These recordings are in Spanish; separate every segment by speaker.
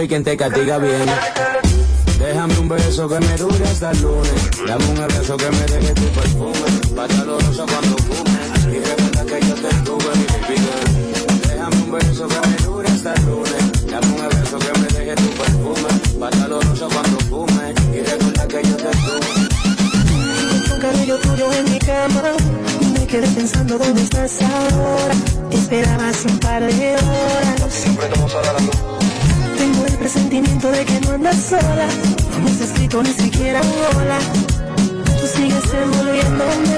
Speaker 1: soy quien te castiga bien. Déjame un beso que me dure hasta el lunes. Dame un abrazo que me deje tu perfume. Pata rosa cuando
Speaker 2: de que no andas sola. No has escrito ni siquiera hola. Tú sigues envolviéndome.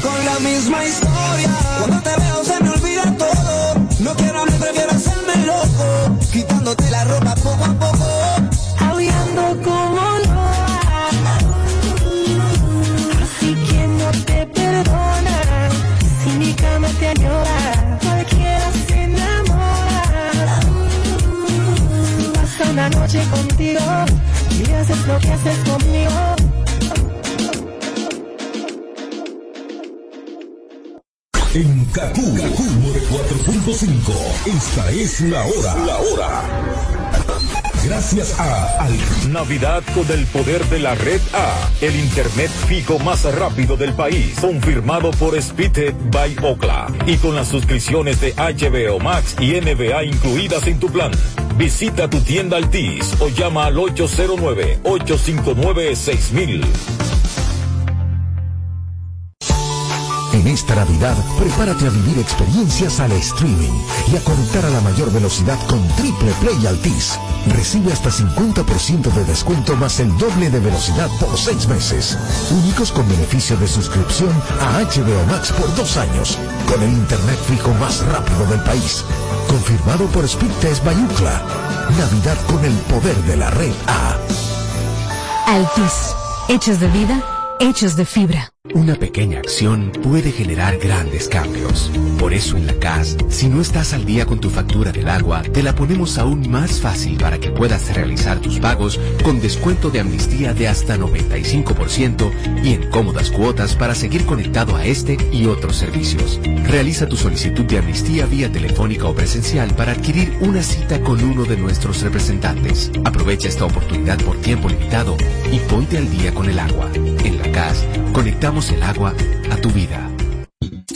Speaker 3: con la misma historia. Cuando te veo se me olvida todo. No quiero hablar, prefiero hacerme loco. Quitándote la ropa
Speaker 2: Noche contigo y haces lo que haces conmigo.
Speaker 4: En Kaku, Kaku 4.5. Esta es la hora. La hora. Gracias a Al.
Speaker 5: Navidad con el poder de la red A, el internet fijo más rápido del país, confirmado por Speedtech by Okla y con las suscripciones de HBO Max y NBA incluidas en tu plan. Visita tu tienda Altis o llama al 809-859-6000.
Speaker 4: En esta Navidad, prepárate a vivir experiencias al streaming y a conectar a la mayor velocidad con Triple Play Altis. Recibe hasta 50% de descuento más el doble de velocidad por seis meses. Únicos con beneficio de suscripción a HBO Max por dos años. Con el internet fijo más rápido del país. Confirmado por Speedtest Bayucla. Navidad con el poder de la red A.
Speaker 6: Altis. Hechos de vida, hechos de fibra.
Speaker 7: Una pequeña acción puede generar grandes cambios. Por eso en la CAS, si no estás al día con tu factura del agua, te la ponemos aún más fácil para que puedas realizar tus pagos con descuento de amnistía de hasta 95% y en cómodas cuotas para seguir conectado a este y otros servicios. Realiza tu solicitud de amnistía vía telefónica o presencial para adquirir una cita con uno de nuestros representantes. Aprovecha esta oportunidad por tiempo limitado y ponte al día con el agua. En la Conectamos el agua a tu vida.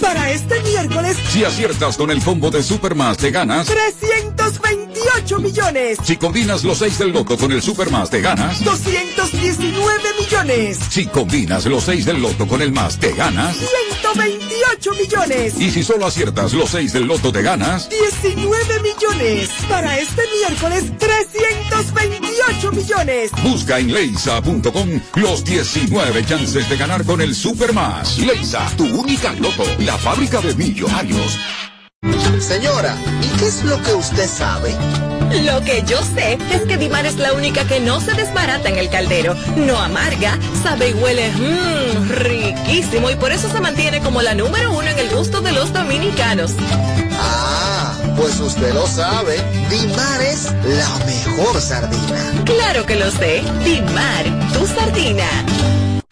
Speaker 3: Para este miércoles,
Speaker 8: Si aciertas con el combo de Supermas te ganas.
Speaker 3: 328 millones.
Speaker 8: Si combinas los 6 del loto con el Supermas te ganas.
Speaker 3: 219 millones.
Speaker 8: Si combinas los 6 del loto con el más te ganas.
Speaker 3: 128 millones.
Speaker 8: Y si solo aciertas los 6 del loto te ganas.
Speaker 3: 19 millones. Para este miércoles, 328 millones.
Speaker 8: Busca en leisa.com los 19 chances de ganar con el Supermas. Leisa, tu única loto, la fábrica de millonarios.
Speaker 9: Señora, ¿y qué es lo que usted sabe?
Speaker 10: Lo que yo sé es que Dimar es la única que no se desbarata en el caldero, no amarga, sabe y huele mmm, riquísimo y por eso se mantiene como la número uno en el gusto de los dominicanos.
Speaker 9: Ah, pues usted lo sabe. Dimar es la mejor sardina.
Speaker 10: Claro que lo sé, Dimar, tu sardina.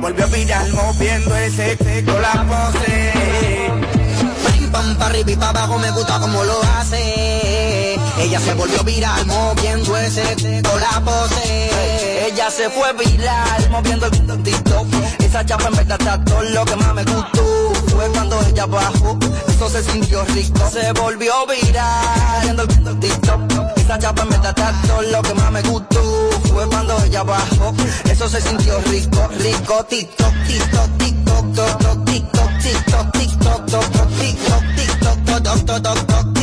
Speaker 11: Volvió viral moviendo ese sexo la pose.
Speaker 12: Pim pam, pa' arriba y pa' abajo, me gusta como lo hace. Ella se volvió viral moviendo ese sexo la pose.
Speaker 13: Ella se fue viral moviendo el TikTok. Esa chapa en verdad está todo lo que más me gustó. Fue cuando ella bajó, eso se sintió rico. Se volvió viral moviendo el TikTok. Esa chapa en está todo lo que más me gustó. Fue cuando ella bajó, eso se sintió rico, rico. TikTok, TikTok, TikTok, TikTok, TikTok, TikTok, TikTok, TikTok, TikTok,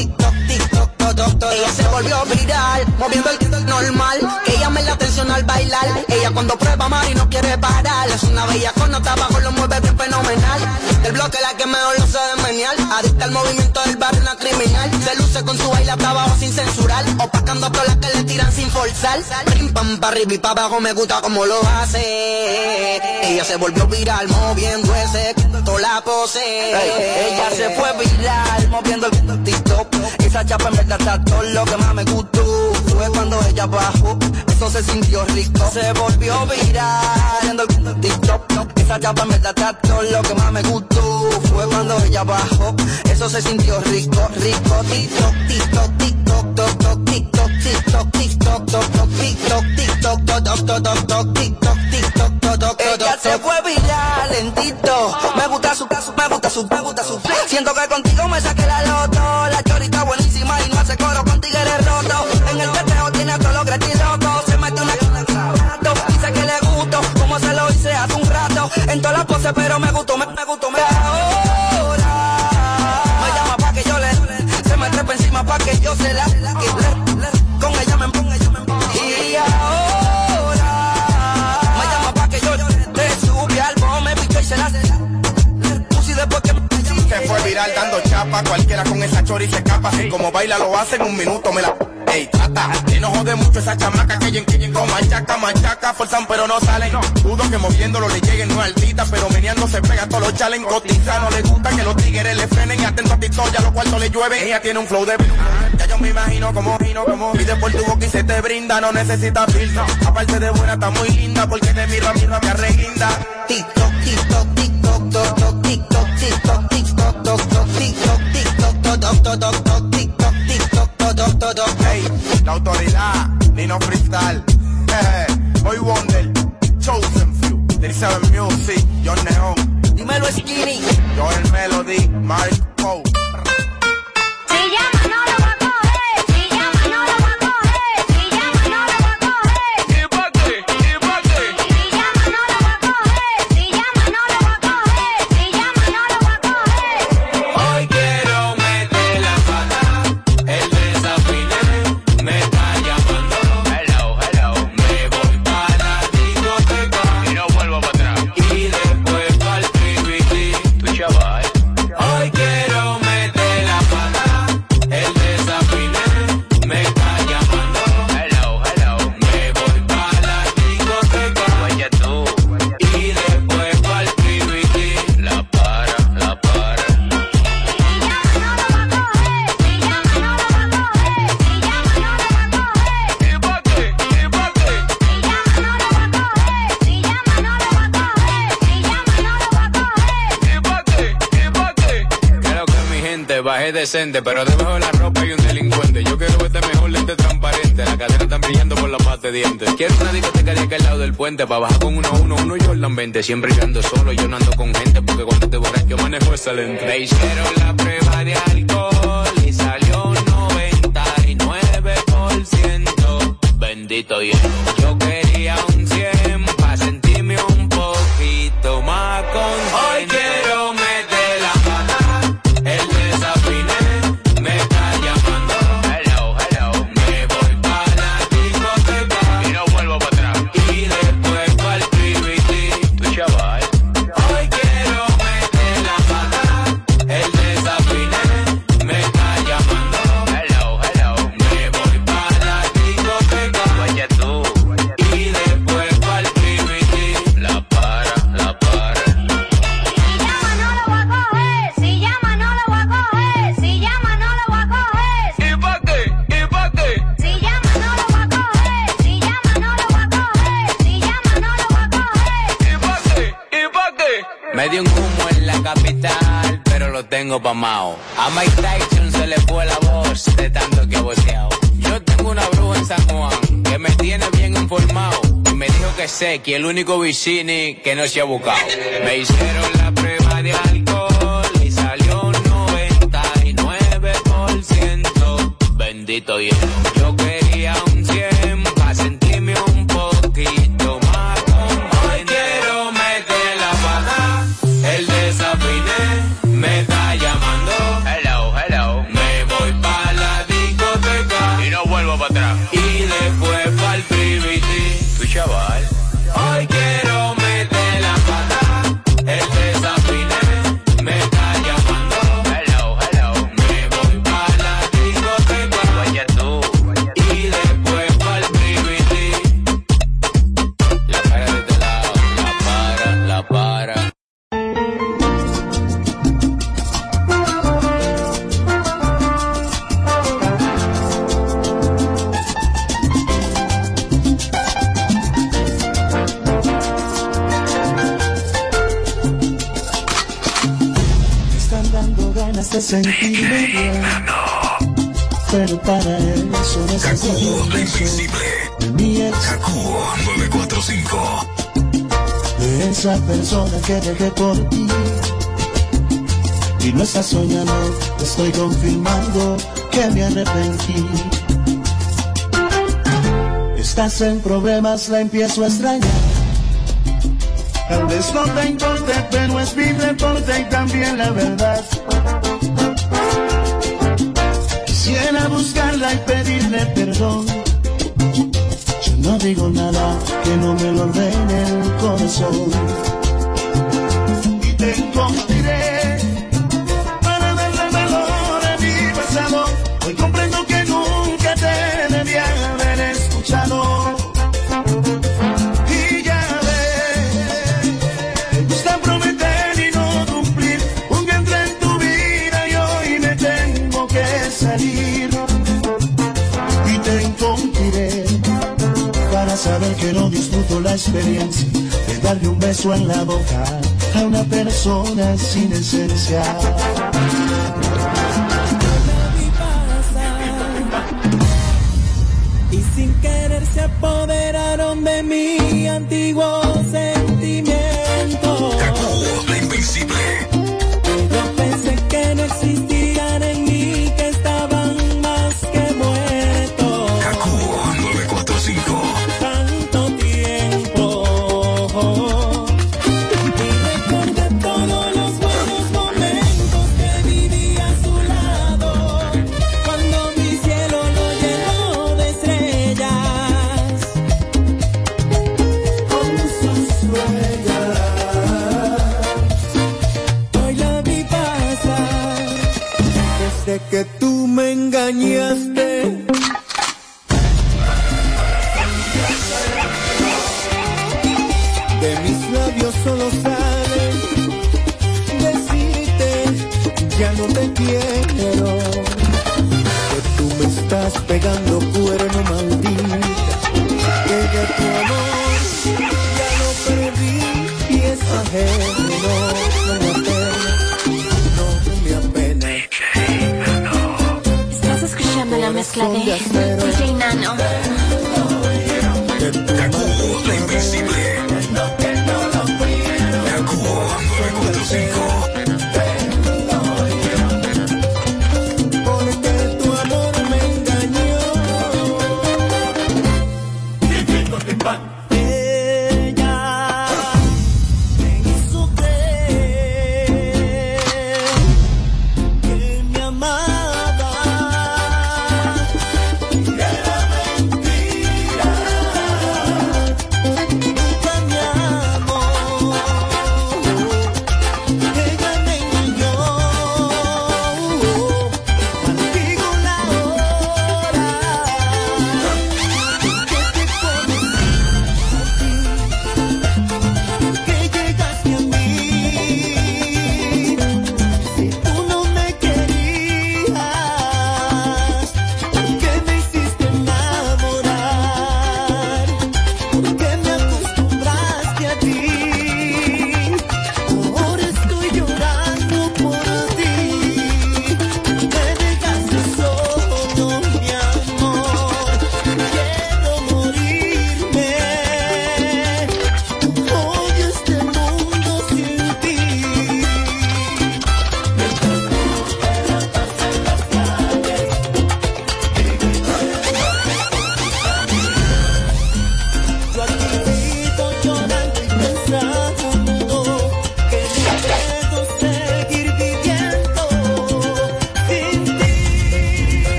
Speaker 12: Ella se volvió viral, moviendo el TikTok normal. Que ella me la atención al bailar. Ella cuando prueba mar y no quiere parar. Es una bella con nota abajo, lo mueve bien fenomenal. Del bloque la que mejor lo sabe menear. Adicta al movimiento del barrio, una criminal. Se luce con su baile hasta abajo sin censurar. Opacando a todas las que le tiran sin forzar. Pim pam pa' arriba y pa' abajo me gusta como lo hace. Ella se volvió viral moviendo ese toda la pose.
Speaker 13: Ella se fue viral moviendo el TikTok. Esa chapa en verdad todo lo que más me gustó. Fue cuando ella bajó, eso se sintió rico. Se volvió viral moviendo el TikTok. Esa chapa en verdad está todo lo que más me gustó. Fue cuando ella bajó, eso se sintió rico, rico. TikTok, TikTok, TikTok, TikTok, TikTok, TikTok, TikTok, TikTok, TikTok, TikTok, TikTok, TikTok, TikTok, TikTok, Ella se fue viral lentito. Me gusta su caso, me gusta su, me gusta su. Siento que contigo me saqué la loto. La buenísima y no hace coro con tigres roto. En el teteo tiene a todos los locos. Se mete una rato. Dice que le gusto, como se lo hice hace un rato. En todas las poses, pero me gustó, me, me gustó, me
Speaker 11: viral dando chapa, cualquiera con esa chori se escapa. Así como baila lo hace en un minuto, me la... Ey, trata, que no jode mucho esa chamaca que que con machaca, machaca, forzan pero no salen. Dudo que moviéndolo le lleguen, no altita, pero meneando se pega todos los challenge. Cotiza, no le gusta que los tigres le frenen y atento a TikTok, ya los cuartos le llueve. Ella tiene un flow de... Ya yo me imagino como gino, como pide por tu boca y se te brinda, no necesita filtro. Aparte de buena, está muy linda, porque te miro a mí, me
Speaker 12: TikTok, TikTok, TikTok, TikTok, TikTok, TikTok, toc, toc, toc, toc, toc, toc, toc, toc, toc, toc, toc, toc, toc.
Speaker 11: Hey, la autoridad, Nino Freestyle. Boy Wonder, Chosen Few, 37 Music, John Neon.
Speaker 13: Dímelo Skinny.
Speaker 14: Yo el Melody, Mark bajé decente, pero debajo de la ropa hay un delincuente. Yo quiero verte mejor lente transparente. La cadera están brillando por la pata de dientes. Quiero una discoteca de aquel lado del puente. Pa' bajar con uno, uno, uno y Jordan 20. Siempre yo ando solo, yo no ando con gente. Porque cuando te borras yo manejo excelente. Me hicieron la prueba de alcohol y salió 99%. Bendito Dios. Yo quería tengo pamao. A Mike Tyson se le fue la voz de tanto que voceado. Yo tengo una bruja en San Juan que me tiene bien informado. Y me dijo que sé que el único vicini que no se ha buscado. Me hicieron la prueba de alcohol y salió 99%. Bendito Dios. Yo
Speaker 15: mi ex.
Speaker 4: 945.
Speaker 15: De esa persona que dejé por ti. Y no estás soñando, estoy confirmando que me arrepentí. Estás en problemas, la empiezo a extrañar. Tal vez no te importe, pero es mi reporte y también la verdad. Quisiera buscarla y pedirle perdón. No digo nada que no me lo ordene el corazón. Saber que no disfruto la experiencia de darle un beso en la boca a una persona sin esencia.
Speaker 2: Y sin querer se apoderaron de mi antiguo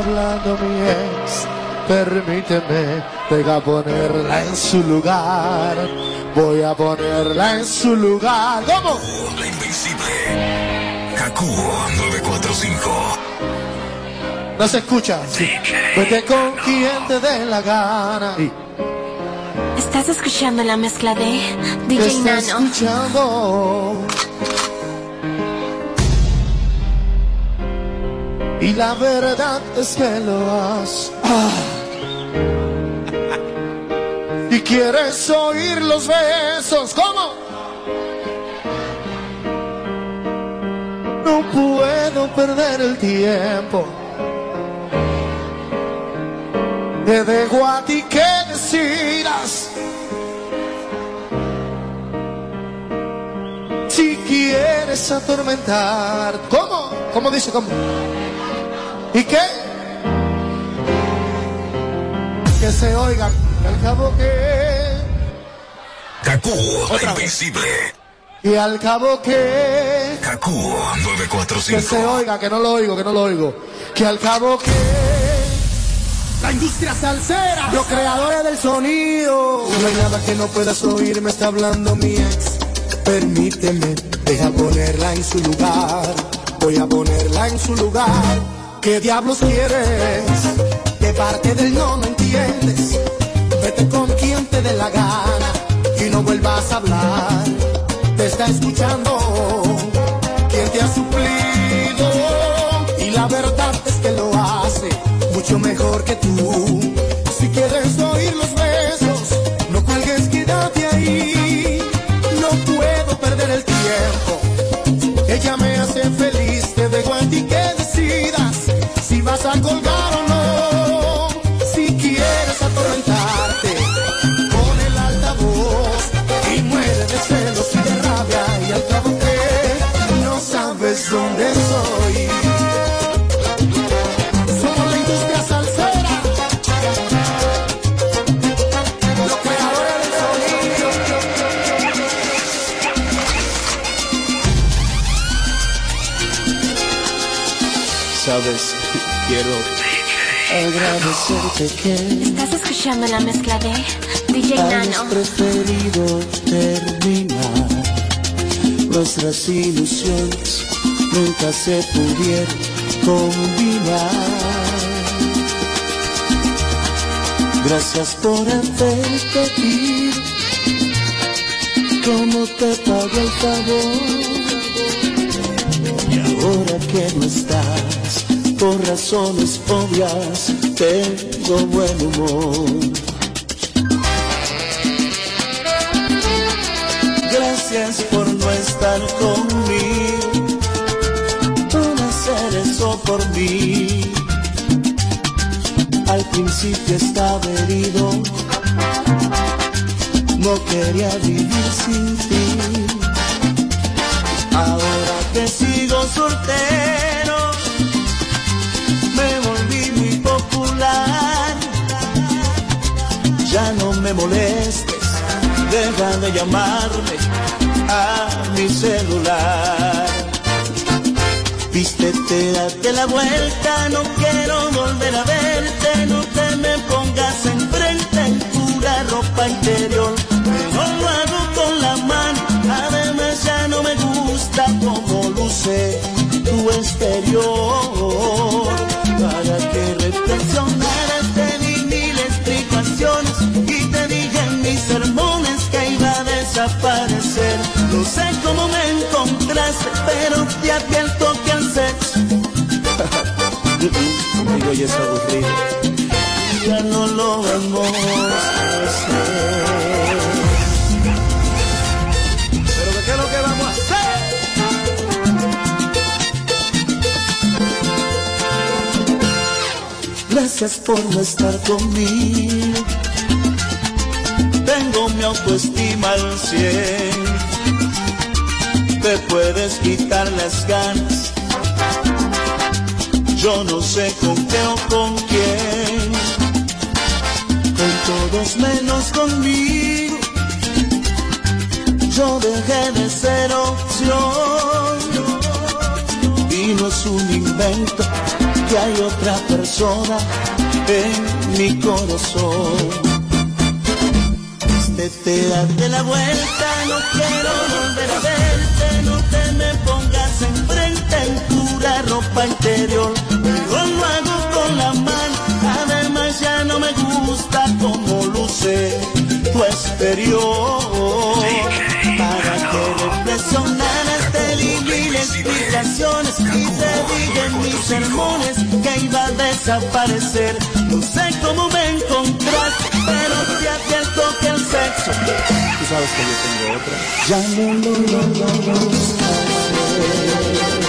Speaker 16: hablando mi ex. Permíteme, venga a ponerla en su lugar. Voy a ponerla en su lugar. ¿Cómo?
Speaker 8: La Invencible. Kaku 945.
Speaker 16: No se escucha. Sí. Vete pues con quien te dé la gana. Sí.
Speaker 17: Estás escuchando la mezcla de DJ Nano.
Speaker 16: Escuchando. Y la verdad es que lo has. Ah. Y quieres oír los besos. ¿Cómo? No puedo perder el tiempo. Te dejo a ti que decidas. Si quieres atormentar. ¿Cómo? ¿Cómo dice? ¿Cómo? ¿Y qué? Que se oiga. que Al cabo que.
Speaker 8: Kaku,
Speaker 16: Otra
Speaker 8: la
Speaker 16: vez.
Speaker 8: invisible.
Speaker 16: Y al cabo que.
Speaker 8: Kaku
Speaker 16: Que se
Speaker 8: 945.
Speaker 16: oiga, que no lo oigo, que no lo oigo. Que al cabo que. La industria salsera, los creadores del sonido. No hay nada que no puedas oír, me está hablando mi ex. Permíteme, deja ponerla en su lugar. Voy a ponerla en su lugar. ¿Qué diablos quieres? De parte del no, no entiendes. Vete con quien te dé la gana y no vuelvas a hablar. Te está escuchando quien te ha suplido y la verdad es que lo hace mucho mejor que tú. Si quieres del sonido.
Speaker 15: Sabes, quiero agradecerte que
Speaker 17: Estás escuchando la mezcla de DJ Nano.
Speaker 15: preferido terminar. Nuestras ilusiones nunca se pudieron combinar. Gracias por haberte ido. ¿Cómo te pago el favor? Y ahora que no estás, por razones obvias, tengo buen humor. Gracias por no estar conmigo, por mí. Al principio estaba herido, no quería vivir sin ti. Ahora que sigo soltero, me volví muy popular. Ya no me molestes, deja de llamarme a mi celular. Vístete, date la vuelta, no quiero volver a verte, no te me pongas enfrente en pura ropa interior. Pero lo hago con la mano, además ya no me gusta cómo luce tu exterior. Para que reflexionaras te di mil explicaciones y te dije en mis sermones que iba a desaparecer. No sé cómo me encontraste, pero te advierto Conmigo ya no lo vamos a hacer. Pero ¿qué es lo que vamos a hacer? Gracias por no estar conmigo. Tengo mi autoestima al cien. Te puedes quitar las ganas. Yo no sé con qué o con quién. Con todos menos conmigo. Yo dejé de ser opción. Y no es un invento que hay otra persona en mi corazón. Te date la vuelta, no quiero volver a verte, ropa interior, pero lo hago la mano. Además ya no me gusta cómo luce tu exterior. Para que reflexionaras te elimine explicaciones y te diga en mis sermones que iba a desaparecer. No sé cómo me encontraste, pero te advierto que el sexo, tú sabes que yo tengo otra, ya no lo logro
Speaker 5: La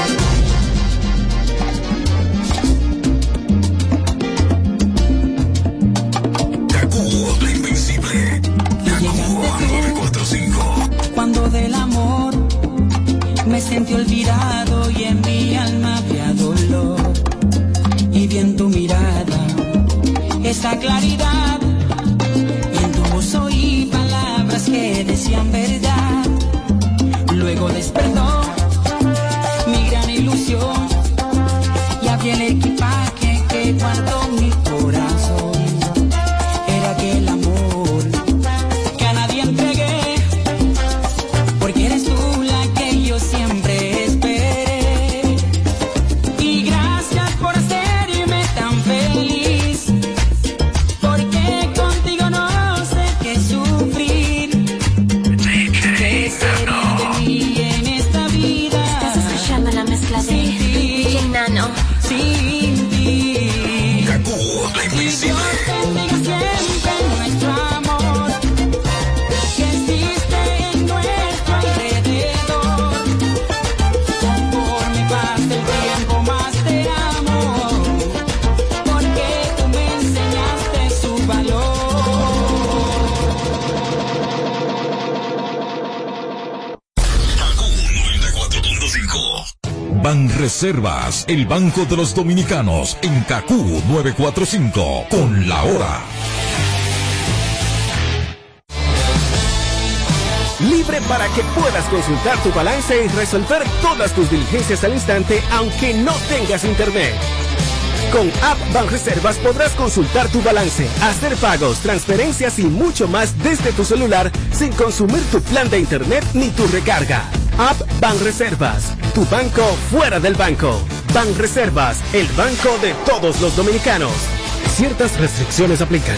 Speaker 18: claridad. Y en tu voz oí palabras que decían verdad. Luego despertó
Speaker 19: Reservas, el Banco de los Dominicanos, en Cacú 945, con la hora.
Speaker 20: Libre para que puedas consultar tu balance y resolver todas tus diligencias al instante, aunque no tengas internet. Con App Banreservas podrás consultar tu balance, hacer pagos, transferencias y mucho más desde tu celular sin consumir tu plan de internet ni tu recarga. App Banreservas, tu banco fuera del banco. Banreservas, el banco de todos los dominicanos. Ciertas restricciones aplican.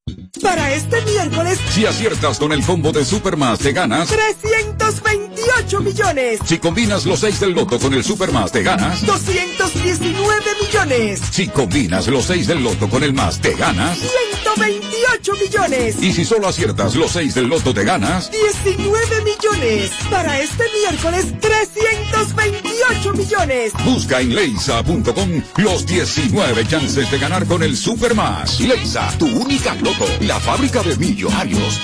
Speaker 3: Para este miércoles,
Speaker 5: Si aciertas con el combo de Supermas, te ganas.
Speaker 3: 328 millones.
Speaker 5: Si combinas los 6 del loto con el Supermas, te ganas.
Speaker 3: 219 millones.
Speaker 5: Si combinas los 6 del loto con el más, te ganas.
Speaker 3: 128 millones.
Speaker 5: Y si solo aciertas los 6 del loto, te ganas.
Speaker 3: 19 millones. Para este miércoles, 328 millones.
Speaker 5: Busca en leisa.com los 19 chances de ganar con el Supermas. Leisa, tu única loto, la fábrica de millonarios.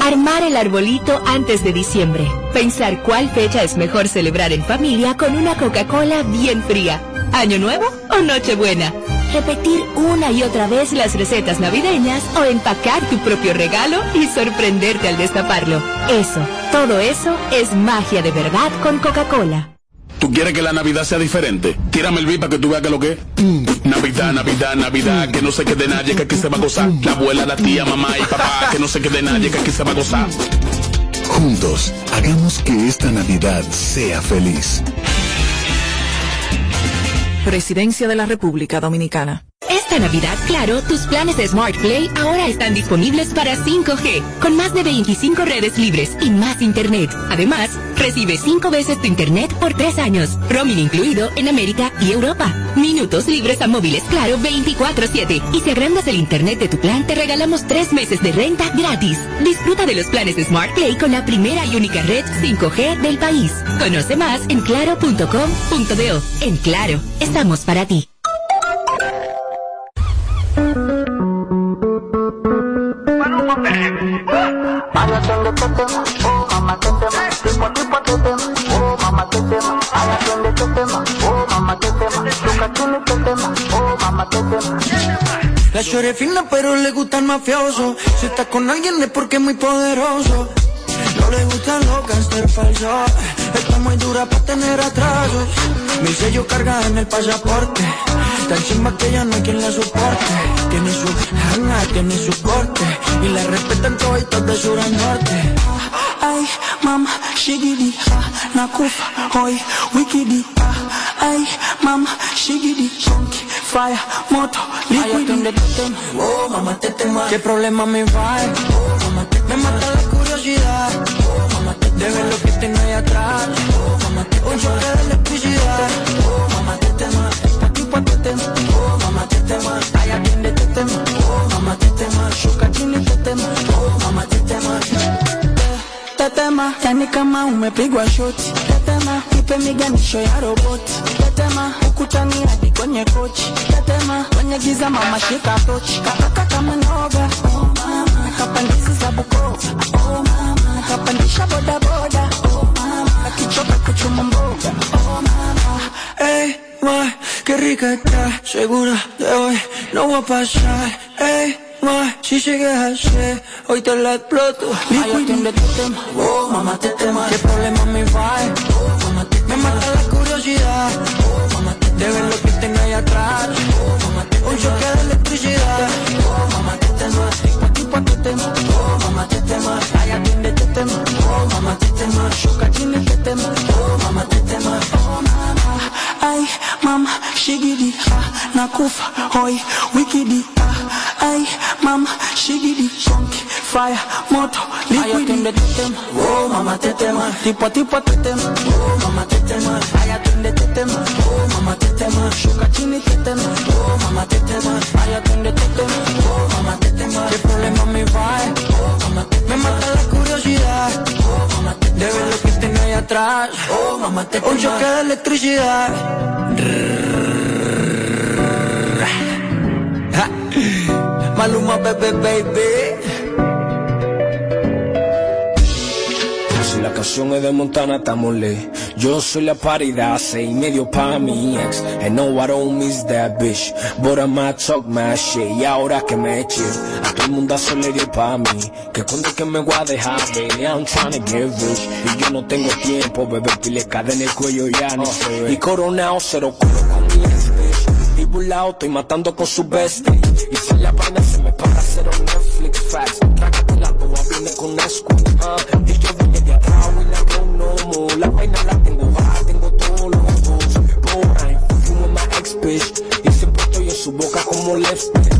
Speaker 21: Armar el arbolito antes de diciembre. Pensar cuál fecha es mejor celebrar en familia con una Coca-Cola bien fría. ¿Año nuevo o Nochebuena? Repetir una y otra vez las recetas navideñas o empacar tu propio regalo y sorprenderte al destaparlo. Eso, todo eso es magia de verdad con Coca-Cola.
Speaker 22: ¿Tú quieres que la Navidad sea diferente? Tírame el beat para que tú veas que lo que es. Navidad, Navidad, Navidad, que no se quede nadie, que aquí se va a gozar. La abuela, la tía, mamá y papá, que no se quede nadie, que aquí se va a gozar.
Speaker 4: Juntos, hagamos que esta Navidad sea feliz.
Speaker 23: Presidencia de la República Dominicana.
Speaker 21: Esta Navidad, claro, tus planes de Smart Play ahora están disponibles para 5G, con más de 25 redes libres y más Internet. Además, recibe 5 veces tu Internet por 3 años, roaming incluido en América y Europa. Minutos libres a móviles, claro, 24-7. Y si agrandas el Internet de tu plan, te regalamos 3 meses de renta gratis. Disfruta de los planes Smart Play con la primera y única red 5G del país. Conoce más en claro.com.do. En Claro, estamos para ti.
Speaker 24: La chore fina pero le gusta el mafioso. Si está con alguien es porque es muy poderoso. No le gustan los gangster falsos. Está muy dura para tener atrasos. Mi sello carga en el pasaporte. Tan chimba que ya no hay quien la soporte. Tiene su hanga, tiene su corte. Y la respetan todos de sur a norte.
Speaker 18: Ay, mama, shigidi, ah, nakufa, hoy, wikidi, ah, ay, mama, shigidi, chunky, fire, moto, liquidi.
Speaker 24: Oh, mamá, te tema. ¿Qué problema me va? Oh, mamá, te me mata la curiosidad. Oh, mamá, te de ver lo que tengo ahí atrás. Oh, mamá, te un choque de electricidad. Oh, mamá, te. Pa'
Speaker 18: Tetema, yani kama umepigwa shoti. Tetema, ipe miganisho ya roboti. Tetema, ukutani hadi kwenye kochi. Tetema, kwenye giza mama shika tochi. kapaka kama noga. Oh mama, kapandizi za Bukoba. Oh mama, kapandisha boda boda. Oh mama, akichoka kuchuma mboga. Oh mama,
Speaker 24: Ey, ma, qué rica está, segura de hoy no voy a pasar. Ey, ma, si sigues así, hoy te la exploto. Ay, atiende tu tema, oh, mamá, te tema. ¿Qué problema me va? Oh, mamá, te me mata la curiosidad. Oh, mamá, te de ver lo que tengo ahí atrás. Oh, mamá, te un choque de electricidad. Oh, mamá, te tema. Pa' tema. Oh, mamá, te tema. Ay, atiende tu tema. Oh, mamá, te tema. Shuka chini, te tema. Oh, mamá, te tema. Oh, mamá.
Speaker 18: Ay, mama, shigidi, ah, nakufa, hoy, wikidi, ah, ay, mama, shigidi, chunky, fire, moto, liquidi.
Speaker 24: Oh, mamá, te tema.
Speaker 18: Tipo, tipo, te tema.
Speaker 24: Oh, mamá, te tema. Ay, atiende, te tema. Oh, mamá, te tema.
Speaker 18: Shuka chini, te tema.
Speaker 24: Oh, mamá, te tema. Ay, atiende, te tema. Oh, mamá, te tema. ¿Qué problema me va? Atrás. Oh, mamá, te Un choque de electricidad. Maluma, bebé, baby.
Speaker 25: Canción es de Montana, estamos. Yo soy la paridad, seis y medio pa' mi ex. And no, I don't miss that bitch. But I might talk my shit. Y ahora que me eche, a todo el mundo le dio pa' mí. Que cuando que me voy a dejar, baby, I'm trying to get rich. Y yo no tengo tiempo, bebé, pile cadena en el cuello ya no ve. Y coronado, cero coro con mi ex, bitch. Y burlado, estoy matando con su bestie. Y si la vaina se me para un Netflix facts. Trágate la boba, viene con Nesquik. ah. La vaina la tengo baja, tengo todos los. But I'm fucking with my ex bitch. Y siempre estoy en su boca como lipstick.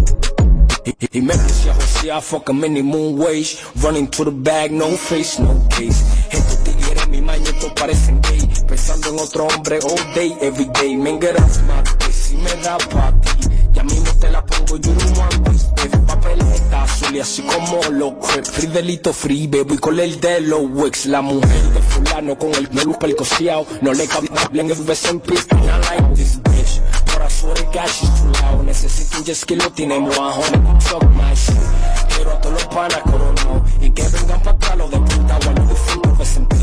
Speaker 25: Y, y, y me puse a josear, fuck a minimum wage. Running to the bag, no face, no case. Estos tigres, mi mañetos parecen gay. Pensando en otro hombre all day, every day. Si me da pa' ti. Ya mismo te la pongo, want y así como lo crep. Free delito free, bebo y con el de los Wix. La mujer de fulano con el melú pelcoseado. No le cabe en el beso en pista. I like this bitch. But I swear to God. Necesito un jet ski, lo tenemos a home. Fuck my shit. Quiero a todos los panas coronado. Y que vengan pa' atrás los de puta. One de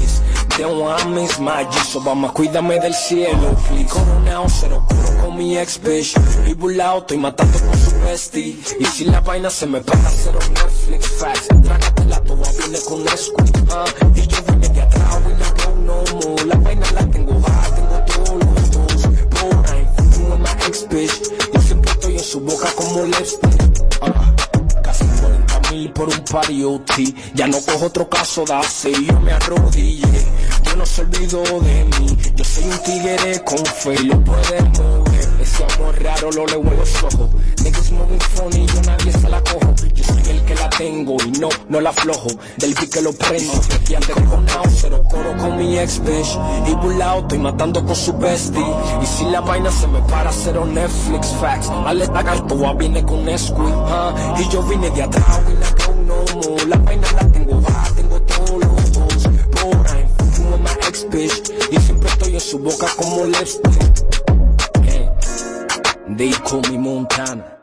Speaker 25: They want me my G, so vamos, cuídame del cielo, please. Coronado, cero curo con mi ex bitch. Y burlado, estoy matando con su bestie. Y si la vaina se me pasa, cero Netflix facts. Trágate la toda, viene con Nesquik. ah. Y yo vine de atrás, we no go no more. La vaina la tengo baja, tengo todos los dos. But I'm with my ex bitch. Y siempre estoy en su boca como lipstick. ah. Casi 40 mil por un OT. Ya no cojo otro caso de hace yo me arrodillé. Yo no se olvido de mí. Yo soy un tigre con fe y lo puedes mover. Ese amor raro lo leo en los ojos. Niggas moving funny, yo nadie se la cojo. Yo soy el que la tengo y no, no la aflojo. Del pique que lo prendo. Y antes de conao, cero coro con mi ex bitch. Y burlado, estoy matando con su bestie. Y si la vaina se me para, cero Netflix facts. Ale taga, toa viene con Nesquik. ah. Y yo vine de atrás, go no more. La vaina la tengo baja, tengo todos los dos. But I'm fucking with my ex bitch. Y siempre estoy en su boca como lipstick. Hey. They call me Montana.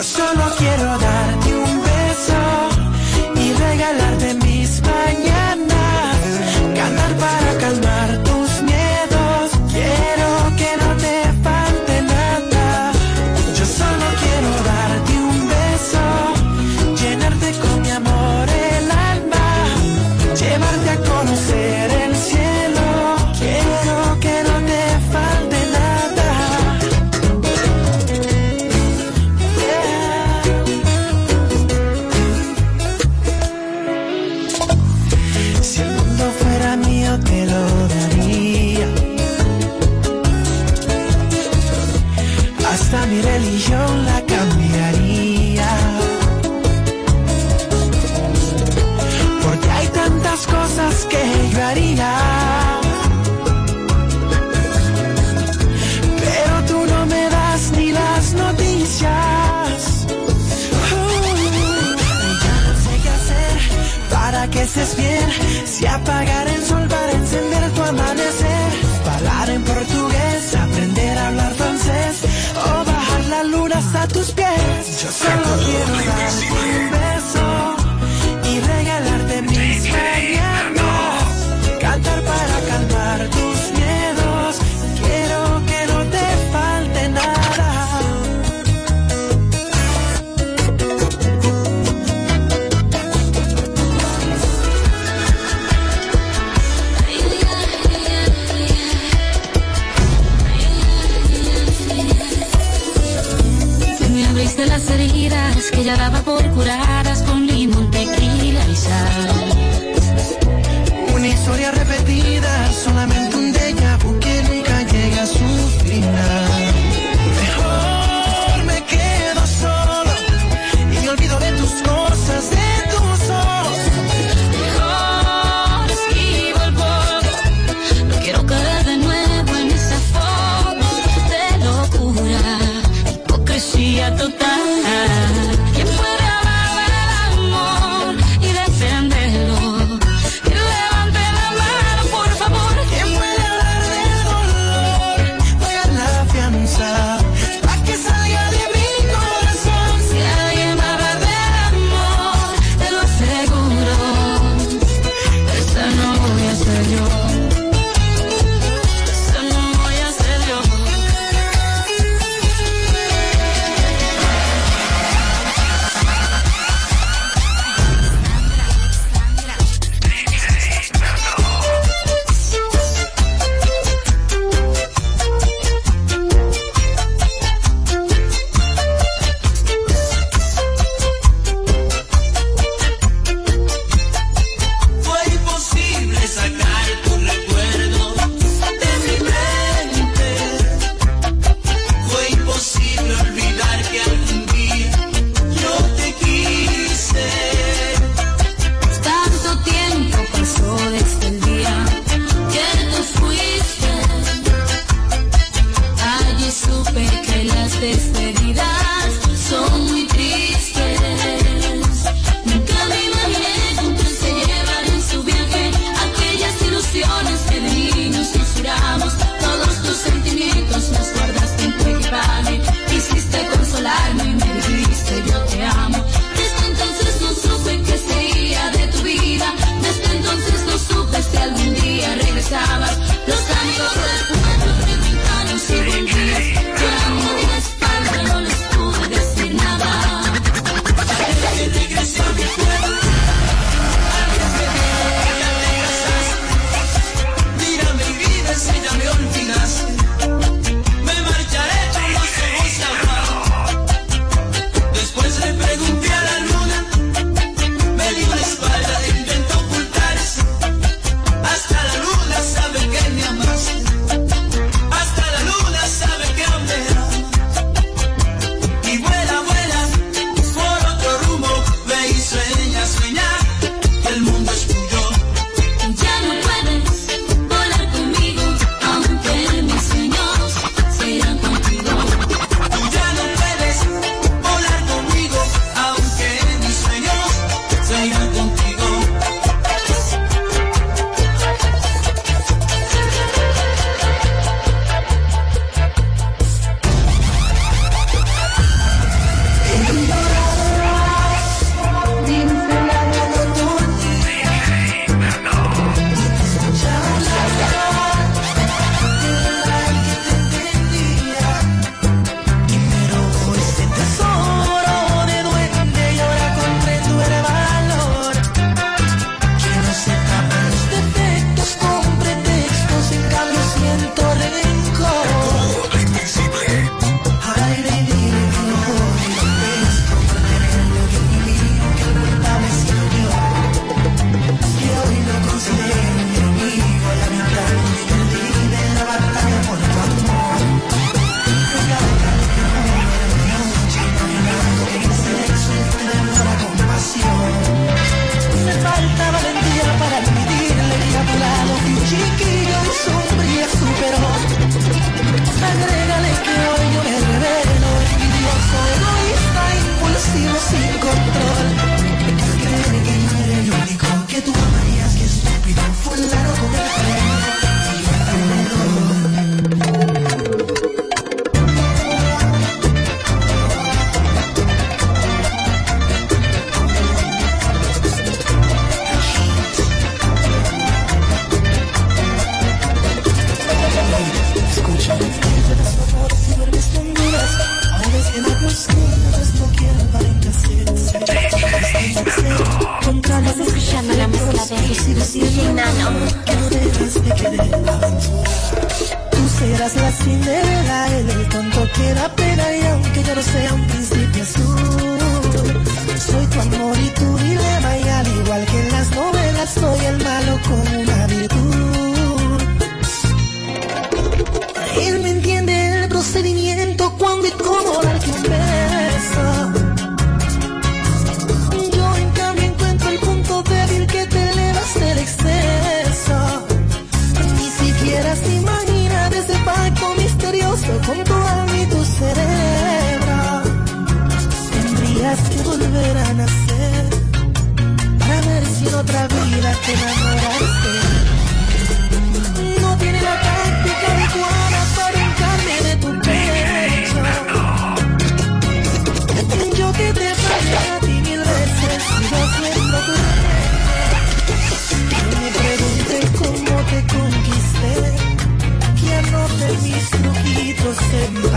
Speaker 15: Yo solo quiero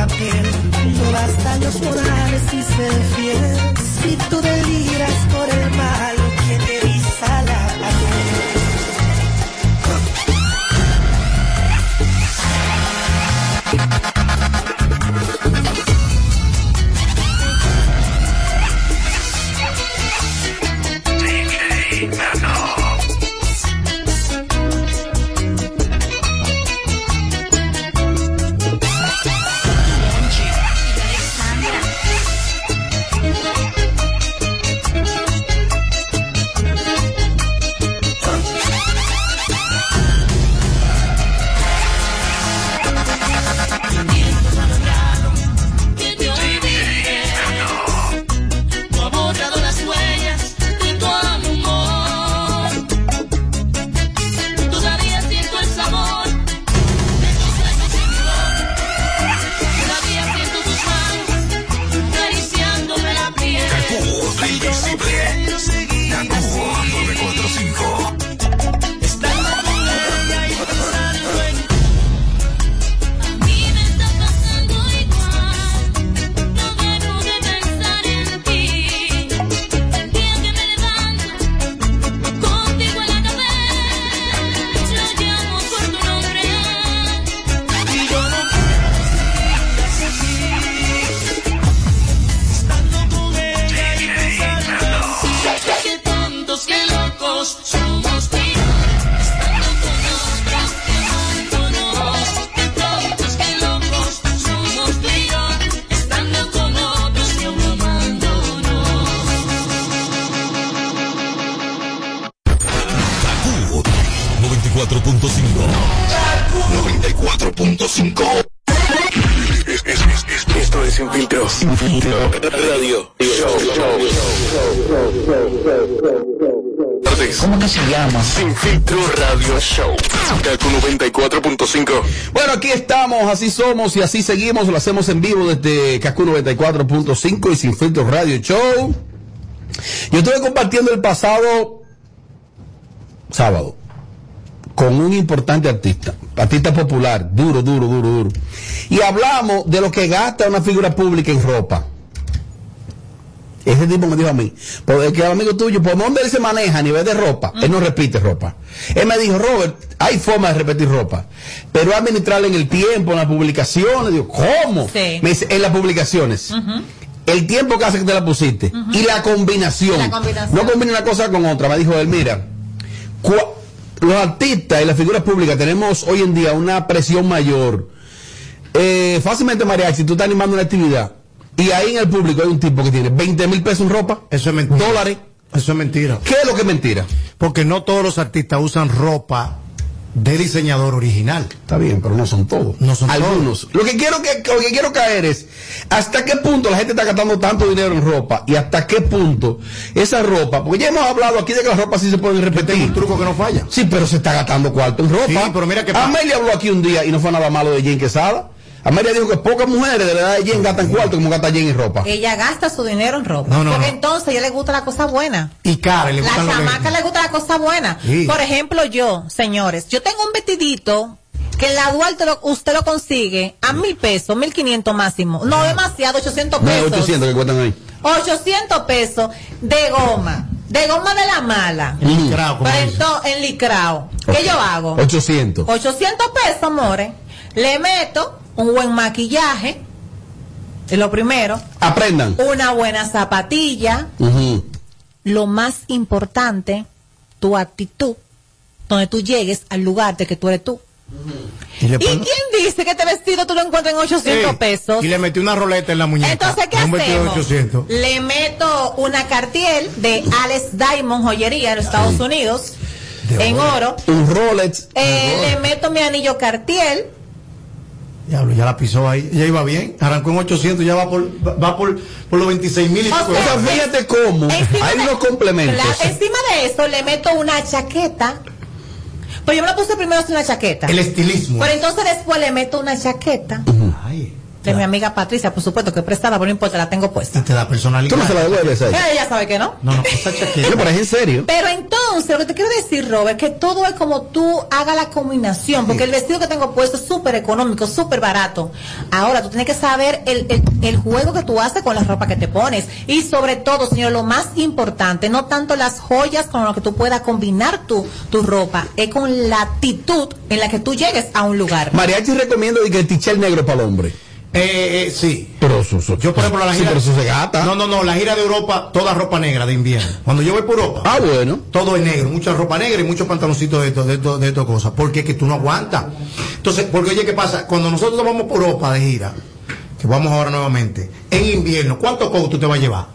Speaker 15: No
Speaker 26: bastan los morales y ser fiel. Si tú
Speaker 27: así somos y
Speaker 28: así seguimos. Lo hacemos en vivo desde Kaku 94.5 y Sin Filtro Radio Show. Yo estuve compartiendo el pasado sábado con un importante artista, artista popular, duro, duro, duro, duro. Y hablamos de lo que gasta una figura pública en ropa. Ese tipo me dijo a mí, porque el amigo tuyo, por dónde él se maneja a nivel de ropa, él no repite ropa. Él me dijo, Robert, hay forma de repetir ropa, pero administrarla en el tiempo, en las publicaciones. Digo, ¿cómo?
Speaker 29: Sí.
Speaker 28: Me dice, en las publicaciones. El tiempo que hace que te la pusiste y la combinación.
Speaker 29: La combinación.
Speaker 28: No combina una cosa con otra. Me dijo él, mira, los artistas y las figuras públicas tenemos hoy en día una presión mayor. Eh, fácilmente, Mariachi, si tú estás animando una actividad y ahí en el público hay un tipo que tiene 20 mil pesos en ropa,
Speaker 16: Eso es mentira.
Speaker 28: dólares.
Speaker 16: Eso es mentira.
Speaker 28: ¿Qué es lo que es mentira?
Speaker 16: Porque no todos los artistas usan ropa de diseñador original.
Speaker 28: Está bien, pero no son todos.
Speaker 16: No son
Speaker 28: Algunos. Lo que quiero que, lo que quiero caer es hasta qué punto la gente está gastando tanto dinero en ropa y hasta qué punto esa ropa, porque ya hemos hablado aquí de que las ropas sí se pueden repetir.
Speaker 16: un truco que no falla.
Speaker 28: Sí, pero se está gastando cuarto en ropa.
Speaker 16: Sí, pero mira pasa.
Speaker 28: Amelia habló aquí un día y no fue nada malo de Jane Quesada. Amelia dijo que pocas mujeres de la edad de Jane gastan cuarto como gasta Jane en ropa.
Speaker 29: Ella gasta su dinero en ropa.
Speaker 16: No, no,
Speaker 29: porque
Speaker 16: no.
Speaker 29: entonces a ella le gusta la cosa buena.
Speaker 16: Y cara, le
Speaker 29: La
Speaker 16: gustan los
Speaker 29: chamaca le gusta la cosa buena.
Speaker 16: Sí.
Speaker 29: Por ejemplo, yo, señores, yo tengo un vestidito que en la Duarte lo- usted lo consigue a mil pesos, mil quinientos máximo. No demasiado, 800
Speaker 28: No,
Speaker 29: pesos.
Speaker 28: 800 que cuestan ahí.
Speaker 29: 800 pesos de goma, de goma de la mala.
Speaker 28: En licrao, como
Speaker 29: en licrao. ¿Qué yo hago?
Speaker 28: 800.
Speaker 29: 800 pesos, more. Le meto un buen maquillaje. Es lo primero.
Speaker 28: Aprendan.
Speaker 29: Una buena zapatilla. Lo más importante, tu actitud. Donde tú llegues al lugar de que tú eres tú.
Speaker 16: Y le
Speaker 29: ¿Y
Speaker 16: pon-
Speaker 29: quién dice que este vestido tú lo encuentras en 800
Speaker 16: Sí,
Speaker 29: pesos?
Speaker 16: Y le metí una roleta en la muñeca.
Speaker 29: Entonces, ¿qué
Speaker 16: de
Speaker 29: hacemos?
Speaker 16: 800.
Speaker 29: Le meto una Cartier de Alex Diamond Joyería en los Estados Unidos, en oro.
Speaker 28: Un Rolex.
Speaker 29: Eh, le meto mi anillo Cartier.
Speaker 16: Diablo, ya la pisó ahí. Ya iba bien. Arrancó en 800, ya va por, va por, por los 26 mil y
Speaker 29: O
Speaker 16: pico.
Speaker 29: sea,
Speaker 28: O sea, fíjate cómo hay unos complementos.
Speaker 29: Encima de eso le meto una chaqueta. Pues yo me la puse primero sin la chaqueta.
Speaker 16: El estilismo.
Speaker 29: Pero entonces después le meto una chaqueta de mi amiga Patricia, por supuesto que prestada, pero no importa, la tengo puesta.
Speaker 16: Y te da personalidad.
Speaker 28: Tú no se la devuelves ahí.
Speaker 29: Ella sabe que no.
Speaker 16: No, no, chaqueta.
Speaker 28: Oye, pero es en serio.
Speaker 29: Pero entonces, lo que te quiero decir, Robert, que todo es como tú hagas la combinación, porque el vestido que tengo puesto es súper económico, súper barato. Ahora, tú tienes que saber el, el, el juego que tú haces con la ropa que te pones. Y sobre todo, señor, lo más importante, no tanto las joyas con lo que tú puedas combinar tu, tu ropa, es con la actitud en la que tú llegues a un lugar.
Speaker 28: Mariachi recomiendo que el tichel negro para el hombre.
Speaker 16: Eh, eh, sí.
Speaker 28: Pero eso, eso-
Speaker 16: Yo, por ejemplo, la
Speaker 28: sí,
Speaker 16: gira.
Speaker 28: pero eso se gata.
Speaker 16: No, no, no, la gira de Europa, toda ropa negra de invierno. Cuando yo voy por Europa,
Speaker 28: Ah, bueno.
Speaker 16: todo es negro, mucha ropa negra y muchos pantaloncitos de esto, de esto, de esto cosas. Porque es que tú no aguantas. Entonces, porque oye, ¿qué pasa? Cuando nosotros vamos por Europa de gira, que vamos ahora nuevamente, en invierno, ¿cuántos coats tú te vas a llevar?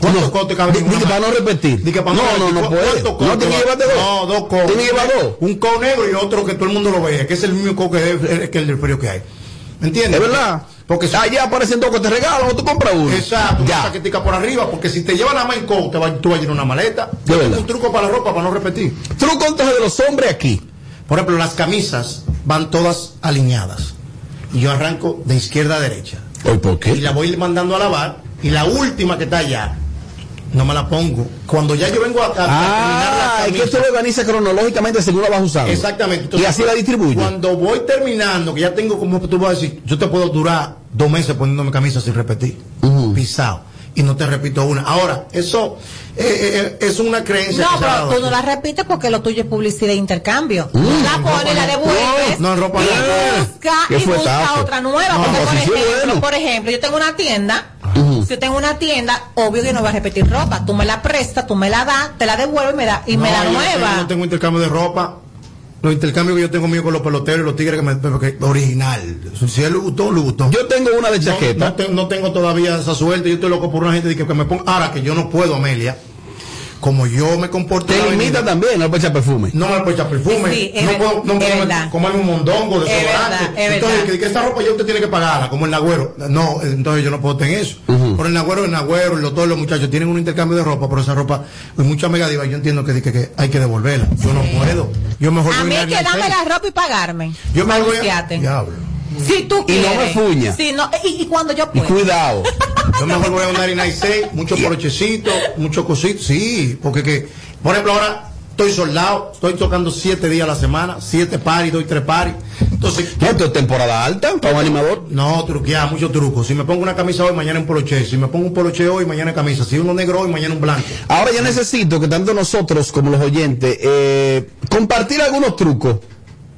Speaker 16: ¿Cuántos coats te caben
Speaker 28: Di-
Speaker 16: en
Speaker 28: di
Speaker 16: una
Speaker 28: que para no repetir.
Speaker 16: Di que para
Speaker 28: No, no, no
Speaker 16: ¿Cu-
Speaker 28: puede. No, tiene que
Speaker 16: va-
Speaker 28: llevarte dos.
Speaker 16: No, dos coats.
Speaker 28: Tiene que llevar dos.
Speaker 16: Un coat negro y otro que todo el mundo lo vea, que es el mismo coat que, que el del frío que hay. ¿Me entiendes?
Speaker 28: Es verdad.
Speaker 16: Porque si-
Speaker 28: allá aparecen dos que te regalan o tú compras uno.
Speaker 16: Exacto, una
Speaker 28: Ya.
Speaker 16: chaquetica por arriba, porque si te llevan la main coat, te va, tú vas a llenar una maleta.
Speaker 28: De verdad.
Speaker 16: Un truco para la ropa, para no repetir.
Speaker 28: Truco entonces de los hombres aquí.
Speaker 16: Por ejemplo, las camisas van todas alineadas. Y yo arranco de izquierda a derecha.
Speaker 28: ¿por qué?
Speaker 16: Y la voy mandando a lavar. Y la última que está allá, no me la pongo. Cuando ya yo vengo a, a- a terminar
Speaker 28: Ah,
Speaker 16: la
Speaker 28: es que tú lo organizas cronológicamente según la vas usando.
Speaker 16: Exactamente.
Speaker 28: y así la distribuye.
Speaker 16: Cuando voy terminando, que ya tengo como tú vas a decir, yo te puedo durar dos meses poniéndome camisa sin repetir. Pisado. Y no te repito una. Ahora, eso eh, eh, eh, es una creencia.
Speaker 29: No, pero tú no la repites porque lo tuyo es publicidad e intercambio. la pones, la devuelves
Speaker 16: No, ropa
Speaker 29: y
Speaker 16: no.
Speaker 29: busca,
Speaker 28: ¿Qué
Speaker 29: y busca otra nueva.
Speaker 28: No,
Speaker 29: porque, por ejemplo,
Speaker 28: bueno.
Speaker 29: por ejemplo, yo tengo una tienda. Si yo tengo una tienda, obvio que no voy a repetir ropa. Tú me la prestas, tú me la das, te la devuelves y me da, y me
Speaker 16: No,
Speaker 29: da
Speaker 16: yo no
Speaker 29: nueva.
Speaker 16: tengo- No tengo intercambio de ropa. Los intercambios que yo tengo mío con los peloteros y los tigres que me porque original. Si es Louboutin, Louboutin.
Speaker 28: Yo tengo una de chaqueta.
Speaker 16: No, te- no tengo todavía esa suerte. Yo estoy loco por una gente que, que me ponga. Ahora que yo no puedo, Amelia. Como yo me comporto. en
Speaker 28: Te
Speaker 16: la
Speaker 28: limita
Speaker 16: avenida,
Speaker 28: también, no puedes echar perfume.
Speaker 16: No me puedo echar perfume.
Speaker 29: Sí,
Speaker 16: no puedo, no puedo comerme un mondongo,
Speaker 29: verdad, es
Speaker 16: entonces,
Speaker 29: verdad.
Speaker 16: que, que esta ropa ya usted tiene que pagarla, como el Nagüero. No, entonces yo no puedo tener eso. Pero el Nagüero, el Nagüero, el todos los muchachos tienen un intercambio de ropa, pero esa ropa, hay mucha negativa. Yo entiendo que, que, que hay que devolverla. Yo no puedo. Yo mejor
Speaker 29: A
Speaker 16: voy
Speaker 29: mí es que dame la ropa y pagarme.
Speaker 16: Yo me voy a. Diablo.
Speaker 29: Si tú
Speaker 28: Y no
Speaker 29: quieres.
Speaker 28: me fuña.
Speaker 29: Si no, y, y cuando yo
Speaker 28: Y
Speaker 29: puedo.
Speaker 28: cuidado.
Speaker 16: Yo mejor voy a un 96, muchos polochecitos, muchos cositos. Sí, porque que, por ejemplo, ahora estoy soldado, estoy tocando siete días a la semana, siete paris, doy tres paris. Entonces.
Speaker 28: ¿Esto es temporada alta para un animador?
Speaker 16: no, truquear, muchos trucos. Si me pongo una camisa hoy, mañana un poloche. Si me pongo un poloche hoy, mañana camisa. Si uno negro hoy, mañana un blanco.
Speaker 28: Ahora yo necesito que tanto nosotros como los oyentes eh, compartir algunos trucos.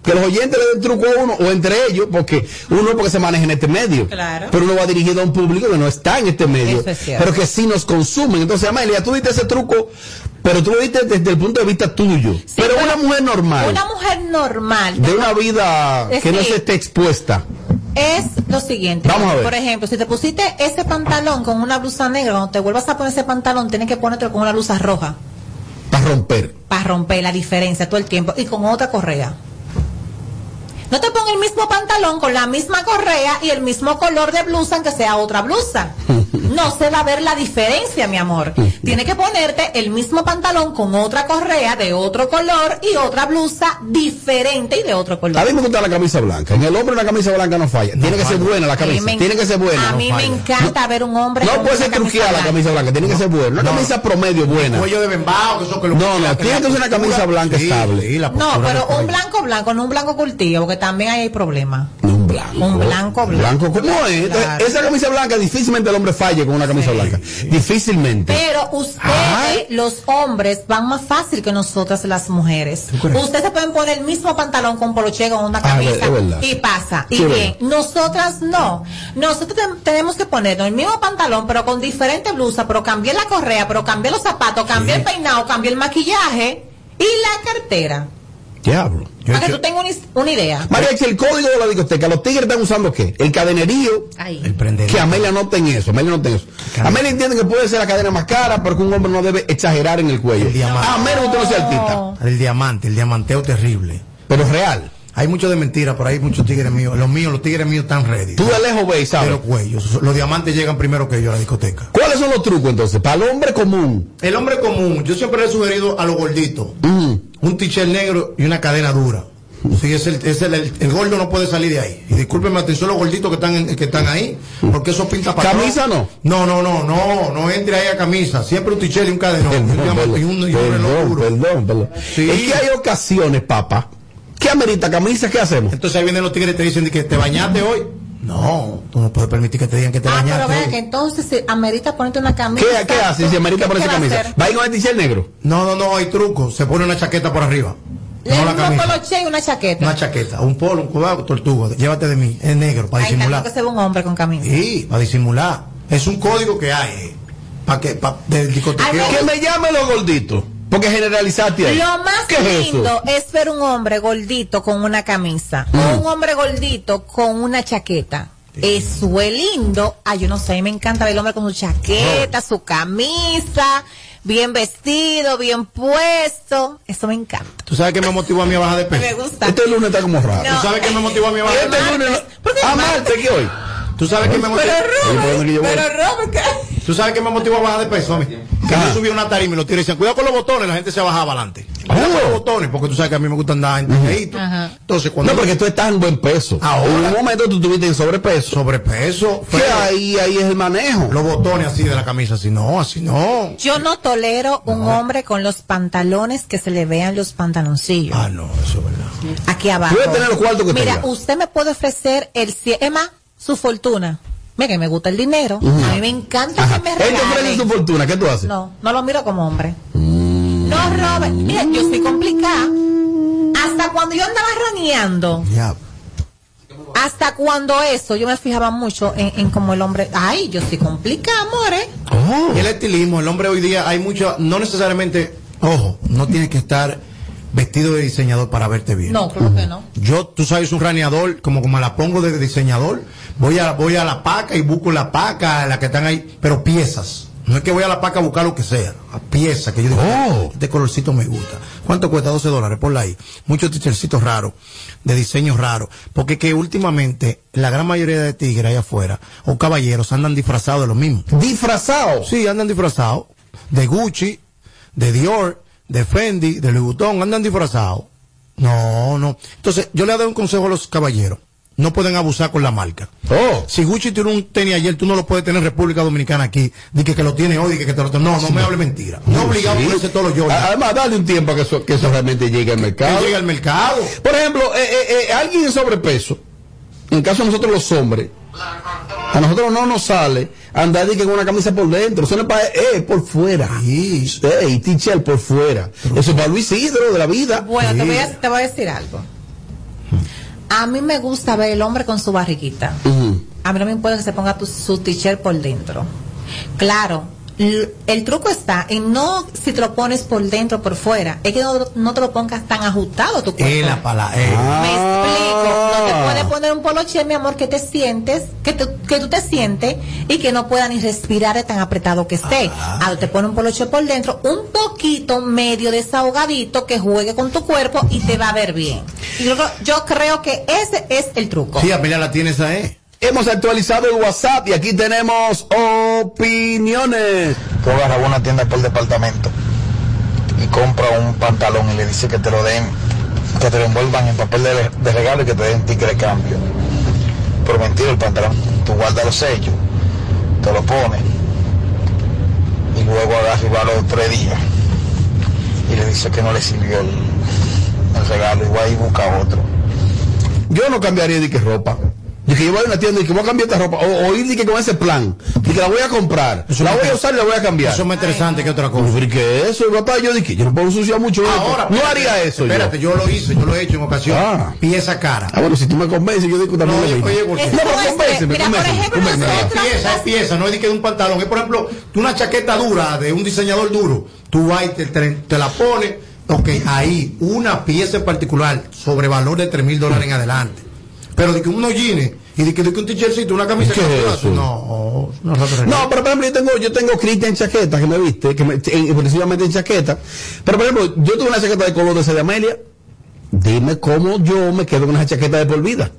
Speaker 28: Que los oyentes le den truco a uno o entre ellos, porque uno porque se maneja en este medio.
Speaker 29: Claro.
Speaker 28: Pero uno va dirigido a un público que no está en este medio.
Speaker 29: Eso es cierto.
Speaker 28: pero que sí nos consumen. Entonces, Amelia, tú diste ese truco, pero tú lo diste desde el punto de vista tuyo. pero,
Speaker 29: pero
Speaker 28: una mujer normal,
Speaker 29: Una mujer normal.
Speaker 28: de una vida
Speaker 29: Es
Speaker 28: que no se esté expuesta.
Speaker 29: es lo siguiente.
Speaker 28: Vamos a ver.
Speaker 29: Por ejemplo, si te pusiste ese pantalón con una blusa negra, cuando te vuelvas a poner ese pantalón, tienes que ponértelo con una blusa roja
Speaker 28: Para romper.
Speaker 29: para romper la diferencia todo el tiempo y con otra correa. No te pongas el mismo pantalón con la misma correa y el mismo color de blusa, aunque sea otra blusa. No se va a ver la diferencia, mi amor. Tienes que ponerte el mismo pantalón con otra correa de otro color y otra blusa diferente y de otro color.
Speaker 28: A mí me gusta la camisa blanca. En el hombre una camisa blanca no falla. Tiene que ser buena la
Speaker 29: mí
Speaker 28: camisa.
Speaker 29: me-
Speaker 28: Tiene que ser buena.
Speaker 29: A
Speaker 28: no
Speaker 29: mí me encanta ver un hombre
Speaker 28: No
Speaker 29: con
Speaker 28: puede ser truqueada la camisa blanca, tiene que ser buena. Una camisa promedio buena.
Speaker 16: Cuello de bembao, que eso que lo
Speaker 28: No, no, tiene que ser una camisa blanca
Speaker 16: Sí,
Speaker 28: estable.
Speaker 16: la
Speaker 29: No, pero un blanco blanco, no un blanco cultivo, porque también hay problemas.
Speaker 28: Un blanco.
Speaker 29: Un blanco,
Speaker 28: Blanco, ¿cómo es? Esa camisa blanca, difícilmente el hombre falle con una camisa blanca. Difícilmente.
Speaker 29: Pero ustedes, los hombres, van más fácil que nosotras las mujeres. Ustedes se pueden poner el mismo pantalón con poloche con una
Speaker 28: Ah,
Speaker 29: camisa y pasa. Y
Speaker 28: Sí,
Speaker 29: bien, nosotras no. Nosotros ten- tenemos que ponernos el mismo pantalón, pero con diferente blusa, pero cambié la correa, pero cambié los zapatos, cambié el peinado, cambié el maquillaje y la cartera.
Speaker 28: Diablo.
Speaker 29: Para que tú tengas una, idea.
Speaker 28: María, el código de la discoteca, los tigres están usando qué? El cadenerío.
Speaker 29: Ahí.
Speaker 28: Que Amelia no ten eso, Amelia no ten eso. Amelia entiende que puede ser la cadena más cara, pero que un hombre no debe exagerar en el cuello. A menos que usted no sea artista.
Speaker 16: El diamante, el diamanteo terrible.
Speaker 28: Pero real.
Speaker 16: Hay mucho de mentira, pero hay muchos tigres míos. Los míos, los tigres míos están ready.
Speaker 28: Tú de lejos ves, ¿sabes?
Speaker 16: De los cuellos. Los diamantes llegan primero que yo a la discoteca.
Speaker 28: ¿Cuáles son los trucos entonces? Para el hombre común.
Speaker 16: El hombre común, yo siempre le he sugerido a los gorditos. Un t-shirt negro y una cadena dura. Sí, es el, es el, el- el gordo no puede salir de ahí. Y discúlpenme atención los gorditos que están, en- que están ahí, porque eso pinta para
Speaker 28: ¿Camisa no?
Speaker 16: No, no, no, no, no entre ahí a camisa. Siempre un t-shirt y un cadenón. diamante, y un, y un
Speaker 28: Perdón,
Speaker 16: duro.
Speaker 28: perdón, perdón.
Speaker 16: Sí.
Speaker 28: Es que hay ocasiones, papá. ¿Qué amerita camisa? ¿Qué hacemos?
Speaker 16: Entonces ahí vienen los tigres y te dicen que te bañaste hoy. No, tú no puedes permitir que te digan que te
Speaker 29: Ah, pero
Speaker 16: bañaste
Speaker 29: vean
Speaker 16: hoy.
Speaker 29: que entonces se amerita ponerte una camisa.
Speaker 28: ¿Qué, qué hace si amerita
Speaker 29: ¿Qué-
Speaker 28: ponerse camisa? ¿Va a ir con el negro?
Speaker 16: No, no, no, hay truco. Se pone una chaqueta por arriba.
Speaker 29: Le
Speaker 16: No la
Speaker 29: un
Speaker 16: camisa.
Speaker 29: poloche y una chaqueta.
Speaker 16: Una chaqueta, un polo, un cuidado, tortuga. Llévate de mí. Es negro, para
Speaker 29: tanto
Speaker 16: disimular.
Speaker 29: que se ve un hombre con camisa.
Speaker 16: Sí, para disimular. Es un código que hay. Para que, pa, del discotequeo.
Speaker 28: Que me llame los gorditos. Porque generalizaste ahí.
Speaker 29: Lo más
Speaker 28: ¿Qué es eso?
Speaker 29: lindo es ver un hombre gordito con una camisa
Speaker 28: Mm.
Speaker 29: o un hombre gordito con una chaqueta. Eso es lindo. Ay, yo no sé, me encanta ver el hombre con su chaqueta, su camisa, bien vestido, bien puesto. Eso me encanta.
Speaker 16: ¿Tú sabes qué me motivó a mí a bajar de peso?
Speaker 29: Me gusta.
Speaker 28: Este lunes está como raro.
Speaker 16: ¿Tú sabes qué me motivó a mí a bajar de
Speaker 28: Este
Speaker 16: peso?
Speaker 28: lunes. Ah, martes, ¿qué hoy?
Speaker 16: ¿Tú sabes qué me motivó?
Speaker 28: Oye, ¿por dónde que voy?
Speaker 29: Robert, ¿qué?
Speaker 16: ¿Tú sabes qué me motivó a bajar de peso a mí? Que yo subí una tarima y los tigres decían, cuidado con los botones, la gente se bajaba adelante. Cuidado con los botones, porque tú sabes que a mí me gusta andar en. Entonces, cuando
Speaker 28: No, porque tú estás en buen peso.
Speaker 16: Ahora.
Speaker 28: En un momento tú estuviste en sobrepeso.
Speaker 16: sobrepeso,
Speaker 28: ¿Qué
Speaker 16: feo.
Speaker 28: ahí, ahí es el manejo?
Speaker 16: los botones así de la camisa, así no, así no.
Speaker 29: Yo no tolero un hombre con los pantalones que se le vean los pantaloncillos.
Speaker 16: Ah, no, eso es verdad.
Speaker 29: Aquí abajo.
Speaker 28: Puede tener los cuartos que
Speaker 29: Mira,
Speaker 28: tenga.
Speaker 29: usted me puede ofrecer el más, su fortuna. Mira que me gusta el dinero. A mí me encanta
Speaker 28: Ajá.
Speaker 29: que me
Speaker 28: Él te ofrece
Speaker 29: regalen.
Speaker 28: su fortuna, ¿qué tú haces?
Speaker 29: No, no lo miro como hombre.
Speaker 28: Mm.
Speaker 29: No, Robert. Mira, yo soy complicada. Hasta cuando yo andaba raneando,
Speaker 16: Ya.
Speaker 29: hasta cuando eso, yo me fijaba mucho en, en cómo el hombre. Ay, yo soy complicada, amores.
Speaker 16: Y el estilismo, el hombre hoy día hay mucho, no necesariamente, ojo, no tienes que estar vestido de diseñador para verte bien.
Speaker 29: No, creo que no.
Speaker 16: Yo, tú sabes, un raneador, como como la pongo de diseñador, voy a, voy a la paca y busco la paca, la que están ahí, pero piezas. No es que voy a la paca a buscar lo que sea, a piezas, que yo digo,
Speaker 28: Oh.
Speaker 16: este colorcito me gusta. ¿Cuánto cuesta? 12 dólares, ponla ahí. Muchos tichercitos raros, de diseños raros, porque que últimamente la gran mayoría de tigres allá afuera, o caballeros, andan disfrazados de lo mismo.
Speaker 28: ¿Disfrazado?
Speaker 16: Sí, andan disfrazados. De Gucci, de Dior, de Fendi, de Louis Vuitton, andan disfrazados. No, no. Entonces, yo le doy un consejo a los caballeros. No pueden abusar con la marca.
Speaker 28: Oh.
Speaker 16: Si Gucci tiene un tenis ayer, tú no lo puedes tener en República Dominicana aquí. Dice que, lo tiene hoy, dice que te lo No, no me hable mentira. No obligado a ponerse todos los Jordan.
Speaker 28: Además, dale un tiempo a que eso, que eso realmente llegue al mercado.
Speaker 16: Que llegue al mercado.
Speaker 28: Por ejemplo, eh, eh, eh, alguien en sobrepeso, en el caso de nosotros los hombres, a nosotros no nos sale andar con una camisa por dentro, eso no es para, eh, por fuera. Eh, t-shirt por fuera. Eso es para Luis Isidro de la vida.
Speaker 29: Bueno, te,
Speaker 28: Sí.
Speaker 29: voy a, te voy a decir algo. A mí me gusta ver el hombre con su barriguita. A mí no me importa que se ponga tu- su t-shirt por dentro. Claro, el truco está en no si te lo pones por dentro o por fuera. Es que no, no te lo pongas tan ajustado tu cuerpo.
Speaker 16: Es la palabra. eh.
Speaker 29: Me explico. No te
Speaker 28: Ah.
Speaker 29: puedes poner un poloche, mi amor, que te sientes, que, tú- que tú te sientes y que no pueda ni respirar de tan apretado que esté. Ahora te pone un poloche por dentro, un poquito medio desahogadito que juegue con tu cuerpo y te va a ver bien. Y yo, creo- yo creo que ese es el truco.
Speaker 16: Sí, Amelia la tiene esa, eh.
Speaker 28: Hemos actualizado el WhatsApp y aquí tenemos opiniones.
Speaker 30: Tú agarras una tienda por departamento y compra un pantalón y le dice que te lo den, que te lo envuelvan en papel de, de regalo y que te den ticket de cambio. Pero mentira, el pantalón, tú guardas los sellos, te lo pones y luego agarras a los tres días y le dice que no le sirvió el, el regalo y va y busca otro.
Speaker 28: Yo no cambiaría de que ropa. De que yo voy a una tienda y que voy a cambiar esta ropa. O, o ir de que con ese plan. Y que la voy a comprar. la voy a usar y la voy a cambiar.
Speaker 16: Eso es más interesante que otra cosa.
Speaker 28: Pero que eso, papá, yo dije, yo no puedo ensuciar mucho.
Speaker 16: Ahora,
Speaker 28: no haría eso.
Speaker 16: Espérate, yo. lo hice, yo lo he hecho en ocasión.
Speaker 28: Ah.
Speaker 16: Pieza cara.
Speaker 28: Ah, bueno, si tú me convences, yo digo también
Speaker 16: No,
Speaker 28: lo mismo.
Speaker 16: oye, porque-
Speaker 28: No, pero convénceme, convénceme, convénceme.
Speaker 16: Es pieza, es pieza, no es de que de un pantalón. Es, por ejemplo, tú una chaqueta dura de un diseñador duro, tú vas y te, te- te la pones, ok, ahí, una pieza en particular, sobre valor de 3 mil dólares en adelante. Pero de que unos jeans y de que, de que un t-shirtcito, una camisa
Speaker 28: ¿Qué es eso?
Speaker 16: no, no, no,
Speaker 28: No, pero por ejemplo, yo tengo, yo tengo Cristian chaqueta que me viste, que me, en- precisamente en chaqueta. Pero por ejemplo, yo tuve una chaqueta de color de esa de Amelia. Dime cómo yo me quedo con esa chaqueta de por vida.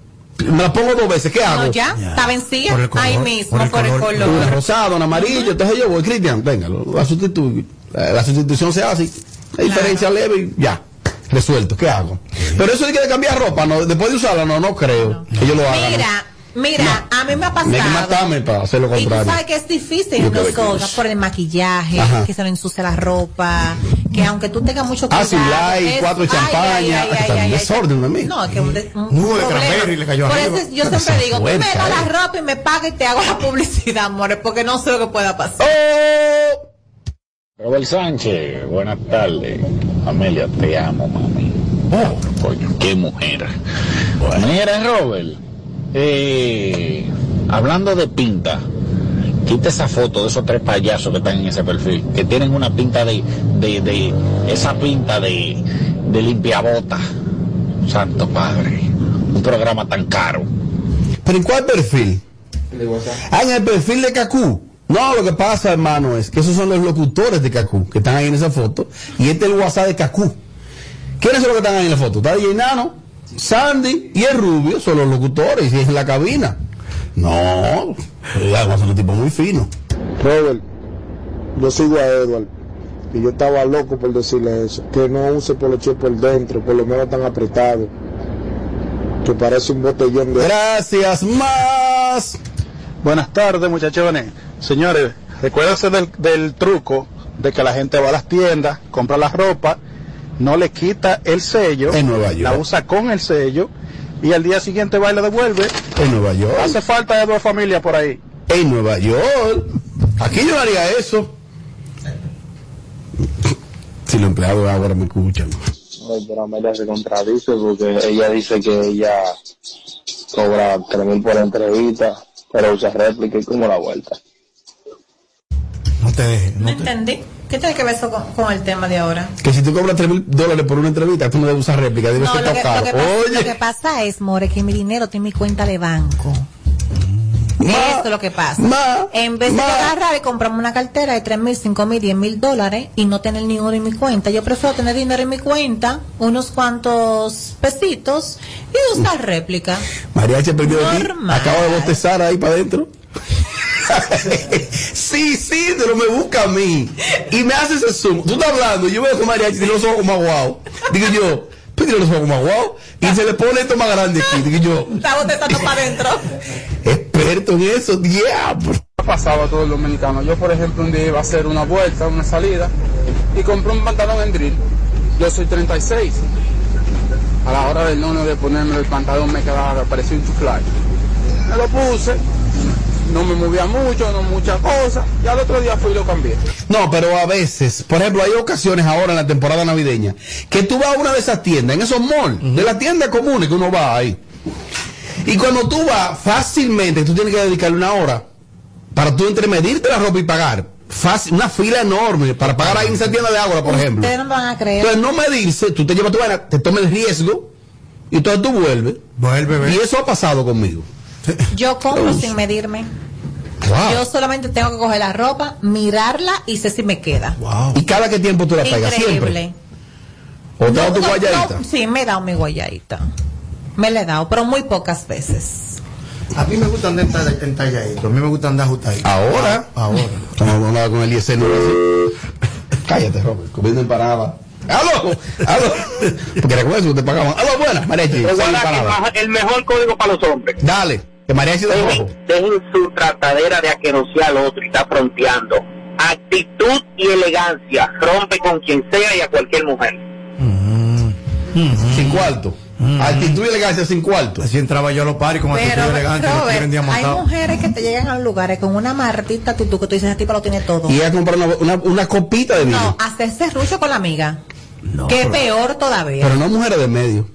Speaker 28: Me la pongo dos veces, ¿qué hago?
Speaker 29: No, ya, está vencida.
Speaker 28: Por el color,
Speaker 29: Ahí mismo,
Speaker 28: por
Speaker 29: por
Speaker 28: el color.
Speaker 29: color.
Speaker 28: Un rosado, un amarillo, entonces yo voy, Cristian, venga, lo- la, sustitu- la, la sustitución se hace, la diferencia leve y ya, resuelto, ¿qué hago? Pero eso de que de cambiar ropa, no, después de usarla, no, no creo que yo lo haga.
Speaker 29: Mira, mira, a mí me ha pasado.
Speaker 28: matarme para hacer lo
Speaker 29: Y tú
Speaker 28: contrario.
Speaker 29: sabes que es difícil nosotros
Speaker 28: es.
Speaker 29: por el maquillaje,
Speaker 28: Ajá.
Speaker 29: que se nos ensucia la ropa, que aunque tú tengas mucho cuidado.
Speaker 28: Ah, sin light,
Speaker 29: es-
Speaker 28: cuatro
Speaker 29: ay,
Speaker 28: champaña,
Speaker 29: ay, ay,
Speaker 28: hasta
Speaker 29: ay,
Speaker 28: un
Speaker 29: ay,
Speaker 28: desorden de mí.
Speaker 29: No, es que un, de- un
Speaker 28: de
Speaker 29: problema.
Speaker 28: cranberry le cayó
Speaker 29: Por eso yo
Speaker 28: Esa
Speaker 29: siempre digo, tú me das
Speaker 28: eh.
Speaker 29: la ropa y me pagas y te hago la publicidad, amores, porque no sé lo que pueda pasar.
Speaker 28: Oh.
Speaker 31: Robert Sánchez, buenas tardes. Amelia, te amo, mami. Oh, coño, qué mujer. Mira, Robert, eh, hablando de pinta, quita esa foto de esos tres payasos que están en ese perfil, que tienen una pinta de, de, de esa pinta de, de limpiabota. Santo Padre, un programa tan caro.
Speaker 28: ¿Pero en cuál perfil? Ah, en el perfil de Cacú. No, lo que pasa, hermano, es que esos son los locutores de Cacú, que están ahí en esa foto, y este es el WhatsApp de Cacú. ¿Quiénes son los que están ahí en la foto? Está DJ Nano, Sandy y el Rubio, son los locutores, y es en la cabina. No, ya, son un tipo muy fino.
Speaker 32: Robert, yo sigo a Edward y yo estaba loco por decirle eso, que no use poloche por dentro, por lo menos tan apretado, que parece un botellón de...
Speaker 28: Gracias, más.
Speaker 33: Buenas tardes, muchachones. Señores, recuérdense del, del truco de que la gente va a las tiendas, compra la ropa, no le quita el sello,
Speaker 28: En Nueva York.
Speaker 33: la usa con el sello y al día siguiente va y le devuelve.
Speaker 28: En Nueva York.
Speaker 33: Hace falta de dos familias por ahí.
Speaker 28: En Nueva York. Aquí yo haría eso. Si los empleados ahora me escuchan.
Speaker 32: Pero Amelia se contradice porque ella dice que ella cobra 3 mil por entrevista, pero usa réplica y como la vuelta.
Speaker 16: No te dejes.
Speaker 29: No entendí. ¿Qué tiene que ver eso con, con el tema de ahora?
Speaker 28: Que si tú cobras 3 mil dólares por una entrevista, tú no debes usar réplica, debe
Speaker 29: No, que, que pasa,
Speaker 28: Oye,
Speaker 29: lo que pasa es, More, que mi dinero tiene mi cuenta de banco. Eso es lo que pasa. en vez de agarrar y comprarme una cartera de 3 mil, 5 mil, 10 mil dólares y no tener ni uno en mi cuenta, yo prefiero tener dinero en mi cuenta, unos cuantos pesitos y usar réplica.
Speaker 28: Mariachi perdió de ti.
Speaker 29: Normal.
Speaker 28: Acaba de bostezar ahí para adentro. sí, sí, pero me busca a mí. Y me hace ese zoom. Tú estás hablando, yo veo que Mariachi tiene los ojos como aguados. Digo yo, ¿pero tiene los ojos como aguados? Y se le pone esto más grande aquí. Digo yo,
Speaker 29: Está botezando para adentro.
Speaker 28: experto en eso, diablo.
Speaker 34: ha pasado a todo el dominicano. Yo, por ejemplo, un día iba a hacer una vuelta, una salida, y compré un pantalón en drill. Yo soy 36. A la hora del nono de ponerme el pantalón me quedaba, parecía un chuflay. Me lo puse, no me movía mucho, no muchas cosas, y al otro día fui y lo cambié.
Speaker 28: No, pero a veces, por ejemplo, hay ocasiones ahora en la temporada navideña que tú vas a una de esas tiendas, en esos malls, de las tiendas comunes que uno va ahí. Y cuando tú vas, fácilmente tú tienes que dedicarle una hora para tú entremedirte la ropa y pagar. Fácil, una fila enorme para pagar ahí en esa tienda de agua, por ejemplo.
Speaker 29: Ustedes no van a creer.
Speaker 28: Entonces no medirse, tú te llevas tu vaina, te tomas el riesgo y entonces tú vuelves.
Speaker 16: Vuelve,
Speaker 28: Y eso ha pasado conmigo.
Speaker 29: Yo compro sin medirme.
Speaker 28: Wow.
Speaker 29: Yo solamente tengo que coger la ropa, mirarla y sé si me queda.
Speaker 28: ¿Y cada qué tiempo tú la pegas? Siempre.
Speaker 29: Increíble.
Speaker 28: ¿O te das tu
Speaker 29: No,
Speaker 28: guayadita?
Speaker 29: no, sí, me he dado mi guayadita. Me la he dado, pero muy pocas veces.
Speaker 16: A mí me gusta andar enta- entalladito, a mí me gusta andar ajustadito.
Speaker 28: Ahora.
Speaker 16: Ahora.
Speaker 28: Estamos hablando con el ISN. Cállate, Robert, comiendo empanada. ¡Aló! ¡Aló! Porque eso que te pagaban. ¡Aló, buena! Empanadas.
Speaker 35: el mejor código para los hombres.
Speaker 28: Dale, que Mariachi.
Speaker 35: Dejen, dejen su tratadera de aquerosear al otro y está fronteando. Actitud y elegancia rompe con quien sea y a cualquier mujer.
Speaker 28: Sin cuarto. Actitud y elegancia sin cuarto.
Speaker 16: Así entraba yo a los paris con actitud
Speaker 29: Pero,
Speaker 16: elegante.
Speaker 29: Robert,
Speaker 16: vendía
Speaker 29: hay mujeres que te llegan a los lugares con una maldita actitud que tú dices, esa tipa lo tiene todo.
Speaker 28: Y a comprar una, una, una copita de vino.
Speaker 29: No, hacerse rucho con la amiga. que
Speaker 28: pero-
Speaker 29: peor todavía.
Speaker 28: Pero no mujeres de medio.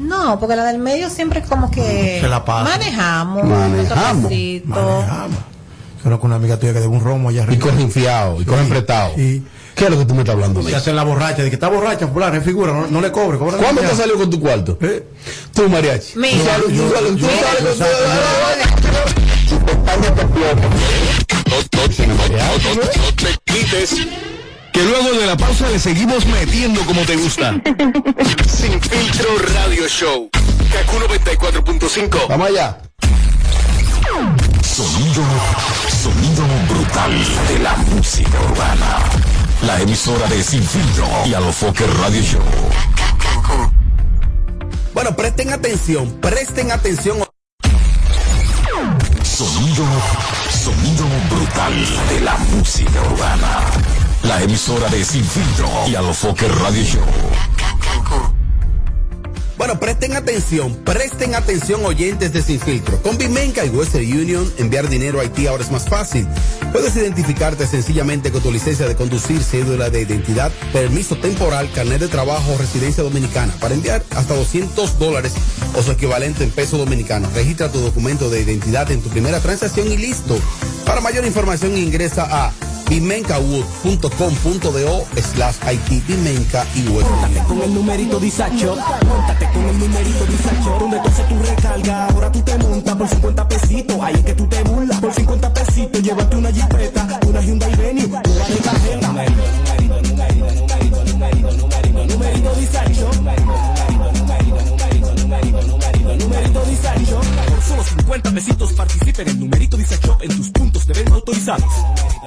Speaker 29: No, porque la del medio siempre como que
Speaker 16: Se la pasa.
Speaker 29: manejamos.
Speaker 28: Manejamos.
Speaker 29: un toquecito.
Speaker 16: Conozco una amiga tuya que debe un romo allá
Speaker 28: Y
Speaker 16: arriba.
Speaker 28: cogen fiado, y cogen prestado. ¿Qué es lo que tú me estás hablando?
Speaker 16: Se hace la borracha, de que está borracha, fulano, es figura, no, no le cobre.
Speaker 28: ¿Cuándo te salió con tu cuarto? Tú, mariachi.
Speaker 29: Mira.
Speaker 28: Tú sales- tú sales- tú sales con tu-
Speaker 22: No te quites. Que luego de la pausa le seguimos metiendo como te gusta. Sin filtro radio show. Kaku 94.5.
Speaker 28: Vamos allá.
Speaker 8: Sonido, sonido brutal de la música urbana. La emisora de Sin Filtro y Alofoque Radio Show.
Speaker 28: Bueno, presten atención, presten atención.
Speaker 8: Sonido, sonido brutal de la música urbana. La emisora de Sin Filtro y Alofoque Radio Show.
Speaker 28: Bueno, presten atención, presten atención oyentes de Sin Filtro. Con Bimenca y Western Union, enviar dinero a Haití ahora es más fácil. Puedes identificarte sencillamente con tu licencia de conducir, cédula de identidad, permiso temporal, carnet de trabajo o residencia dominicana para enviar hasta 200 dólares o su equivalente en peso dominicano. Registra tu documento de identidad en tu primera transacción y listo. Para mayor información ingresa a bimencawood.com.do slash y
Speaker 36: con el numerito disacho. Con el numerito disacho. Donde tú haces tu ahora tú te montas por 50 pesitos. Ahí que tú te burlas. Por 50 pesitos, llévate una jipeta, una Hyundai Venue, una. Numerito, numerito, numerito, solo 50 pesitos en numerito en tus puntos de.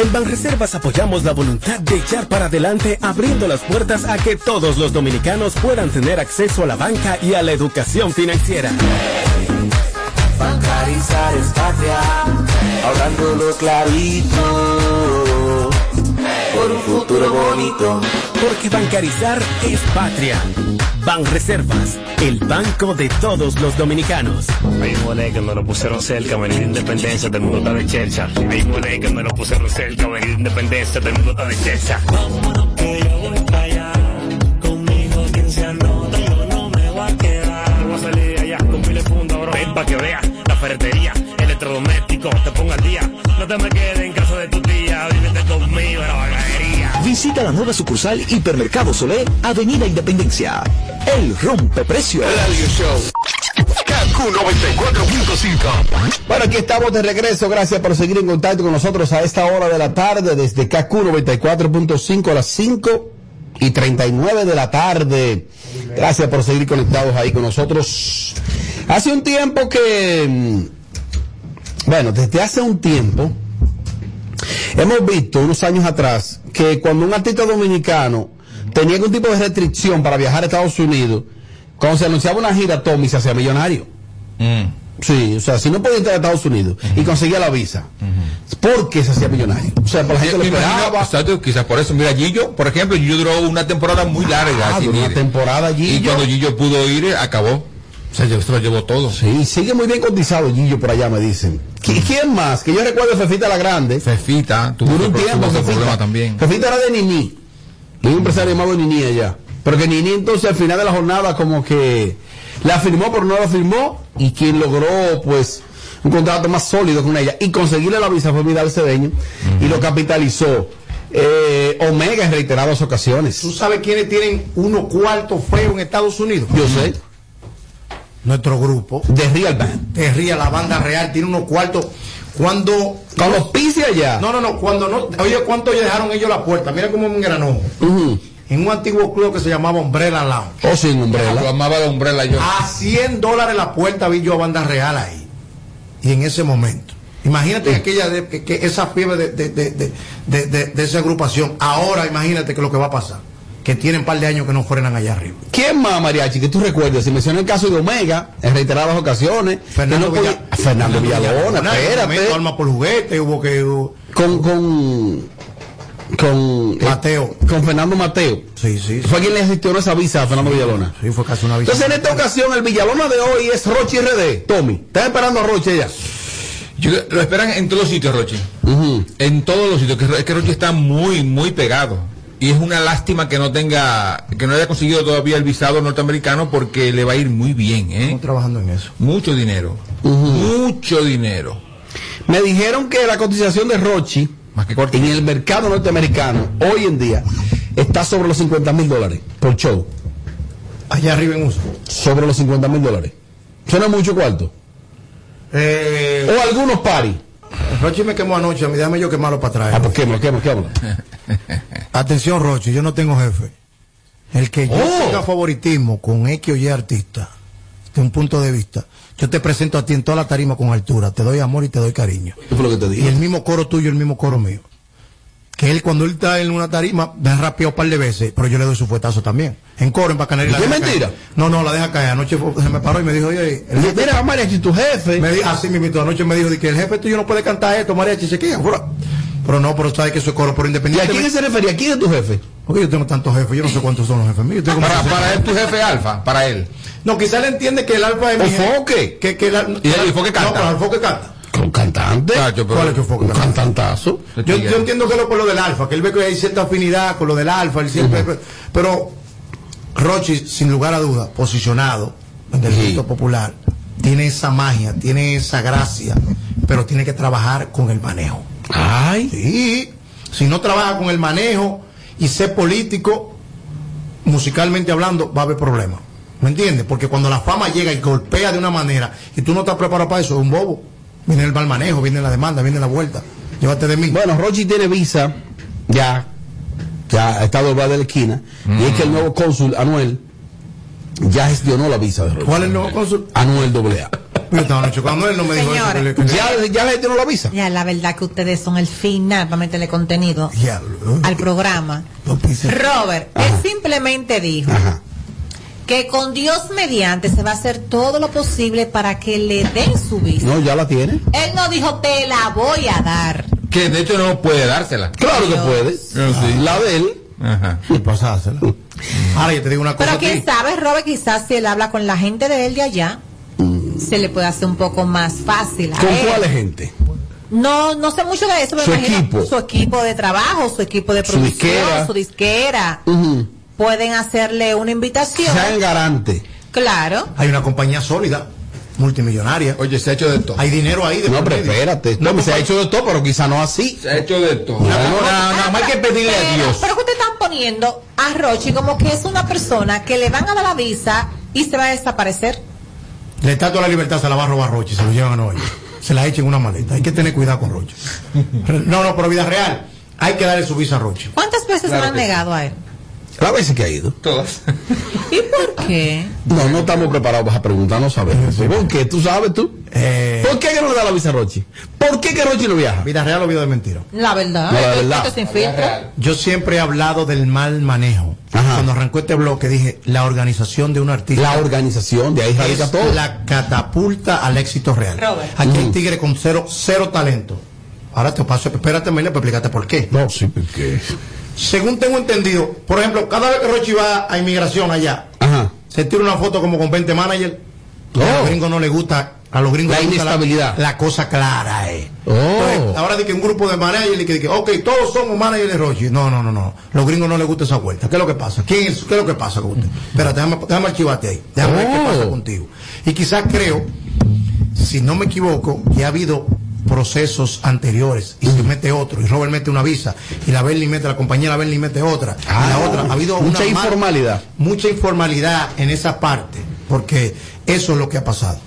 Speaker 36: En Banreservas apoyamos la voluntad de echar para adelante abriendo las puertas a que todos los dominicanos puedan tener acceso a la banca y a la educación financiera.
Speaker 37: Bancarizar clarito, por un futuro bonito.
Speaker 36: Porque bancarizar es patria. Banreservas, el banco de todos los dominicanos.
Speaker 38: Hay un mole que me lo pusieron cerca, venir independencia, todo el mundo está de chercha. Hay un mole que me lo pusieron cerca, venir independencia, todo el mundo está de chercha. Vámonos que yo voy para allá, conmigo quien se anota, yo no me voy a quedar. Voy a salir de allá con miles de fundos, bro. Ven pa' que veas la ferretería, electrodomésticos, te pongo al día. No te me quedes en casa de tu tía, vívete conmigo la.
Speaker 39: Visita la nueva sucursal Hipermercado Solé, Avenida Independencia. El rompe precio.
Speaker 22: Radio Show. Kaku 94.5.
Speaker 28: Bueno, aquí estamos de regreso. Gracias por seguir en contacto con nosotros a esta hora de la tarde desde KQ 94.5 a las 5 y 39 de la tarde. Gracias por seguir conectados ahí con nosotros. Hace un tiempo que, mm, bueno, desde hace un tiempo, hemos visto unos años atrás que cuando un artista dominicano tenía algún tipo de restricción para viajar a Estados Unidos, cuando se anunciaba una gira, Tommy se hacía millonario. Sí, o sea, si no podía entrar a Estados Unidos y conseguía la visa, ¿por qué se hacía millonario? O sea, por la gente lo esperaba.
Speaker 40: exacto, quizás por eso. Mira, Gillo, por ejemplo, Gillo duró una temporada muy larga.
Speaker 28: Ah, una temporada
Speaker 40: Y
Speaker 28: Gillo.
Speaker 40: cuando Gillo pudo ir, acabó. O sea, se lo llevó todo.
Speaker 28: Sí, sigue muy bien cotizado Gillo por allá, me dicen. ¿Qui- ¿Quién más? Que yo recuerdo Fefita la Grande.
Speaker 40: Fefita, tuvo
Speaker 28: un tiempo,
Speaker 40: tuvo ese
Speaker 28: Fefita.
Speaker 40: problema también.
Speaker 28: Fefita era de Nini. Un empresario llamado Nini allá. Pero que Nini entonces al final de la jornada como que la firmó pero no la firmó y quien logró pues un contrato más sólido con ella y conseguirle la visa fue Vidal Cedeño y lo capitalizó. Eh, Omega en reiteradas ocasiones.
Speaker 16: ¿Tú sabes quiénes tienen unos cuartos feos en Estados Unidos?
Speaker 28: Yo sé.
Speaker 16: Nuestro grupo.
Speaker 28: De Real Band.
Speaker 16: De Real, la banda real, tiene unos cuartos. Cuando.
Speaker 28: Con los pise allá.
Speaker 16: No, no, no. Cuando no. Oye, ¿cuánto dejaron ellos la puerta? Mira cómo me engranó. En un antiguo club que se llamaba Umbrella Lounge.
Speaker 28: Oh, sin Umbrella.
Speaker 40: Lo amaba de Umbrella yo.
Speaker 16: A 100 dólares la puerta vi yo a banda real ahí. Y en ese momento. Imagínate aquella de, que, que esa fiebre de, de, de, de, de- de- de esa agrupación. Ahora imagínate que lo que va a pasar. Que tienen un par de años que no frenan allá arriba.
Speaker 28: ¿Quién más, Mariachi, que tú recuerdes? Si mencioné el caso de Omega, en reiteradas ocasiones.
Speaker 16: Fernando,
Speaker 28: no podía-
Speaker 16: Villa-
Speaker 28: Fernando Villalona, espérate.
Speaker 16: Alma por juguete, hubo que.
Speaker 28: Con, con, con.
Speaker 16: Mateo.
Speaker 28: con Fernando Mateo.
Speaker 16: Sí, sí.
Speaker 28: Fue quien le gestionó esa visa a Fernando Villalona.
Speaker 16: Sí, fue casi una visa.
Speaker 28: Entonces, en esta ocasión, el Villalona de hoy es Rochi RD. Tommy, ¿estás esperando a Rochi ya?
Speaker 40: Yo- lo esperan en todos los sitios, Rochi. En todos los sitios. Que, es que Rochi está muy, muy pegado. Y es una lástima que no tenga, que no haya conseguido todavía el visado norteamericano porque le va a ir muy bien, ¿eh?
Speaker 16: Estamos trabajando en eso.
Speaker 40: Mucho dinero. Mucho dinero.
Speaker 28: Me dijeron que la cotización de Rochi en el mercado norteamericano hoy en día está sobre los 50 mil dólares por show.
Speaker 16: Allá arriba en uso.
Speaker 28: Sobre los 50 mil dólares. Suena mucho cuarto.
Speaker 16: Eh,
Speaker 28: O algunos paris.
Speaker 16: Rochi me quemó anoche, déjame yo quemarlo para atrás.
Speaker 28: Ah, pues quémalo, quémalo, quémalo.
Speaker 16: Atención, Rochi, yo no tengo jefe. El que yo
Speaker 28: Oh.
Speaker 16: tenga favoritismo con X o Y artista, de un punto de vista, yo te presento a ti en toda la tarima con altura, te doy amor y te doy cariño.
Speaker 28: ¿Qué fue lo que te
Speaker 16: Y el mismo coro tuyo, el mismo coro mío. Que él cuando él está en una tarima, me ha rapeado un par de veces, pero yo le doy su fuetazo también. En coro, en bacanería.
Speaker 28: ¿Y qué mentira?
Speaker 16: caer. No, no, la deja caer. Anoche fue- se me paró y me dijo, oye, el jefe-
Speaker 28: Mira, Mariachi, tu jefe.
Speaker 16: me dijo, así me invitó anoche me dijo que el jefe tuyo no puede cantar esto, mariachi, chequea, fuera. Pero no, pero sabes que eso es coro por
Speaker 28: ¿Y a
Speaker 16: independiente.
Speaker 28: quién se refería? ¿Quién es tu jefe?
Speaker 16: Porque yo tengo tantos jefes, yo no sé cuántos son los jefes míos.
Speaker 40: Para, para él, tu jefe alfa, para él.
Speaker 16: No, quizá él entiende que el alfa es mi jefe. Que, que la-
Speaker 40: ¿Y el Foque canta?
Speaker 16: No, pero el Foque canta.
Speaker 28: Con cantante.
Speaker 40: Pero-
Speaker 16: ¿Cuál es?
Speaker 28: Un cantantazo.
Speaker 16: Yo, yo entiendo que lo por lo del alfa, que él ve que hay cierta afinidad con lo del alfa, él siempre, pero Rochi, sin lugar a dudas, posicionado en el gusto popular, tiene esa magia, tiene esa gracia, pero tiene que trabajar con el manejo.
Speaker 28: Ay.
Speaker 16: Sí, si no trabaja con el manejo y ser político, musicalmente hablando, va a haber problemas. ¿Me entiendes? Porque cuando la fama llega y golpea de una manera y tú no estás preparado para eso, es un bobo. Viene el mal manejo, viene la demanda, viene la vuelta. Llévate de mí.
Speaker 28: Bueno, Rochi tiene visa, ya, ya está doblada de la esquina, y es que el nuevo cónsul, Anuel, ya gestionó la visa de Rochi.
Speaker 16: ¿Cuál es el nuevo cónsul?
Speaker 28: Anuel AA.
Speaker 16: Yo estaba anoche cuando él no me dijo eso.
Speaker 29: Señores.
Speaker 16: que le-
Speaker 28: Ya, ya le gestionó la visa.
Speaker 29: Ya, la verdad que ustedes son el final para meterle contenido
Speaker 16: Diablo.
Speaker 29: al programa. Robert, él simplemente dijo
Speaker 28: Ajá.
Speaker 29: Que con Dios mediante se va a hacer todo lo posible para que le den su visa.
Speaker 28: No, ya la tiene.
Speaker 29: Él no dijo te la voy a dar.
Speaker 40: Que de hecho no puede dársela.
Speaker 28: Claro que puede.
Speaker 40: sí.
Speaker 28: La de él.
Speaker 40: Ajá.
Speaker 16: Y pasársela. Ahora yo te digo una cosa
Speaker 29: Pero quién sabe, Robert, quizás si él habla con la gente de él de allá, se le puede hacer un poco más fácil. a
Speaker 28: ¿Con
Speaker 29: él.
Speaker 28: cuál gente?
Speaker 29: No, no sé mucho de eso, pero
Speaker 28: Su
Speaker 29: imagino
Speaker 28: equipo.
Speaker 29: su equipo de trabajo, su equipo de
Speaker 28: Su
Speaker 29: producción,
Speaker 28: disquera.
Speaker 29: su disquera. Pueden hacerle una invitación.
Speaker 28: Sean garante.
Speaker 29: Claro.
Speaker 16: Hay una compañía sólida, multimillonaria.
Speaker 40: Oye, se ha hecho de todo.
Speaker 16: Hay dinero ahí de
Speaker 28: No, pero espérate.
Speaker 16: No,
Speaker 28: No, se ha hecho de todo, pero quizá no así.
Speaker 40: Se ha hecho de todo.
Speaker 28: No,
Speaker 40: Nada,
Speaker 28: no,
Speaker 40: nada más hay que pedirle a Dios.
Speaker 29: pero que ustedes están poniendo a Rochi como que es una persona que le van a dar la visa y se va a desaparecer.
Speaker 16: La estatua de la libertad se la va a robar Roche, se lo llevan a Nueva York. Se la echen en una maleta. Hay que tener cuidado con Roche. No, no, pero vida real. Hay que darle su visa a Roche.
Speaker 29: ¿Cuántas veces
Speaker 40: Claro
Speaker 29: se han negado a él?
Speaker 28: La veces que ha ido.
Speaker 40: Todas.
Speaker 29: ¿Y por qué?
Speaker 28: No, no estamos preparados para preguntar, no sabemos. ¿Por qué? ¿Tú sabes tú?
Speaker 16: Eh,
Speaker 28: ¿Por qué que no le da la visa a Rochi? ¿Por qué que Rochi no viaja?
Speaker 16: vida real o vida de mentira.
Speaker 29: La verdad.
Speaker 28: No, la verdad.
Speaker 29: esto sin filtro.
Speaker 16: Yo siempre he hablado del mal manejo. cuando arrancó este bloque, dije, la organización de un artista.
Speaker 28: La organización, de ahí radica
Speaker 16: es
Speaker 28: todo.
Speaker 16: La catapulta al éxito real.
Speaker 29: Robert.
Speaker 16: Aquí hay
Speaker 28: Mm.
Speaker 16: tigre con cero, cero talento. Ahora te paso, espérate, Amelia, para explicarte por qué.
Speaker 28: No, sí, porque.
Speaker 16: Según tengo entendido, por ejemplo, cada vez que Rochi va a inmigración allá,
Speaker 28: Ajá.
Speaker 16: se tira una foto como con 20 managers.
Speaker 28: Oh.
Speaker 16: A los gringos no les gusta, a los gringos
Speaker 28: La
Speaker 16: les gusta
Speaker 28: inestabilidad.
Speaker 16: La, cosa clara, eh.
Speaker 28: Oh.
Speaker 16: Entonces, ahora de que un grupo de managers y que, de que, ok, todos somos managers de Rochi. No, no, no, no. Los gringos no les gusta esa vuelta. ¿Qué es lo que pasa? ¿Quién es- ¿Qué es lo que pasa con usted? Espérate, déjame, déjame archivarte ahí. Déjame ver qué
Speaker 28: Oh.
Speaker 16: pasa contigo. Y quizás creo, si no me equivoco, que ha habido procesos anteriores y se mete otro y Robert mete una visa y la Berlin mete la compañera Berlin mete otra y la
Speaker 28: Ah,
Speaker 16: otra. Ha habido
Speaker 28: mucha
Speaker 16: una mal-
Speaker 28: informalidad.
Speaker 16: mucha informalidad en esa parte porque eso es lo que ha pasado.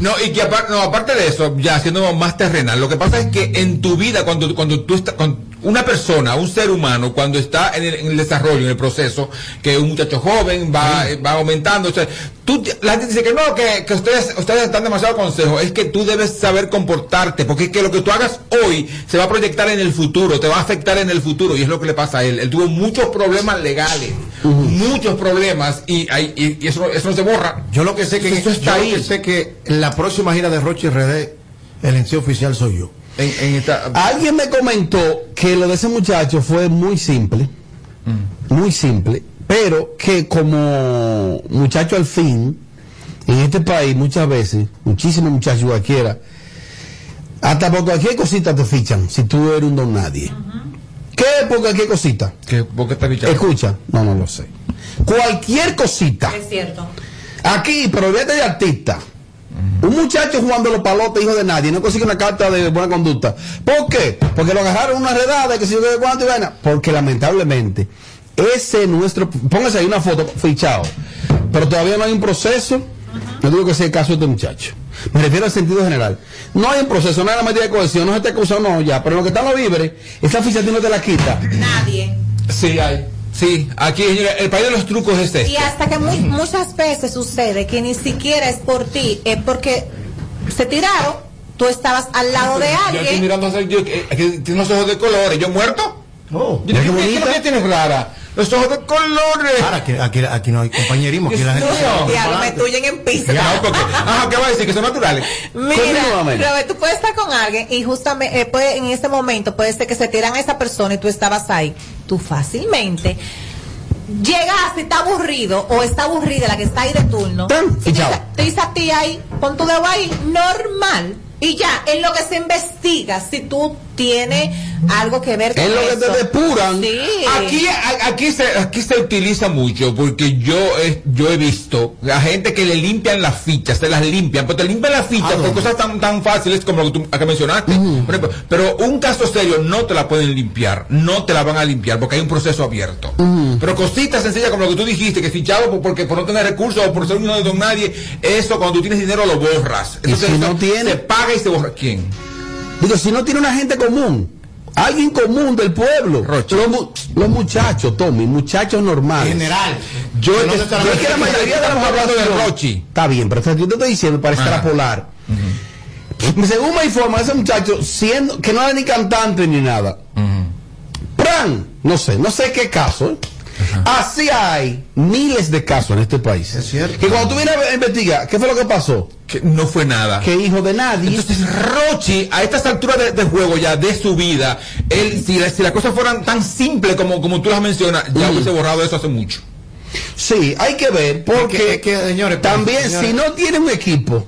Speaker 40: No, y que aparte, no, aparte de eso, ya siendo más terrenal, lo que pasa es que en tu vida, cuando, cuando tú estás, con una persona, un ser humano, cuando está en el, en el desarrollo, en el proceso, que un muchacho joven va, eh, va aumentando, o sea, tú, la gente dice que no, que, que ustedes, ustedes están demasiado consejos, es que tú debes saber comportarte, porque es que lo que tú hagas hoy se va a proyectar en el futuro, te va a afectar en el futuro, y es lo que le pasa a él. Él tuvo muchos problemas legales, muchos problemas, y, y, y eso, eso no se borra.
Speaker 16: yo lo que sé que
Speaker 40: Eso está
Speaker 16: yo
Speaker 40: ahí.
Speaker 16: lo que sé que en la próxima gira de Roche RD el enceo oficial soy yo
Speaker 40: En, en esta,
Speaker 28: Alguien me comentó que lo de ese muchacho fue muy simple, muy simple, pero que como muchacho al fin, en este país muchas veces, muchísimos muchachos cualquiera, hasta por cualquier cosita te fichan, si tú eres un don nadie. ¿Qué por cualquier cosita?
Speaker 40: que, ¿por qué está bichado?
Speaker 28: Escucha, no, no lo sé. Cualquier cosita.
Speaker 29: Es cierto.
Speaker 28: Aquí, pero olvídate de artista. Un muchacho jugando los palotes, hijo de nadie, no consigue una carta de buena conducta. ¿Por qué? Porque lo agarraron en una redada, que si yo qué cuánto y vaina. Porque lamentablemente, ese es nuestro. Póngase ahí una foto, fichado. Pero todavía no hay un proceso. No digo que sea el caso de este muchacho. Me refiero al sentido general. No hay un proceso, no hay una medida de cohesión, no se te acusa, no, ya. Pero lo que están los víveres, esa ficha no te la quita.
Speaker 29: Nadie.
Speaker 40: Sí, hay. Sí, aquí el país de los trucos es este.
Speaker 29: Y hasta que mu- muchas veces sucede que ni siquiera es por ti, es porque se tiraron, tú estabas al lado de
Speaker 40: Yo estoy
Speaker 29: alguien.
Speaker 40: mirando yo, que, que tiene los ojos de colores. ¿Yo muerto?
Speaker 16: Oh.
Speaker 40: Yo,
Speaker 28: qué
Speaker 40: ¿qué- qué-
Speaker 28: bonita.
Speaker 40: ¿Qué tienes rara? Los ojos de colores.
Speaker 16: ahora aquí, aquí, aquí no hay compañerismo aquí la gente
Speaker 29: Diablo, me tuyen en.
Speaker 40: Ya, porque, ajá, ¿qué va a decir? Que son naturales.
Speaker 29: Mira. Robert, tú puedes estar con alguien y justamente eh, puede- en ese momento puede ser que se tiran a esa persona y tú estabas ahí. Tú fácilmente llegas y está aburrido o está aburrida la que está ahí de turno. Y te dice a ti ahí, pon tu dedo ahí, normal. Y ya, en lo que se investiga, si tú tienes algo que ver con
Speaker 28: Es lo que te depuran.
Speaker 29: Sí.
Speaker 40: Aquí, aquí, se, aquí se utiliza mucho porque yo he, yo he visto a gente que le limpian las fichas, se las limpian, pero te limpian las fichas
Speaker 16: ¿A
Speaker 40: por cosas tan, tan fáciles como lo que tú acá mencionaste. Por ejemplo, pero un caso serio no te la pueden limpiar, no te la van a limpiar porque hay un proceso abierto. Pero cositas sencillas como lo que tú dijiste, que fichado por- porque por no tener recursos o por ser uno de don nadie, eso cuando tú tienes dinero lo borras.
Speaker 28: Y si
Speaker 40: eso
Speaker 28: no tiene-
Speaker 40: se paga y se borra. ¿Quién?
Speaker 28: Digo, si no tiene una gente común, alguien común del pueblo. Los, mu- los muchachos, Tommy, muchachos normales.
Speaker 16: general
Speaker 40: Yo,
Speaker 16: no
Speaker 40: es- yo que la mayoría de los hablando de Rochi.
Speaker 28: Está bien, pero yo te estoy diciendo para
Speaker 40: Ajá.
Speaker 28: extrapolar. Según me informa ese muchacho, siendo que no era ni cantante ni nada. ¡Pran! No sé, no sé qué caso. ¿eh? Así hay miles de casos en este país.
Speaker 16: Es cierto.
Speaker 28: Que cuando tú vienes a investigar, ¿qué fue lo que pasó?
Speaker 40: Que no fue nada.
Speaker 28: Que hijo de nadie.
Speaker 40: Entonces, Rochi, a estas alturas de, de juego ya, de su vida, él, si, la- si las cosas fueran tan simples como, como tú las mencionas, ya
Speaker 28: Mm.
Speaker 40: hubiese borrado eso hace mucho.
Speaker 28: Sí, hay que ver, porque
Speaker 16: Es que- es que, señores,
Speaker 28: también
Speaker 16: señores.
Speaker 28: si no tiene un equipo,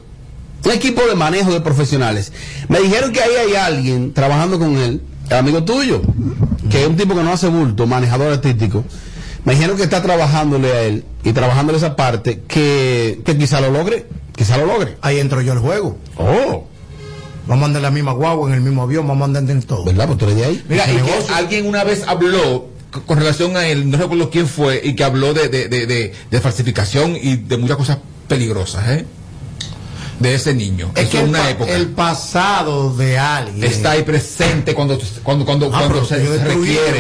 Speaker 28: un equipo de manejo de profesionales, me dijeron que ahí hay alguien trabajando con él, el amigo tuyo, que es un tipo que no hace bulto, manejador artístico, me dijeron que está trabajándole a él y trabajándole esa parte, que, que quizá lo logre, quizá lo logre.
Speaker 16: ahí entro yo al juego
Speaker 28: Oh,
Speaker 16: vamos a andar en la misma guagua en el mismo avión vamos a andar en todo
Speaker 28: ¿verdad? Pues tú eres de ahí.
Speaker 40: Mira, y que alguien una vez habló con relación a él, no recuerdo quién fue, y que habló de, de, de, de- de falsificación y de muchas cosas peligrosas, ¿eh? De ese niño.
Speaker 16: es
Speaker 40: Eso
Speaker 16: que
Speaker 40: es
Speaker 16: el,
Speaker 40: una época.
Speaker 16: el pasado de alguien
Speaker 40: Está ahí presente cuando, cuando, cuando,
Speaker 16: Ah,
Speaker 40: cuando se, se requiere.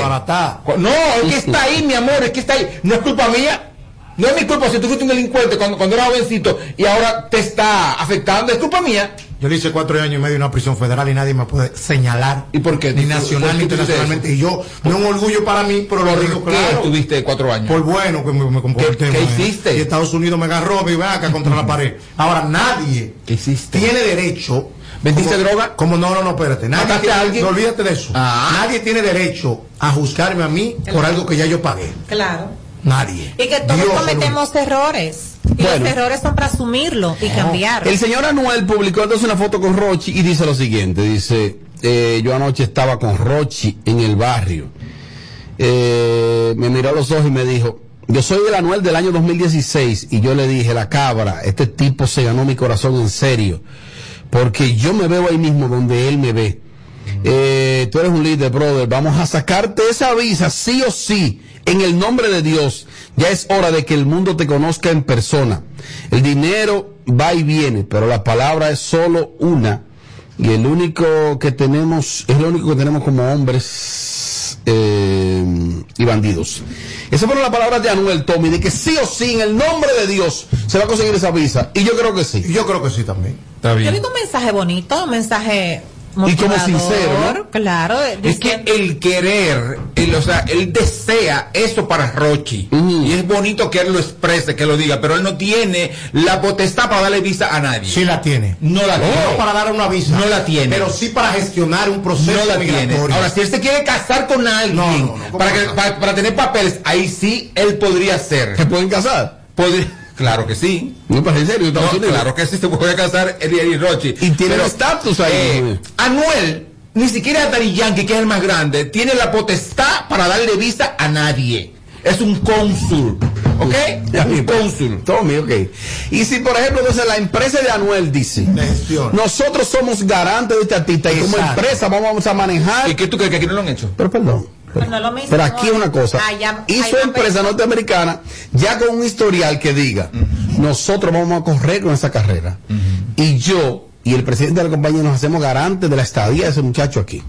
Speaker 40: No, es que está ahí, mi amor, es que está ahí. No es culpa mía. No es mi culpa si tú fuiste un delincuente cuando, cuando eras jovencito y ahora te está afectando. Es culpa mía.
Speaker 16: Yo le hice cuatro años y medio en una prisión federal y nadie me puede señalar.
Speaker 40: ¿Y por qué?
Speaker 16: Ni
Speaker 40: ¿Por-
Speaker 16: nacional ni internacionalmente. Y yo, no es un orgullo para mí, pero lo
Speaker 40: ¿Por
Speaker 16: digo
Speaker 40: qué
Speaker 16: claro.
Speaker 40: tuviste cuatro años?
Speaker 16: Por bueno que me, me comporté.
Speaker 40: ¿Qué- qué hiciste?
Speaker 16: Y Estados Unidos me agarró, mi vaca contra la pared. Ahora, nadie
Speaker 40: ¿Qué hiciste?
Speaker 16: tiene derecho.
Speaker 40: ¿Vendiste
Speaker 16: como-
Speaker 40: droga?
Speaker 16: Como no, no, no, espérate. Nadie
Speaker 40: ¿Mataste
Speaker 16: tiene-
Speaker 40: a alguien?
Speaker 16: no, olvídate de eso.
Speaker 40: Ah.
Speaker 16: Nadie tiene derecho a juzgarme a mí por algo que ya yo pagué.
Speaker 29: Claro.
Speaker 16: Nadie.
Speaker 29: Y que todos
Speaker 16: Dios,
Speaker 29: cometemos errores. Y
Speaker 28: Bueno.
Speaker 29: los errores son para asumirlo y cambiar.
Speaker 28: El señor Anuel publicó entonces una foto con Rochi y dice lo siguiente, dice, eh, yo anoche estaba con Rochi en el barrio. Eh, me miró a los ojos y me dijo, yo soy el Anuel del año 2016 y yo le dije, la cabra, este tipo se ganó mi corazón en serio, porque yo me veo ahí mismo donde él me ve. Eh, tú eres un líder, brother. Vamos a sacarte esa visa, sí o sí, en el nombre de Dios. Ya es hora de que el mundo te conozca en persona. El dinero va y viene, pero la palabra es solo una. Y el único que tenemos, es lo único que tenemos como hombres eh, y bandidos. Esas fueron las palabras de Anuel Tommy, de que sí o sí, en el nombre de Dios, se va a conseguir esa visa. Y yo creo que sí.
Speaker 16: Yo creo que sí también.
Speaker 40: Está
Speaker 29: Yo digo un mensaje bonito, un mensaje
Speaker 28: Y como sincero, ¿no?
Speaker 29: Claro.
Speaker 40: Es que el querer, el, o sea, él desea eso para Rochi. Y es bonito que él lo exprese, que lo diga, pero él no tiene la potestad para darle visa a nadie.
Speaker 16: Sí la tiene.
Speaker 40: No la tiene.
Speaker 16: No para dar una visa.
Speaker 40: No la tiene.
Speaker 16: Pero sí para gestionar un proceso
Speaker 40: no la tiene. Ahora, si él se quiere casar con alguien
Speaker 16: No, no, no, ¿cómo
Speaker 40: para, que- para, para tener papeles, ahí sí él podría ser.
Speaker 28: ¿Se pueden casar?
Speaker 40: Podría- claro que sí.
Speaker 28: No, pero en serio,
Speaker 40: No,
Speaker 28: Estados Unidos.
Speaker 40: claro que sí se puede casar Eddie Rochi.
Speaker 28: Y tiene
Speaker 40: Pero,
Speaker 28: estatus ahí.
Speaker 40: eh, Anuel, ni siquiera Daddy Yankee, que es el más grande, tiene la potestad para darle visa a nadie. Es un cónsul. ¿Ok? Es un cónsul.
Speaker 28: Tommy, ok. Y si, por ejemplo, entonces la empresa de Anuel dice, nosotros somos garantes de este artista y como
Speaker 16: Exacto.
Speaker 28: empresa vamos a manejar.
Speaker 40: ¿Y qué tú crees que aquí no lo han hecho?
Speaker 28: Pero perdón.
Speaker 29: Pero no es lo mismo,
Speaker 28: Pero aquí es una cosa. Y su empresa norteamericana, ya con un historial que diga, nosotros vamos a correr con esa carrera. Y yo y el presidente de la compañía nos hacemos garantes de la estadía de ese muchacho aquí.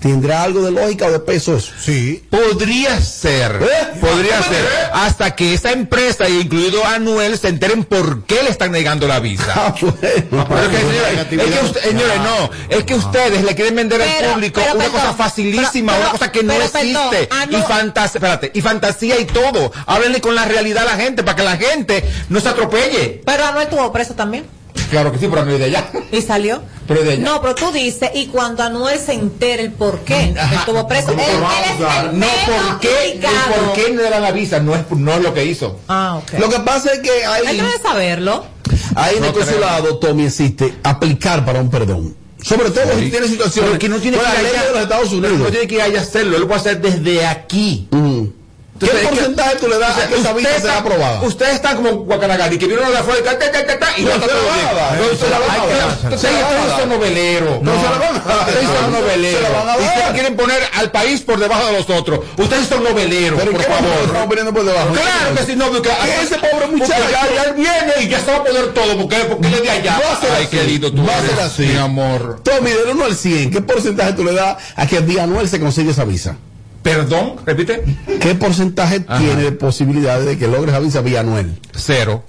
Speaker 28: ¿Tendrá algo de lógica o de peso eso?
Speaker 16: Sí.
Speaker 40: Podría ser,
Speaker 28: ¿Eh?
Speaker 40: podría ser, hasta que esa empresa, incluido Anuel, se enteren por qué le están negando la visa.
Speaker 28: Ah, bueno.
Speaker 40: Pero es que, señores, es que usted- señores, no, es que ustedes le quieren vender
Speaker 29: Pero-
Speaker 40: al público
Speaker 29: pero
Speaker 40: una
Speaker 29: perdón,
Speaker 40: cosa facilísima,
Speaker 29: pero-
Speaker 40: una cosa que no
Speaker 29: pero
Speaker 40: existe,
Speaker 29: perdón, ah, no.
Speaker 40: y fantasía, espérate, y fantasía y todo. Háblenle con la realidad a la gente para que la gente no se atropelle.
Speaker 29: Pero Anuel tuvo preso también.
Speaker 40: Claro que sí, pero no es de allá.
Speaker 29: Y salió.
Speaker 40: Pero de allá.
Speaker 29: No, pero tú dices, y cuando Anuel se entere el por qué él estuvo preso, él,
Speaker 16: ¿Cómo que
Speaker 29: él el
Speaker 40: No, ¿por qué?
Speaker 29: indicado.
Speaker 40: ¿Y por qué no le dan la visa? No es, no es lo que hizo.
Speaker 29: Ah, ok.
Speaker 28: Lo que pasa es que
Speaker 29: Hay
Speaker 28: ahí,
Speaker 29: que saberlo.
Speaker 28: ahí en
Speaker 40: No
Speaker 28: el
Speaker 40: creo.
Speaker 28: consulado, Tommy, existe aplicar para un perdón. Sobre todo si tiene situaciones
Speaker 40: Pero que no tiene que ir
Speaker 28: ley
Speaker 40: allá.
Speaker 28: de los Estados
Speaker 40: Pero
Speaker 28: Unidos.
Speaker 40: No tiene que ir allá a hacerlo, él lo puede hacer desde aquí.
Speaker 28: Mm. ¿Qué porcentaje tú le das a que esa visa sea aprobada?
Speaker 40: Usted está como Guacanagari, que vieron de afuera y
Speaker 28: No
Speaker 40: está
Speaker 28: se la
Speaker 40: todo
Speaker 28: van a
Speaker 40: bien.
Speaker 28: dar.
Speaker 40: No se la van a dar. Ustedes son noveleros.
Speaker 28: No se la van a dar.
Speaker 40: Ustedes son noveleros. Ustedes quieren poner al país por debajo de los otros. Ustedes son noveleros, por
Speaker 28: ¿qué
Speaker 40: favor.
Speaker 28: estamos poniendo por debajo?
Speaker 40: Claro que sí, no, porque
Speaker 28: Ese pobre muchacho.
Speaker 40: ya, viene y ya se va a poner todo, porque, es de allá.
Speaker 28: Va a ser
Speaker 40: Ay, lindo tú
Speaker 28: Va a ser así.
Speaker 40: mi amor.
Speaker 28: Tommy, del 1 al 100, ¿qué porcentaje tú le das a que Día Anuel se consigue esa visa?
Speaker 40: Perdón, repite.
Speaker 28: ¿Qué porcentaje
Speaker 40: Ajá.
Speaker 28: tiene de posibilidades de que logre esa visa vía Anuel?
Speaker 40: Cero.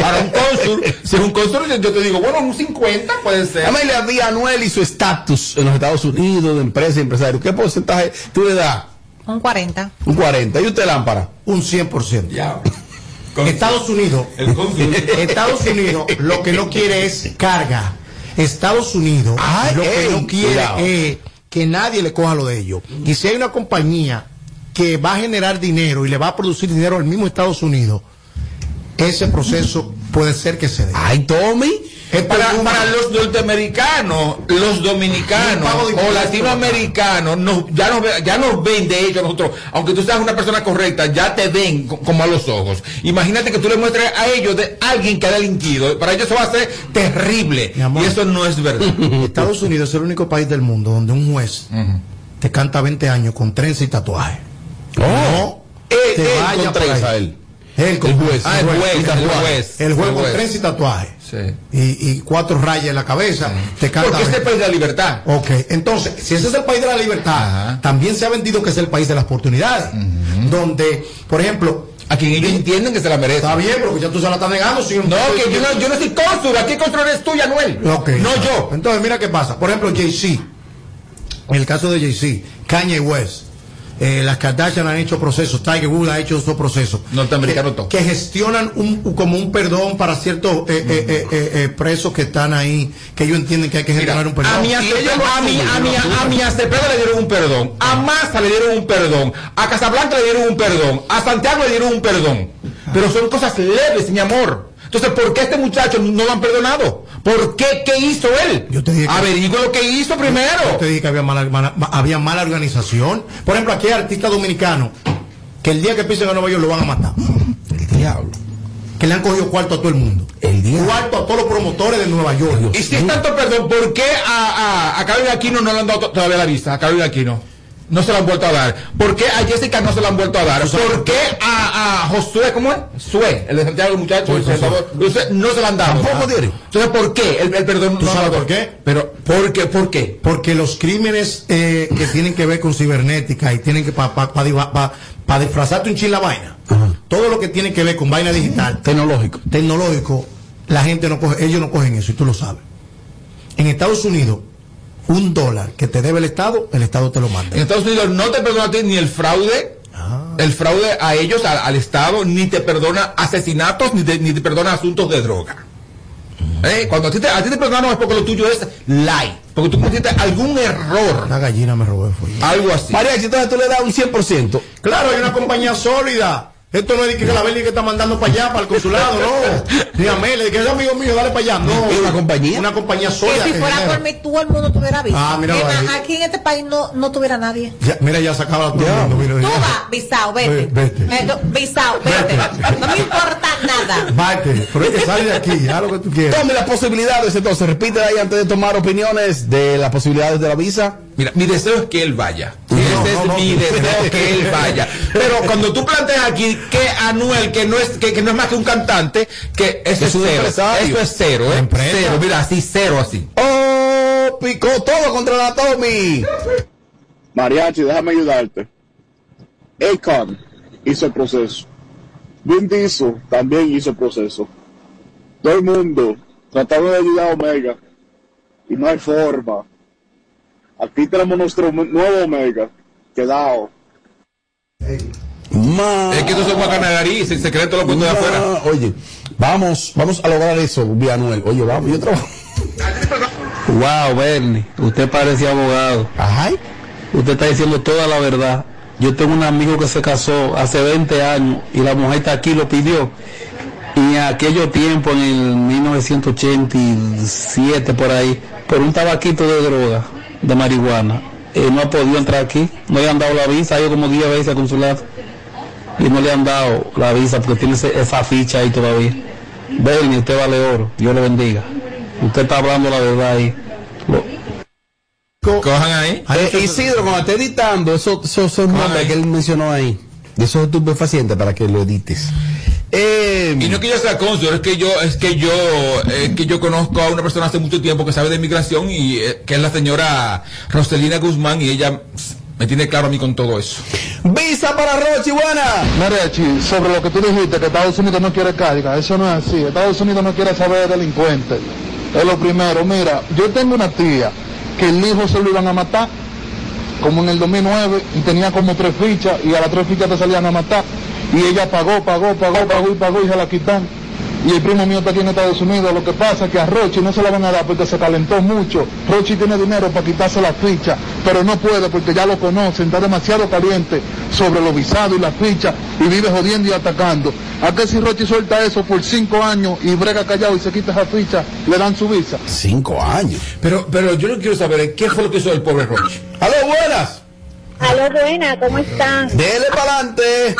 Speaker 40: Para un cónsul, si es un cónsul, yo te digo, bueno, un 50 puede ser.
Speaker 28: Amelia Díaz Anuel y su estatus en los Estados Unidos de empresa y empresario. ¿Qué porcentaje tú le das?
Speaker 29: Un 40.
Speaker 28: Un 40. ¿Y usted, Lámpara?
Speaker 16: Un 100%.
Speaker 40: Ya.
Speaker 16: Estados Unidos,
Speaker 40: El cónsul.
Speaker 16: Estados Unidos lo que no quiere es carga. Estados Unidos
Speaker 28: Ay,
Speaker 16: lo que no quiere es que nadie le coja lo de ellos. Y si hay una compañía que va a generar dinero y le va a producir dinero al mismo Estados Unidos, ese proceso puede ser que se dé.
Speaker 28: Ay, Tommy.
Speaker 16: Es
Speaker 40: Para, para los norteamericanos, los dominicanos o latinoamericanos, nos- ya, nos, ya nos ven de hecho a nosotros, aunque tú seas una persona correcta, ya te ven co- como a los ojos. Imagínate que tú le muestres a ellos de alguien que ha delinquido, para ellos eso va a ser terrible.
Speaker 16: Amor.
Speaker 40: Y eso no es verdad.
Speaker 16: Estados Unidos es el único país del mundo donde un juez te canta 20 años con trenza y tatuaje. No
Speaker 28: Él,
Speaker 16: te
Speaker 28: él
Speaker 16: vaya
Speaker 28: con trenza, él.
Speaker 16: Con
Speaker 28: El juez.
Speaker 40: Ah, el juez, el juez.
Speaker 16: El juez
Speaker 40: El
Speaker 16: con trenza y tatuaje.
Speaker 40: Sí.
Speaker 16: Y, y cuatro rayas en la cabeza. Te canta
Speaker 40: Porque este
Speaker 16: 20.
Speaker 40: país de la libertad.
Speaker 16: Ok, entonces, si ese es el país de la libertad,
Speaker 40: Ajá.
Speaker 16: también se ha vendido que es el país de las oportunidades. Donde, por ejemplo,
Speaker 40: A quien ellos entienden que se la merece.
Speaker 16: Está bien, pero ya tú se la estás negando. Si
Speaker 40: No, que yo no, yo no soy cónsul. Aquí el cónsul eres tú, Anuel.
Speaker 16: Ok.
Speaker 40: No yo.
Speaker 16: Entonces, mira qué pasa. Por ejemplo, Jay-Z. En el caso de Jay-Z, Kanye West. Eh, las Kardashian han hecho procesos, Tiger Woods ha hecho esos procesos.
Speaker 40: Norteamericano
Speaker 16: que,
Speaker 40: todo.
Speaker 16: que gestionan un, como un perdón para ciertos eh, eh, eh, eh, eh, presos que están ahí, que ellos entienden que hay que gestionar un perdón.
Speaker 40: A mi,
Speaker 16: Y
Speaker 40: Acevedo-
Speaker 16: ellos lo
Speaker 40: a mi,
Speaker 16: asumen,
Speaker 40: a mi,
Speaker 16: lo asumen.
Speaker 40: a mi Acevedo le dieron un perdón. A Massa le dieron un perdón. A Casablanca le dieron un perdón. A Santiago le dieron un perdón. Pero son cosas leves, mi amor. Entonces, ¿por qué este muchacho no lo han perdonado? ¿Por qué? ¿Qué hizo él?
Speaker 16: Yo te dije
Speaker 40: Averigua lo que hizo primero.
Speaker 16: Yo te dije que había mala, mala- ma- había mala organización. Por ejemplo, aquí hay artistas dominicanos que el día que pisen a Nueva York lo van a matar.
Speaker 28: El diablo.
Speaker 16: Que le han cogido cuarto a todo el mundo.
Speaker 28: El diablo.
Speaker 16: Cuarto a todos los promotores de Nueva York.
Speaker 40: Y si es tanto perdón, ¿por qué a, a, a Aquino no le han dado to- todavía la vista? A Carolina Aquino. No se la han vuelto a dar. ¿Por qué a Jessica no se la han vuelto a dar? ¿Por qué a, a Josué, ¿cómo es? Sue, el de Santiago, el muchacho, el senador, Josué, no se la han dado?
Speaker 16: Tampoco dieron.
Speaker 40: Entonces, ¿por qué el, el perdón
Speaker 16: ¿Tú
Speaker 40: no
Speaker 16: sabes
Speaker 40: lo-
Speaker 16: por qué?
Speaker 40: Pero, ¿por qué? ¿Por qué?
Speaker 16: Porque los crímenes eh, que tienen que ver con cibernética y tienen que para disfrazarte un chin la vaina, todo lo que tiene que ver con vaina digital,
Speaker 28: Tecnológico.
Speaker 16: tecnológico, la gente no coge, ellos no cogen eso y tú lo sabes. En Estados Unidos, un dólar que te debe el Estado, el Estado te lo manda.
Speaker 40: En Estados Unidos no te perdona a ti ni el fraude, el fraude a ellos, al, al Estado, ni te perdona asesinatos, ni te, ni te perdona asuntos de droga. ¿Eh? Cuando a ti, te, a ti te perdonan es porque lo tuyo es lie, porque tú cometiste algún error,
Speaker 16: La gallina me robó fue.
Speaker 40: algo así.
Speaker 28: María, entonces tú le das un 100%.
Speaker 16: Claro, hay una compañía sólida. Esto no es de que la que está mandando para allá, para el consulado, no. Dígame, le que es amigo mío, dale para allá. No,
Speaker 28: ¿Es una compañía?
Speaker 16: Una compañía
Speaker 29: Que
Speaker 16: sólida.
Speaker 29: si
Speaker 16: que
Speaker 29: fuera
Speaker 16: genera.
Speaker 29: por mí, todo el mundo tuviera visa.
Speaker 16: Ah, míralo
Speaker 29: Es más,
Speaker 16: ahí.
Speaker 29: aquí en este país no, no tuviera nadie.
Speaker 16: Ya, mira, ya sacaba todo el mundo. mira,
Speaker 29: Tú vas, visao, vete.
Speaker 16: Ve- vete.
Speaker 29: Eh, no, Visao, vete. No me importa nada.
Speaker 16: Vete, pero es que sale de aquí, haz lo que tú quieras.
Speaker 28: Tome las posibilidades, entonces, repite ahí antes de tomar opiniones de las posibilidades de la visa.
Speaker 40: Mira, mi deseo es que él vaya.
Speaker 16: No,
Speaker 40: Ese es
Speaker 16: no, no.
Speaker 40: mi deseo que él vaya. Pero cuando tú planteas aquí que Anuel, que no es, que, que no es más que un cantante, que eso es, cero. Eso es cero, ¿eh?
Speaker 16: Empresa.
Speaker 40: Cero, mira, así, cero así.
Speaker 28: ¡Oh! Picó todo contra la Tommy.
Speaker 41: Mariachi, déjame ayudarte. Akon hizo el proceso. Vin Diesel también hizo el proceso. Todo el mundo tratando de ayudar a Omega. Y no hay forma. Aquí tenemos nuestro nuevo Omega. Quedado.
Speaker 28: Ma-
Speaker 40: Es que tú se va a ganar nariz, el secreto lo puesto de afuera.
Speaker 28: Oye, vamos, vamos a lograr eso, Villanuel. Oye, vamos, yo trabajo.
Speaker 42: Wow, Bernie, usted parece abogado.
Speaker 28: Ajá.
Speaker 42: Usted está diciendo toda la verdad. Yo tengo un amigo que se casó hace 20 años y la mujer está aquí, lo pidió. Y en aquello tiempo, en el 1987 por ahí, por un tabaquito de droga, de marihuana, eh, no ha podido entrar aquí. No le han dado la visa, ha ido como 10 veces al consulado. Y no le han dado la visa porque tiene ese- esa ficha ahí todavía. Bernie, usted vale oro. Dios le bendiga. Usted está hablando la verdad ahí. Lo-
Speaker 40: Cojan ahí.
Speaker 28: Eh, Isidro, cuando esté editando esos, esos, esos nombres que él mencionó ahí, de esos estupefacientes para que lo edites. Eh,
Speaker 40: Y no es que yo sea cónsul, es que yo, es que yo, es que yo conozco a una persona hace mucho tiempo que sabe de inmigración y eh, que es la señora Roselina Guzmán y ella me tiene claro a mí con todo eso.
Speaker 28: Visa para Rochi, buena.
Speaker 33: Mariachi, sobre lo que tú dijiste, que Estados Unidos no quiere carga, eso no es así. Estados Unidos no quiere saber de delincuentes. Es lo primero. Mira, yo tengo una tía que el hijo se lo iban a matar, como en el 2009, y tenía como tres fichas, y a las tres fichas te salían a matar. Y ella pagó, pagó, pagó, pagó y pagó y se la quitan. Y el primo mío está aquí en Estados Unidos. Lo que pasa es que a Rochi no se la van a dar porque se calentó mucho. Rochi tiene dinero para quitarse la ficha, pero no puede porque ya lo conocen. Está demasiado caliente sobre los visados y las fichas y vive jodiendo y atacando. ¿A qué si Rochi suelta eso por cinco años y brega callado y se quita esa ficha, le dan su visa?
Speaker 28: Cinco años.
Speaker 40: Pero, pero yo lo que quiero saber es qué fue lo que hizo el pobre Roche.
Speaker 28: ¡Aló, buenas!
Speaker 43: Aló, buena, ¿cómo están?
Speaker 28: Dele para adelante.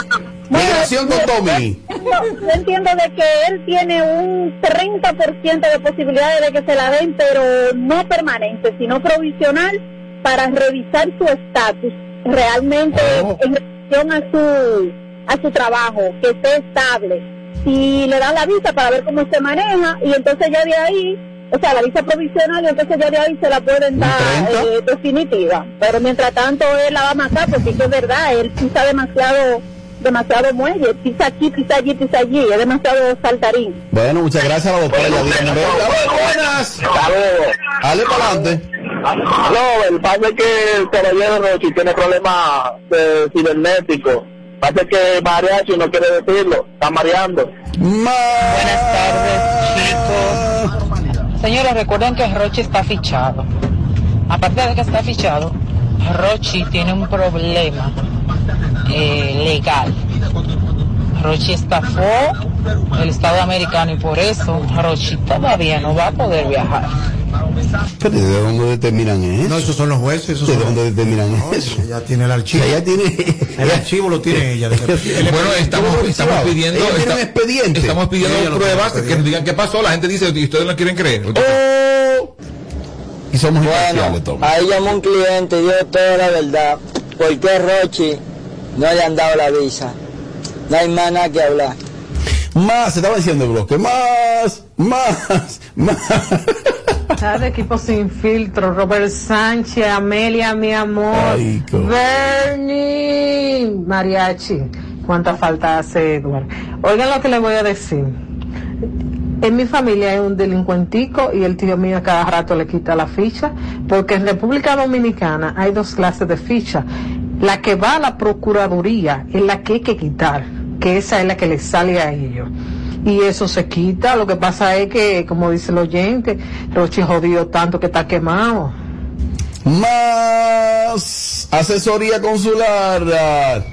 Speaker 28: Migración con Tommy.
Speaker 43: Yo, entiendo de que él tiene un 30% de posibilidades de que se la den, pero no permanente, sino provisional para revisar su estatus realmente en relación a su a su trabajo, que esté estable. Si le dan la visa para ver cómo se maneja y entonces ya de ahí, o sea, la visa provisional y entonces ya de ahí se la pueden dar eh, definitiva. Pero mientras tanto él la va a matar porque es verdad, él usa demasiado demasiado muelle, pisa aquí, pisa allí, pisa allí, es demasiado saltarín.
Speaker 28: Bueno, muchas gracias a la doctora Yadira Moreno. Buenas.
Speaker 41: Saludos.
Speaker 28: Dale para adelante.
Speaker 41: No, el pasa es que el caballero Rochi tiene problemas eh, cibernéticos. Pasa que mariachi no quiere decirlo, está mareando.
Speaker 44: Buenas tardes, chicos. Señores, recuerden que Rochi está fichado. Aparte de que está fichado, Rochi tiene un problema eh, legal. Rochi estafó el Estado americano y por eso Rochi todavía no va a poder viajar.
Speaker 28: Pero ¿de dónde determinan eso?
Speaker 16: No, esos son los jueces. Esos
Speaker 28: ¿De
Speaker 16: son
Speaker 28: dónde determinan
Speaker 16: No,
Speaker 28: eso?
Speaker 16: Ella tiene el archivo.
Speaker 28: Ella tiene...
Speaker 16: El archivo lo tiene ella.
Speaker 40: Bueno, estamos, estamos pidiendo,
Speaker 28: Ella tiene
Speaker 40: esta-
Speaker 28: un expediente.
Speaker 40: estamos pidiendo pruebas que nos digan qué pasó. La gente dice y ustedes no quieren creer.
Speaker 28: Oh. Y somos imparciales,
Speaker 45: Bueno,
Speaker 28: Tommy.
Speaker 45: ahí llamó un cliente y dio toda la verdad. ¿Por qué Rochi no le han dado la visa? No hay más nada que hablar.
Speaker 28: Más, se estaba diciendo el bloque. Más, más, más.
Speaker 46: de equipo sin filtro, Robert Sánchez, Amelia, mi amor,
Speaker 28: Ay,
Speaker 46: Bernie, Mariachi. ¿Cuánta falta hace Edward? Oigan lo que les voy a decir. En mi familia hay un delincuentico y el tío mío a cada rato le quita la ficha, porque en República Dominicana hay dos clases de ficha. La que va a la Procuraduría es la que hay que quitar, que esa es la que le sale a ellos. Y eso se quita, lo que pasa es que, como dice el oyente, Rochi jodido tanto que está quemado.
Speaker 28: Más asesoría consular.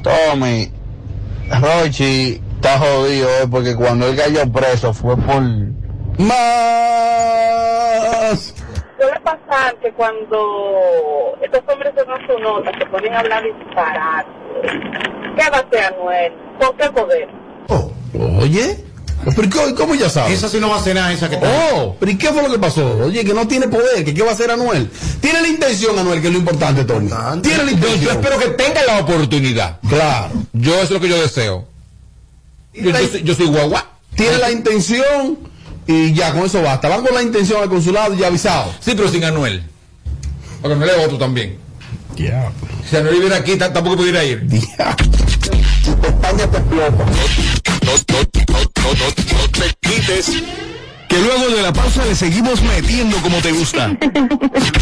Speaker 33: Tommy, Rochi está jodido eh, porque cuando él cayó preso fue por...
Speaker 28: Más.
Speaker 47: Suele pasar que cuando estos hombres se dan su nota, se ponen a hablar disparate. ¿Qué va a hacer Anuel? ¿Con qué poder?
Speaker 28: Oye. ¿Pero cómo- cómo ya sabes?
Speaker 16: Esa sí no va a hacer nada, esa que está.
Speaker 28: Oh, pero ¿y qué fue lo que pasó? Oye, que no tiene poder, que qué va a hacer Anuel. Tiene la intención, Anuel, que es lo importante, Tommy. Tiene la
Speaker 40: Yo,
Speaker 28: intención.
Speaker 40: yo espero que tenga la oportunidad.
Speaker 28: Claro.
Speaker 40: Yo eso es lo que yo deseo. Yo, yo soy, yo soy guagua.
Speaker 28: Tiene la intención y ya, con eso basta. Van con la intención al consulado y ya avisado.
Speaker 40: Sí, pero sin Anuel. Porque Anuel es otro también.
Speaker 28: Ya.
Speaker 40: Si Anuel viene aquí, tampoco pudiera ir.
Speaker 48: No, no, no, no, no te quites. Que luego de la pausa le seguimos metiendo como te gusta.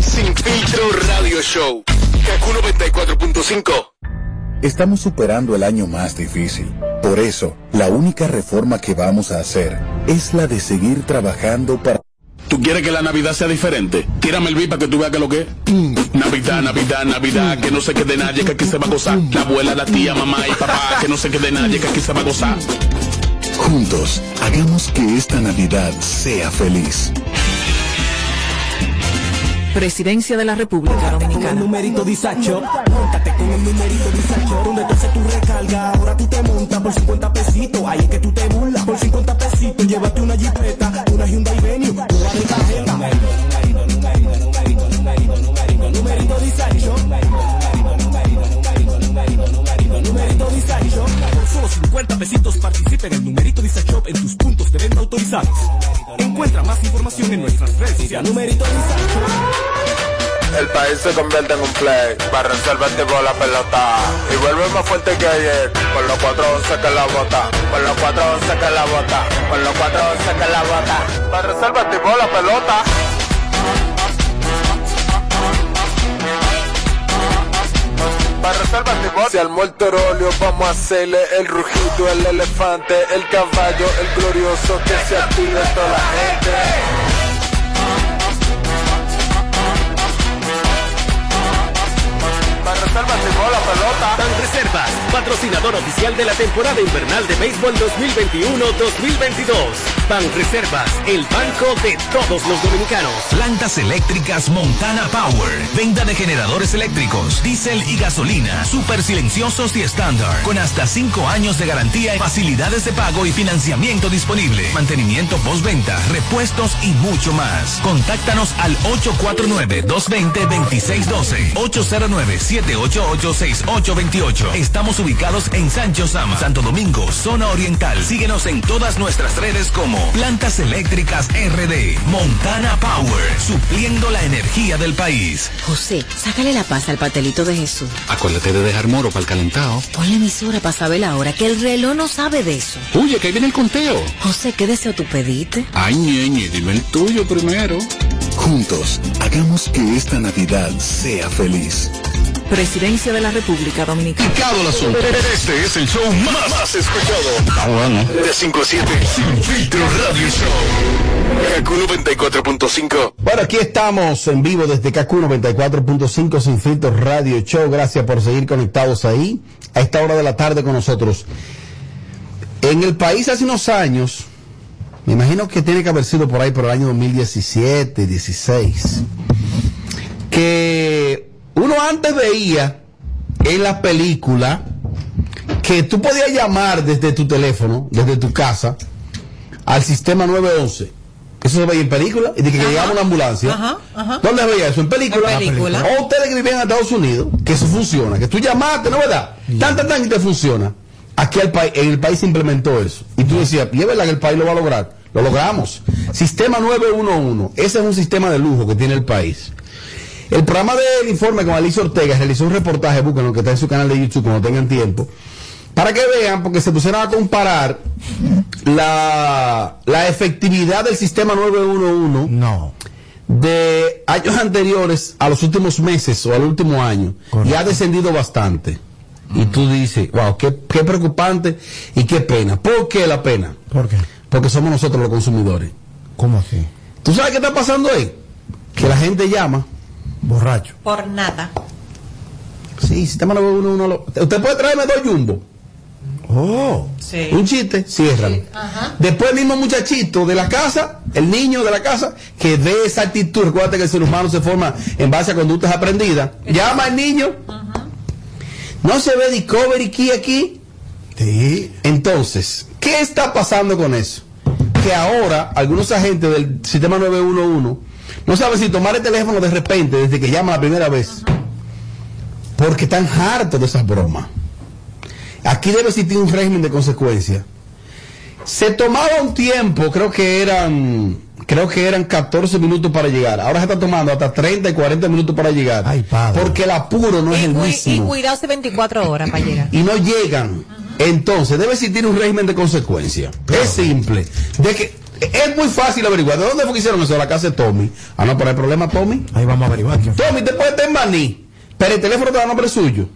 Speaker 48: Sin filtro radio show. Kaku 94.5.
Speaker 49: Estamos superando el año más difícil. Por eso, la única reforma que vamos a hacer es la de seguir trabajando para...
Speaker 22: ¿Tú quieres que la Navidad sea diferente? Tírame el beat para que tú veas que lo que es. Navidad, Navidad, Navidad, que no se quede nadie, que aquí se va a gozar. La abuela, la tía, mamá y papá, que no se quede nadie, que aquí se va a gozar.
Speaker 49: Juntos, hagamos que esta Navidad sea feliz.
Speaker 50: Presidencia de la República
Speaker 36: Con el
Speaker 50: Dominicana.
Speaker 36: numerito disacho, montate con el numerito disacho, donde tú haces tu recarga, ahora tú te montas por 50 pesitos, ahí es que tú te burlas, por 50 pesitos, llévate una jipeta, una Hyundai Venue, nueva de tarjeta. Numerito, numerito, numerito, numerito, numerito, numerito, disacho. Numerito disacho. Por solo 50 pesitos participa en el numerito disacho en tus puntos de venta autorizados. Encuentra más información en nuestras redes sociales. Numerito disacho.
Speaker 51: El país se convierte en un play. Para reservar tipo la pelota. Y vuelve más fuerte que ayer. Con los 411 que la bota. Con los 411 que la bota. Con los 411 que la bota. Para reservar tipo la pelota. Si al morterolio vamos a hacerle el rugido, el elefante, el caballo, el glorioso. Que se active toda la gente. Tipo la pelota.
Speaker 52: Ban Reservas, patrocinador oficial de la temporada invernal de béisbol 2021-2022. Ban Reservas, el banco de todos los dominicanos.
Speaker 48: Plantas eléctricas Montana Power. Venta de generadores eléctricos, diésel y gasolina. Súper silenciosos y estándar. Con hasta 5 años de garantía, facilidades de pago y financiamiento disponible. Mantenimiento postventa, repuestos y mucho más. Contáctanos al 849-220-2612. 809-788-6828. Estamos ubicados en Sancho Sama, Santo Domingo, zona oriental. Síguenos en todas nuestras redes como Plantas Eléctricas RD, Montana Power, supliendo la energía del país.
Speaker 53: José, sácale la paz al patelito de Jesús.
Speaker 22: Acuérdate de dejar moro para el calentado.
Speaker 53: Pon la emisora para saber la hora, que el reloj no sabe de eso.
Speaker 22: Oye, que ahí viene el conteo.
Speaker 53: José, ¿qué deseo tú pediste?
Speaker 22: Ay, ñeñe, dime el tuyo primero.
Speaker 49: Juntos, hagamos que esta Navidad sea feliz.
Speaker 50: Presidencia de la República Dominicana.
Speaker 22: Picado el asunto.
Speaker 48: Este es el show más, más escuchado.
Speaker 22: Ah, bueno.
Speaker 48: De 5 a 7, Sin Filtro Radio Show. Kaku 94.5.
Speaker 28: Bueno, aquí estamos en vivo desde KQ 94.5 Sin Filtro Radio Show. Gracias por seguir conectados ahí a esta hora de la tarde con nosotros. En el país hace unos años, me imagino que tiene que haber sido por ahí por el año 2017, 16, que uno antes veía en la película que tú podías llamar desde tu teléfono, desde tu casa, al sistema 911. Eso se veía en película, y de que, llegaba una ambulancia.
Speaker 29: Ajá, ajá.
Speaker 28: ¿Dónde veía eso? En película.
Speaker 29: En película.
Speaker 28: O ustedes que vivían en Estados Unidos, que eso funciona, que tú llamaste, ¿no verdad? Tan, tan, tan, y te funciona. Aquí el país, en el país se implementó eso. Y tú decías, y es verdad que el país lo va a lograr. Lo logramos. Sistema 911. Ese es un sistema de lujo que tiene el país. El programa del informe con Alicia Ortega realizó un reportaje, búsquenlo, que está en su canal de YouTube cuando tengan tiempo, para que vean, porque se pusieron a comparar la, la efectividad del sistema 911
Speaker 16: No.
Speaker 28: de años anteriores a los últimos meses o al último año y ha descendido bastante. Y tú dices, wow, qué, qué preocupante y qué pena. ¿Por qué la pena?
Speaker 16: ¿Por qué?
Speaker 28: Porque somos nosotros los consumidores.
Speaker 16: ¿Cómo así?
Speaker 28: ¿Tú sabes qué está pasando ahí? Que la gente llama.
Speaker 16: Borracho.
Speaker 29: Por nada.
Speaker 28: Sí, sistema 911. Lo, usted puede traerme dos jumbo.
Speaker 16: Oh.
Speaker 29: Sí.
Speaker 28: Un chiste, cierran.
Speaker 29: Ajá.
Speaker 28: Después el mismo muchachito de la casa, el niño de la casa, que ve esa actitud, recuerda que el ser humano se forma en base a conductas aprendidas, llama al niño, no se ve Discovery Key aquí.
Speaker 16: Sí.
Speaker 28: Entonces, ¿qué está pasando con eso? Que ahora algunos agentes del sistema 911 no saben si tomar el teléfono de repente desde que llama la primera vez. Porque están hartos de esas bromas. Aquí debe existir un régimen de consecuencias. Se tomaba un tiempo, creo que eran creo que eran 14 minutos para llegar. Ahora se está tomando hasta 30 y 40 minutos para llegar. Porque el apuro no es el
Speaker 29: Y, y
Speaker 28: mismo.
Speaker 29: cuidarse 24 horas para llegar.
Speaker 28: Y no llegan. Entonces debe existir un régimen de consecuencias. Es simple. De que es muy fácil averiguar. ¿De dónde fue que hicieron eso? La casa de Tommy. Ah, no, pero el problema, Tommy.
Speaker 16: Ahí vamos a averiguar.
Speaker 28: Tommy, te puede estar en Maní, pero el teléfono te da nombre suyo.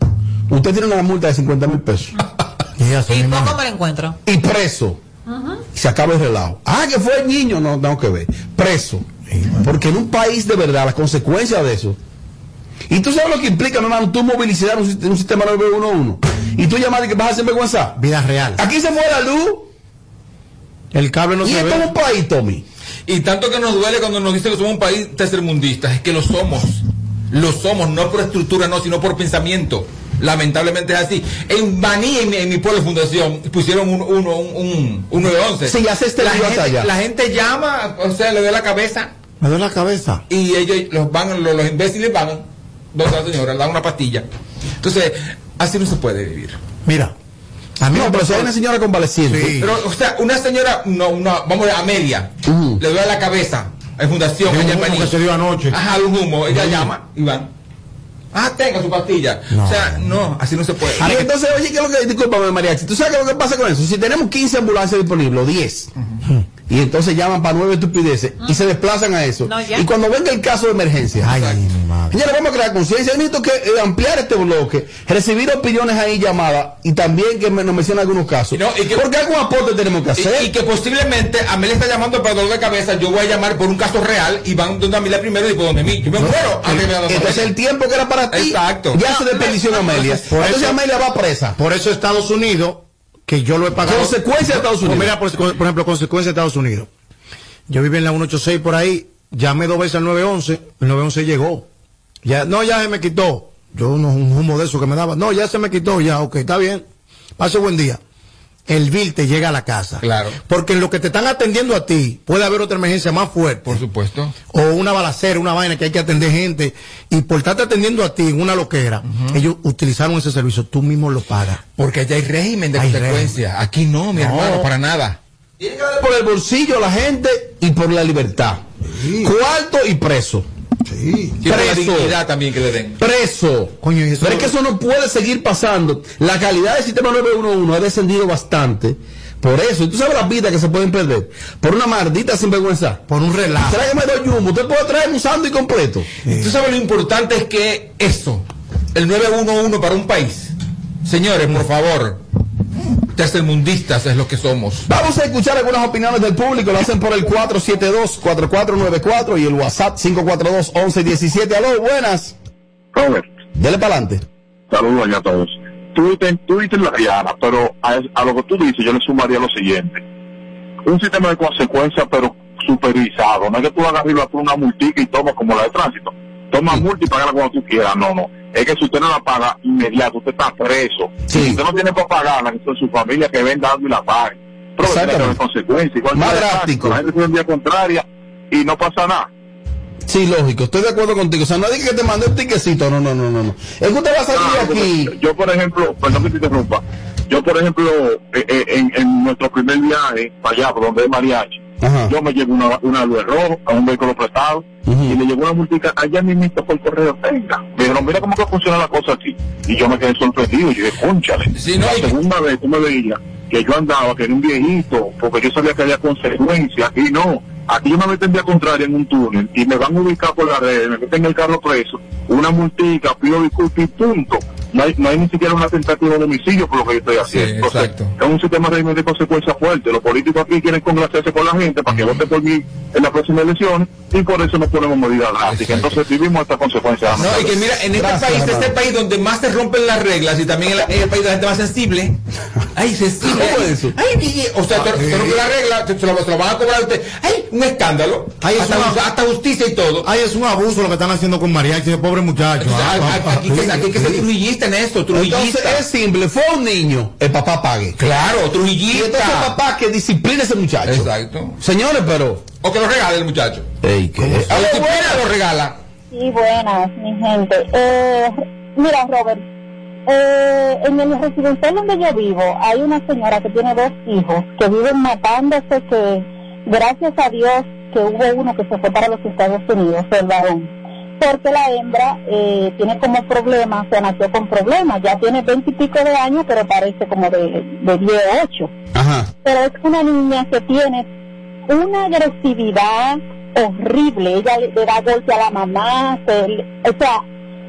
Speaker 28: Usted tiene una multa de 50 mil pesos.
Speaker 16: Y ya son
Speaker 29: ¿Y
Speaker 16: mi
Speaker 29: cómo
Speaker 16: mamá.
Speaker 29: me lo encuentro?
Speaker 28: Y preso. Y se acaba el relajo. Ah, que fue el niño. No, tengo que ver. Preso. Porque en un país de verdad, las consecuencias de eso. Y tú sabes lo que implica, mi hermano, tú movilizar un, un sistema 911. Y tú llamar y que vas a hacer vergüenza.
Speaker 16: Vida real.
Speaker 28: Aquí se fue la luz.
Speaker 16: El cable no
Speaker 28: y
Speaker 16: se
Speaker 28: esto es
Speaker 16: ve.
Speaker 28: un país, Tommy.
Speaker 40: Y tanto que nos duele cuando nos dicen que somos un país tercermundista, es que lo somos. Lo somos, no por estructura, no, sino por pensamiento. Lamentablemente es así. En Baní, en, mi- en mi pueblo fundación, pusieron un, un, un, un, un 911.
Speaker 28: Sí, ya se
Speaker 40: la, gente,
Speaker 28: allá.
Speaker 40: la gente llama, o sea, le duele la cabeza
Speaker 16: Me duele la cabeza.
Speaker 40: y ellos, los van, los, los imbéciles van donde la señora, le dan una pastilla. Entonces, así no se puede vivir.
Speaker 16: Mira. A mí
Speaker 28: No,
Speaker 16: me
Speaker 28: pero si
Speaker 16: pasó-
Speaker 28: hay una señora convaleciente.
Speaker 16: Sí.
Speaker 40: Pero, o sea, una señora, no, una, vamos a media,
Speaker 28: Ujú.
Speaker 40: le duele la cabeza, en fundación, en
Speaker 16: humo que se dio anoche.
Speaker 40: Ajá, un humo, ella
Speaker 16: Sí.
Speaker 40: llama y van. Ah, tenga su pastilla.
Speaker 16: No.
Speaker 40: O sea, no, así no se puede.
Speaker 28: Y entonces, oye, ¿qué es lo que, discúlpame, Mariachi, ¿tú sabes qué es lo que pasa con eso? Si tenemos 15 ambulancias disponibles, o 10, y entonces llaman para nueve estupideces, y se desplazan a eso,
Speaker 29: No,
Speaker 28: y cuando venga el caso de emergencia,
Speaker 16: Ay, mi madre.
Speaker 28: vamos a crear conciencia, necesito que eh, ampliar este bloque, recibir opiniones ahí llamadas, y también que me, nos mencionen algunos casos.
Speaker 40: Y no, y que-
Speaker 28: Porque algún aporte tenemos que hacer.
Speaker 40: Y, y que posiblemente a mí le está llamando para dolor de cabeza, yo voy a llamar por un caso real y van donde Amelia primero y por donde mí. Yo me muero. a mí me da dolor.
Speaker 28: entonces el tiempo que era para ti,
Speaker 40: Exacto.
Speaker 28: ya se desperdició Amelia.
Speaker 16: Por
Speaker 28: entonces
Speaker 16: eso-
Speaker 28: Amelia va presa.
Speaker 16: Por eso Estados Unidos, que yo lo he pagado.
Speaker 28: Consecuencia de Estados Unidos.
Speaker 16: Mira, por, por ejemplo, consecuencia de Estados Unidos. Yo viví en la 186 por ahí, llamé dos veces al 911, el 911 llegó. Ya, no, ya se me quitó. Yo no, un humo de eso que me daba. No, ya se me quitó, ya, ok, está bien. Pase buen día. El bill te llega a la casa.
Speaker 40: Claro.
Speaker 16: Porque en lo que te están atendiendo a ti, puede haber otra emergencia más fuerte.
Speaker 40: Por supuesto.
Speaker 16: O una balacera, una vaina que hay que atender gente. Y por estarte atendiendo a ti en una loquera, ellos utilizaron ese servicio, tú mismo lo pagas.
Speaker 40: Porque allá hay régimen de
Speaker 16: Hay
Speaker 40: consecuencia. Aquí no, mi
Speaker 28: No.
Speaker 40: hermano, para nada.
Speaker 28: Por el bolsillo la gente y por la libertad. Cuarto y preso.
Speaker 40: La dignidad también que le den.
Speaker 28: Preso.
Speaker 16: Coño, eso-
Speaker 28: Pero es que eso no puede seguir pasando. La calidad del sistema 911 ha descendido bastante. Por eso, y tú sabes las vidas que se pueden perder. Por una maldita sinvergüenza.
Speaker 16: Por un relajo.
Speaker 28: Tráigame dos jumbo. Usted puede traer un sándwich completo.
Speaker 40: Tú sabes lo importante es que eso, el 911 para un país. Señores, por favor, tercermundistas es lo que somos.
Speaker 28: Vamos a escuchar algunas opiniones del público. Lo hacen por el 472-4494 y el WhatsApp 542-1117. Aló, buenas.
Speaker 54: Robert,
Speaker 28: Dele para adelante.
Speaker 54: saludos a todos. Tú dices, tú dices la Diana, pero a, a lo que tú dices yo le sumaría lo siguiente. Un sistema de consecuencias, pero supervisado. No es que tú hagas arriba por una multica y tomas como la de tránsito. Toma multa y págala cuando tú quieras. No, no. Es que si usted no la paga inmediato, usted está preso. Si usted no tiene para pagarla, entonces su familia que venga dando y la pague. Pero tiene consecuencias. Igual
Speaker 28: Más drástico.
Speaker 54: La gente tiene un día contraria y no pasa nada.
Speaker 28: Sí, lógico, estoy de acuerdo contigo. O sea, no diga que te mandé un tiquecito. No, no, no, no. no. Es que usted va a salir
Speaker 54: Ah,
Speaker 28: aquí.
Speaker 54: Yo, yo, por ejemplo, perdón que te interrumpa, yo, por ejemplo, eh, eh, en, en nuestro primer viaje para allá, por donde es Mariachi, yo me llevo una, una luz rojo a un vehículo prestado y le llegó una multica allá mismo por correo. Venga, me dijeron, mira cómo que funciona la cosa aquí. Y yo me quedé sorprendido. Y yo dije, cónchale. la segunda vez tú me veías que yo andaba, que era un viejito, porque yo sabía que había consecuencias. Y no, aquí yo me metí en vía contraria en un túnel y me van a ubicar por la red, me meten en el carro preso, una multica, pido disculpas y punto. No hay, no hay ni siquiera una tentativa de homicidio por lo que yo estoy haciendo. Entonces, es un sistema de régimen de consecuencias fuerte. Los políticos aquí quieren congraciarse con la gente para que vote por mí en las próximas elecciones y por eso no ponemos medidas drásticas. Entonces vivimos estas consecuencias.
Speaker 40: No, y que mira, en este país es el país donde más se rompen las reglas y también el, el país de la gente más sensible. Ay, sensible.
Speaker 28: ¿Cómo es eso?
Speaker 40: Ay, y- o sea, te, te rompe la regla, te, se lo, se lo van a cobrar a usted. Ay, un escándalo.
Speaker 16: Ay, es
Speaker 40: hasta,
Speaker 16: una-
Speaker 40: hasta justicia y todo.
Speaker 16: Ay, es un abuso lo que están haciendo con mariachi, ese pobre muchacho. Ah,
Speaker 40: Aquí,
Speaker 16: ah,
Speaker 40: aquí, que- aquí hay que ser
Speaker 16: sí.
Speaker 40: trujillista en esto, trujillista.
Speaker 28: Entonces es simple, fue un niño, el papá pague.
Speaker 40: Claro,
Speaker 28: Y
Speaker 40: trujillista.
Speaker 28: entonces el papá que discipline a ese muchacho.
Speaker 40: Exacto.
Speaker 28: Señores, pero.
Speaker 40: O que lo regale el muchacho.
Speaker 28: Ey, ¿qué?
Speaker 40: A la disciplina lo regala.
Speaker 43: Sí, buenas, mi gente. Eh, mira, Robert, eh, en el residencial donde yo vivo hay una señora que tiene dos hijos que viven matándose que, gracias a Dios, que hubo uno que se fue para los Estados Unidos, el varón. Porque la hembra eh, tiene como problemas, se nació con problemas, ya tiene veinte y pico de años, pero parece como de, de 10 ocho
Speaker 28: Ajá.
Speaker 43: pero es una niña que tiene una agresividad horrible. Ella le, le da golpe a la mamá, se o sea,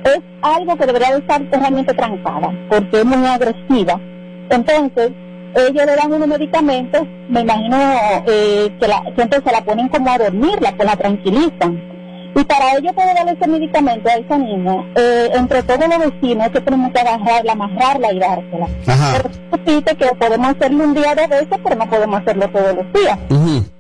Speaker 43: es algo que debería de estar realmente trancada, porque es muy agresiva. Entonces, ellos le dan unos medicamentos, me imagino eh, que, la, que entonces la ponen como a dormirla, que la tranquilizan. Y para ello poder darle ese medicamento a esa niña, eh, entre todos los vecinos, que tenemos que agarrarla, amarrarla y dársela.
Speaker 28: Ajá.
Speaker 43: Pero que podemos hacerlo un día de veces, pero no podemos hacerlo todos los días.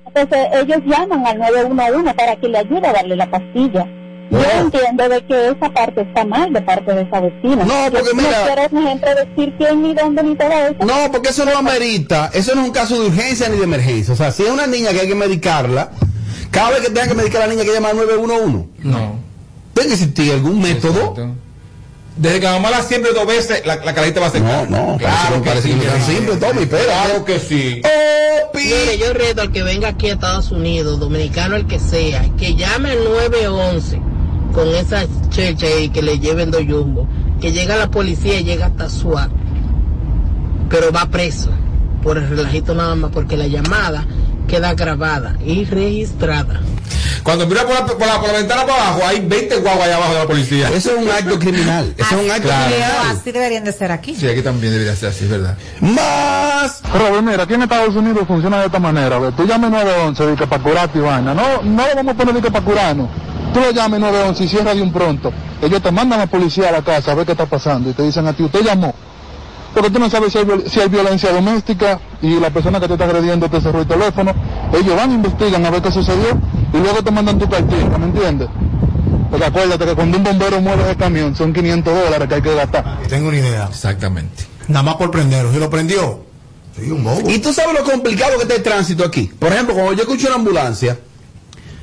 Speaker 43: Entonces ellos llaman al 911 para que le ayude a darle la pastilla. Yo entiendo de que esa parte está mal de parte de esa vecina.
Speaker 28: No, porque
Speaker 43: Yo
Speaker 28: mira-
Speaker 43: No quiero ejemplo decir quién ni dónde ni todo eso.
Speaker 28: No, porque eso no amerita, eso no es un caso de urgencia ni de emergencia. O sea, si es una niña que hay que medicarla, cada vez que tenga que medicar a la niña que llama al 911.
Speaker 40: No.
Speaker 28: Tiene que existir algún método.
Speaker 40: Desde que la mamá la siembre dos veces, la, la carita va a secar.
Speaker 28: No, no,
Speaker 40: claro
Speaker 28: parece que tan simple, Tommy, espera.
Speaker 40: Claro que sí.
Speaker 55: Mire, yo reto al que venga aquí a Estados Unidos, dominicano el que sea, que llame al 911 con esa checha y que le lleven dos jumbo, que llega la policía y llega hasta SWAT, pero va preso por el relajito nada más, porque la llamada queda grabada y registrada.
Speaker 40: Cuando mira por la, por la, por la ventana para abajo, hay 20 guaguas allá abajo de la policía.
Speaker 28: Eso es un acto criminal. Eso es un acto
Speaker 40: Claro.
Speaker 28: criminal.
Speaker 29: Así deberían de ser aquí.
Speaker 40: Sí, aquí también debería ser así, es verdad.
Speaker 28: Más.
Speaker 33: Robert, mira, aquí en Estados Unidos funciona de esta manera. ve, Tú llames 911 de que para curarte y vaina. No, no lo vamos a poner que para curarnos. Tú lo llames 911 y cierras de un pronto. Ellos te mandan a la policía a la casa a ver qué está pasando y te dicen a ti, usted llamó. Porque tú no sabes si hay, si hay violencia doméstica y la persona que te está agrediendo te cerró el teléfono. Ellos van, investigan a ver qué sucedió y luego te mandan tu cartilla, ¿me entiendes? Porque acuérdate que cuando un bombero mueve el camión son 500 dólares que hay que gastar.
Speaker 16: Tengo una idea.
Speaker 40: Exactamente.
Speaker 16: Nada más por prenderlo. Si lo prendió,
Speaker 28: Y tú sabes lo complicado que está el tránsito aquí. Por ejemplo, cuando yo escucho una ambulancia,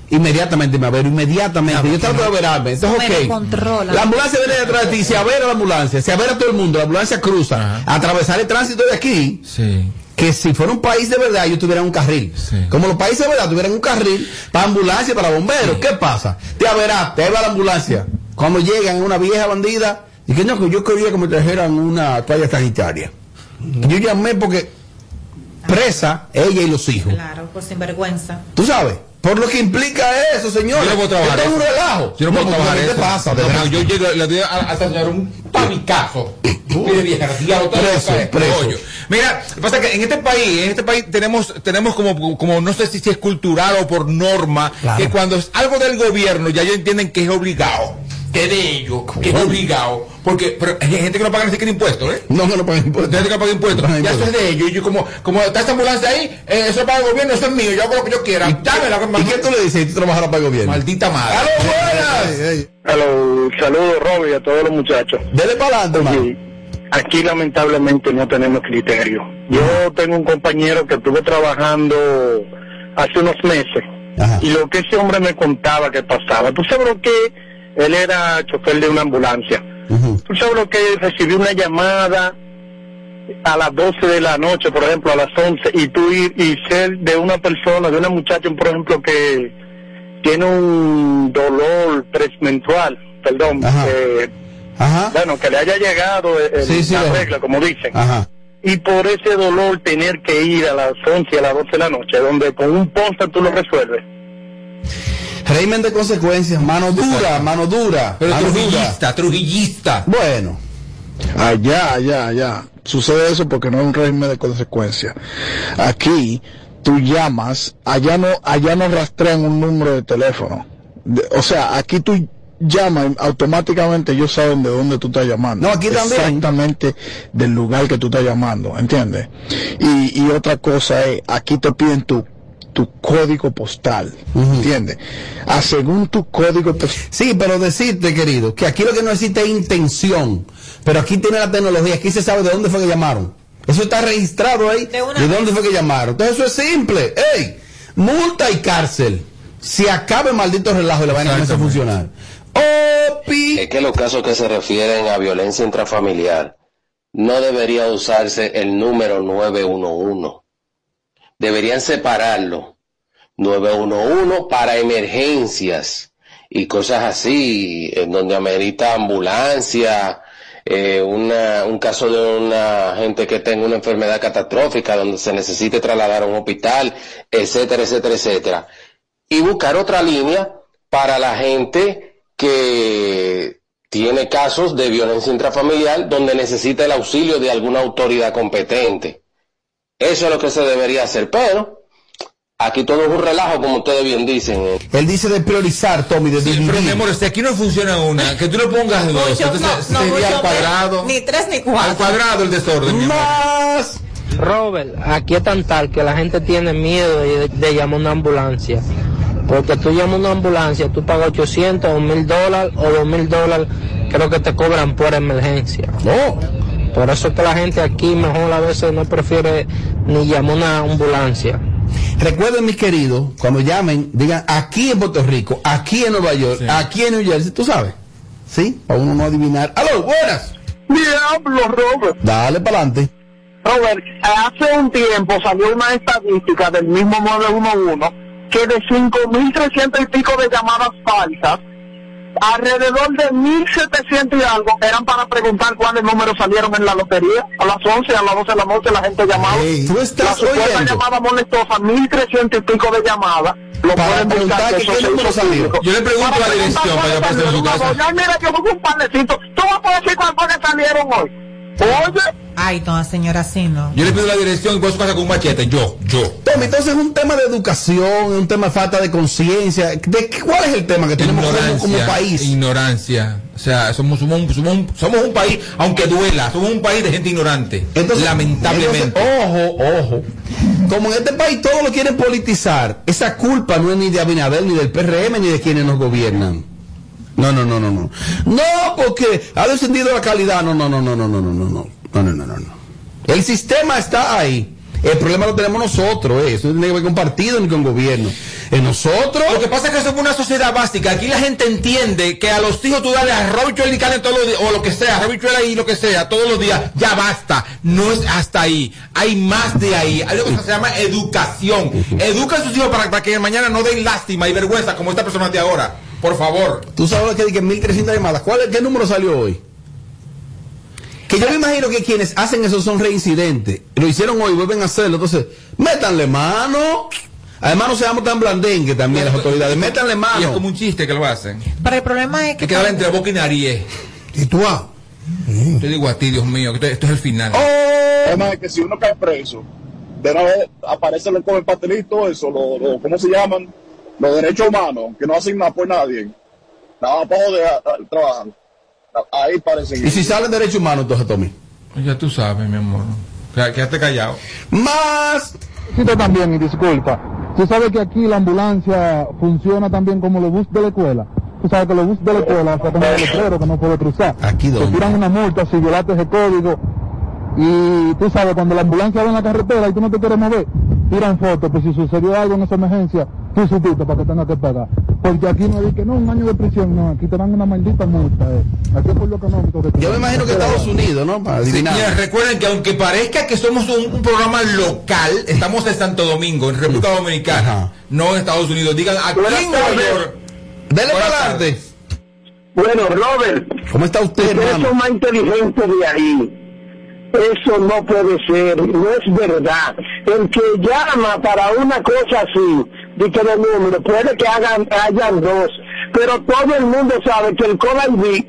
Speaker 28: inmediatamente me avero, inmediatamente. yo trato de averarme. Entonces, ok.
Speaker 29: descontrola.
Speaker 28: La ambulancia viene detrás de ti, se avera la ambulancia, se avera todo el mundo, la ambulancia cruza, atravesar el tránsito de aquí. Que si fuera un país de verdad, ellos tuvieran un carril. Como los países de verdad tuvieran un carril para ambulancia, para bomberos. ¿Qué pasa? Te averaste, ahí va la ambulancia. Cuando llegan una vieja bandida, y que no, que yo quería que me trajeran una toalla sanitaria. Yo llamé porque presa ella y los hijos.
Speaker 29: Claro, por sinvergüenza.
Speaker 28: ¿Tú sabes? Por lo que implica eso, señor.
Speaker 40: Yo no puedo trabajar
Speaker 28: Esto es un relajo.
Speaker 40: Yo no puedo trabajar
Speaker 28: ¿Qué pasa?
Speaker 40: No, yo llego, le doy a, a un rollo. Mira, lo que pasa es que en este país, en este país tenemos, tenemos como, como no sé si es cultural o por norma, que cuando es algo del gobierno ya ellos entienden que es obligado. Que es de ellos, que es obligado. Porque, pero hay gente que no paga ni siquiera impuestos, ¿eh?
Speaker 28: No, que no pagan impuestos.
Speaker 40: Hay gente que no paga impuestos. Ya eso es de ellos. Y yo como, como está esta ambulancia ahí, eh, eso es para el gobierno, eso es mío, yo hago lo que yo quiera. Dámela,
Speaker 28: ¿Y qué tú le dices si tú trabajaras para el gobierno?
Speaker 40: Maldita madre.
Speaker 56: Hello, saludos Robbie y a todos los muchachos.
Speaker 28: Dele para adelante, hermano.
Speaker 56: Aquí lamentablemente no tenemos criterio. Yo tengo un compañero que estuve trabajando hace unos meses y lo que ese hombre me contaba que pasaba. ¿Tú sabes lo que? Él era chofer de una ambulancia. ¿Tú sabes lo que? Recibió una llamada a las 12 de la noche, por ejemplo, a las 11, y tú ir y ser de una persona, de una muchacha, por ejemplo, que tiene un dolor presmenstrual, perdón, eh, bueno, que le haya llegado el-
Speaker 28: Sí, sí,
Speaker 56: la regla, como dicen.
Speaker 28: Ajá.
Speaker 56: Y por ese dolor tener que ir a las 11 y a las 12 de la noche, donde con un posta tú lo resuelves.
Speaker 28: Régimen de consecuencias, mano dura, mano dura.
Speaker 40: Pero
Speaker 28: mano
Speaker 40: trujillista, trujillista.
Speaker 28: Bueno.
Speaker 33: Allá, allá, allá. Sucede eso porque no es un régimen de consecuencias. Aquí tú llamas, allá no, allá no rastrean un número de teléfono. De- o sea, aquí tú llamas automáticamente ellos saben de dónde tú estás llamando.
Speaker 28: No, aquí también.
Speaker 33: Exactamente del lugar que tú estás llamando, ¿entiendes? Y, y otra cosa es, aquí te piden tu tu código postal, ¿entiendes? A según tu código postal.
Speaker 28: Sí, pero decirte, querido, que aquí lo que no existe es intención. Pero aquí tiene la tecnología, aquí se sabe de dónde fue que llamaron. Eso está registrado ahí. De, dónde fue que llamaron. Entonces eso es simple. ¡Ey! Multa y cárcel. Se acaba el maldito relajo y la vaina comienza a funcionar.
Speaker 57: Es que los casos que se refieren a violencia intrafamiliar no debería usarse el número 911. Deberían separarlo. 911 para emergencias y cosas así, en donde amerita ambulancia, eh, un caso de una gente que tenga una enfermedad catastrófica, donde se necesite trasladar a un hospital, etcétera, etcétera, etcétera. Y buscar otra línea para la gente que tiene casos de violencia intrafamiliar donde necesita el auxilio de alguna autoridad competente. Eso es lo que se debería hacer, pero aquí todo es un relajo, como ustedes bien dicen. eh.
Speaker 28: Él dice de priorizar, Tommy, de dividir.
Speaker 40: Pero mi amor, si aquí no funciona una, que tú le pongas dos, entonces
Speaker 29: no, no,
Speaker 40: sería al cuadrado.
Speaker 29: Ni tres ni cuatro.
Speaker 40: Al cuadrado el desorden, mi amor.
Speaker 28: Más.
Speaker 58: Robert, aquí es tan tal que la gente tiene miedo de, de llamar una ambulancia. Porque tú llamas una ambulancia, tú pagas 800 o 1000 dólares o 2000 dólares, creo que te cobran por emergencia. Por eso es que la gente aquí mejor a veces no prefiere ni llamar una ambulancia.
Speaker 28: Recuerden, mis queridos, cuando llamen, digan aquí en Puerto Rico, aquí en Nueva York, aquí en New Jersey, tú sabes. ¿Sí? Para uno no adivinar. ¡Aló, buenas!
Speaker 56: Diablo, Robert.
Speaker 28: Dale para adelante.
Speaker 56: Robert, hace un tiempo salió una estadística del mismo 911 que de 5.300 y pico de llamadas falsas, alrededor de 1.700 y algo eran para preguntar cuáles números salieron en la lotería. A las 11, a las 12 de la noche la gente llamaba.
Speaker 28: tú estás
Speaker 56: la supuesta
Speaker 28: oyendo.
Speaker 56: llamada molestosa, 1.300 y pico de llamadas. Lo
Speaker 28: Para
Speaker 56: pueden
Speaker 28: preguntar
Speaker 56: buscar,
Speaker 28: que qué
Speaker 56: se
Speaker 28: número
Speaker 56: hizo
Speaker 28: salió.
Speaker 40: Yo le pregunto
Speaker 56: Para
Speaker 40: la dirección para que aparezca en su casa.
Speaker 56: Mira, yo busco un panecito. Tú vas a poder decir cuántos salieron hoy. Oye.
Speaker 29: Ay, no, señora, así no.
Speaker 40: Yo le pido la dirección y voy a su casa con un machete, yo, yo.
Speaker 28: Tommy, entonces es un tema de educación, es un tema de falta de conciencia. ¿De qué- ¿Cuál es el tema que tenemos como, como país?
Speaker 40: Ignorancia. O sea, somos, somos, un- somos, un- somos un país, aunque duela, somos un país de gente ignorante. lamentablemente.
Speaker 28: entonces, ojo, ojo. Como en este país todos lo quieren politizar, esa culpa no es ni de Abinader, ni del PRM, ni de quienes nos gobiernan. No, no, no, no, no. No, porque ha descendido la calidad. No, no, no, no, no, no, no, no, no. No, no, no, no, no. El sistema está ahí. El problema lo tenemos nosotros, eh. eso no tiene que ver con partido ni con gobierno. En nosotros.
Speaker 40: Lo que pasa es que somos una sociedad básica. Aquí la gente entiende que a los hijos tú dale arroz y carne todos los días, o lo que sea, arroz y lo que sea, todos los días, ya basta. No es hasta ahí. Hay más de ahí. Hay algo que se llama educación. Educa a sus hijos para, para que mañana no den lástima y vergüenza como esta persona de ahora. Por favor.
Speaker 28: Tú sabes que dije 1300 llamadas. ¿Cuál, ¿Qué número salió hoy? Que yo me imagino que quienes hacen eso son reincidentes. Lo hicieron hoy, vuelven a hacerlo. Entonces, métanle mano. Además, no seamos tan blandengues también las autoridades. Métanle mano.
Speaker 40: Y es como un chiste que lo hacen.
Speaker 29: Pero el problema es que.
Speaker 40: Hay que darle entre boca y nariz.
Speaker 16: ¿Y tú ah?
Speaker 40: Te digo a ti, Dios mío, que esto es el final.
Speaker 59: Además, que si uno cae preso, de una vez aparece el el pastelito, eso, lo, lo, ¿cómo se llaman? Los derechos humanos, que no hacen nada por nadie. Nada más para joder trabajar. Ahí parece
Speaker 28: ¿Y si salen derechos humanos, entonces, Tommy?
Speaker 40: Ya tú sabes, mi amor. Quédate callado.
Speaker 28: Más.
Speaker 33: Sí, también, y disculpa. Tú sabes que aquí la ambulancia funciona también como los buses de la escuela. Tú sabes que los buses de la escuela se como el letrero que no puede cruzar.
Speaker 28: Aquí donde.
Speaker 33: Te tiran una multa si violaste ese código. Y tú sabes, cuando la ambulancia va en la carretera y tú no te quieres mover, tiran fotos, pues si sucedió algo en esa emergencia, tú supiste para que tengas que pagar. Porque aquí no hay que no, un año de prisión, no, aquí te dan una maldita multa. Eh. Aquí es por lo económico que
Speaker 28: Yo me imagino que Estados Unidos, ¿no? Para adivinar.
Speaker 40: Sí, recuerden que aunque parezca que somos un, un, programa local, estamos en Santo Domingo, en República Dominicana, Ajá. no en Estados Unidos. Digan aquí en Nueva York.
Speaker 28: Dele para adelante.
Speaker 60: Bueno, Robert.
Speaker 28: ¿Cómo está usted,
Speaker 60: son más inteligentes de ahí. Eso no puede ser, no es verdad. El que llama para una cosa así, de que de número, puede que hagan, hayan dos, pero todo el mundo sabe que el COVID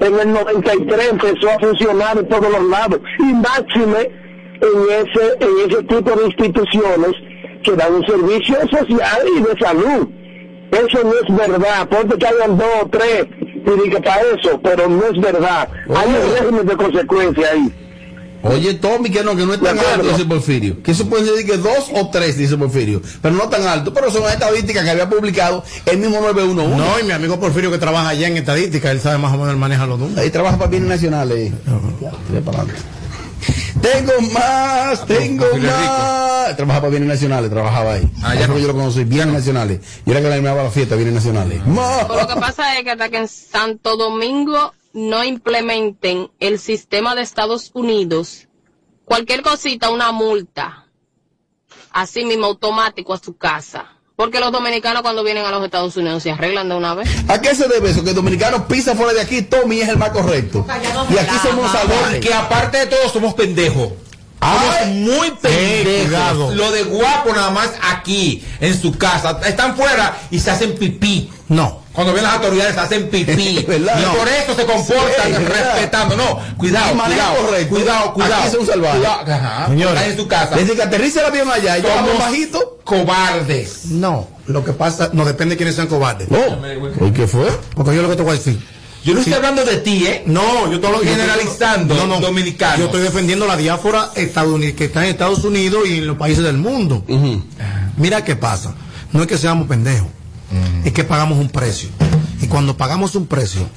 Speaker 60: en el 93 empezó a funcionar en todos los lados, y máxime en ese, en ese tipo de instituciones que dan un servicio social y de salud. Eso no es verdad, puede que hayan dos o tres, y que para eso, pero no es verdad. Hay un régimen de consecuencia ahí.
Speaker 28: Oye, Tommy, que no, que no es tan alto, dice Porfirio. Que eso puede ser que dos o tres, dice Porfirio. Pero no tan alto. Pero son estadísticas que había publicado el mismo 911.
Speaker 16: No, y mi amigo Porfirio que trabaja allá en estadística, él sabe más o menos, maneja los números.
Speaker 28: Ahí trabaja para bienes nacionales. Tengo más, tengo más. Trabaja para bienes nacionales, trabajaba ahí. Ah, ya no. yo lo conocí, bienes nacionales. Y era que le animaba la fiesta, bienes nacionales.
Speaker 26: Lo que pasa es que hasta que en Santo Domingo no implementen el sistema de Estados Unidos, cualquier cosita, una multa, así mismo automático a su casa. Porque los dominicanos cuando vienen a los Estados Unidos se arreglan de una vez.
Speaker 28: ¿A qué se debe eso? Que el dominicano pisa fuera de aquí, Tommy es el más correcto. Y aquí somos salvajes.
Speaker 40: Que aparte de todo somos pendejos. Somos muy pendejos. Lo de guapo nada más aquí, en su casa. Están fuera y se hacen pipí.
Speaker 28: No.
Speaker 40: Cuando ven las autoridades hacen pipí. y por eso se comportan respetando. No, cuidado, cuidado, correcto. cuidado, cuidado.
Speaker 28: Aquí son salvajes.
Speaker 40: Ajá. Señora, en su casa.
Speaker 28: Desde que aterriza el avión allá y
Speaker 40: somos bajito. Cobardes.
Speaker 16: No, lo que pasa, no depende de quiénes sean cobardes.
Speaker 28: No. ¿Y qué fue?
Speaker 16: Porque yo lo que te voy a decir.
Speaker 40: Yo no estoy hablando de ti, ¿eh?
Speaker 16: No, yo estoy
Speaker 40: generalizando
Speaker 16: no, no,
Speaker 40: dominicano.
Speaker 16: Yo estoy defendiendo la diáfora estadounidense que está en Estados Unidos y en los países del mundo. Uh -huh. Mira qué pasa. No es que seamos pendejos, es que pagamos un precio. Y cuando pagamos un precio,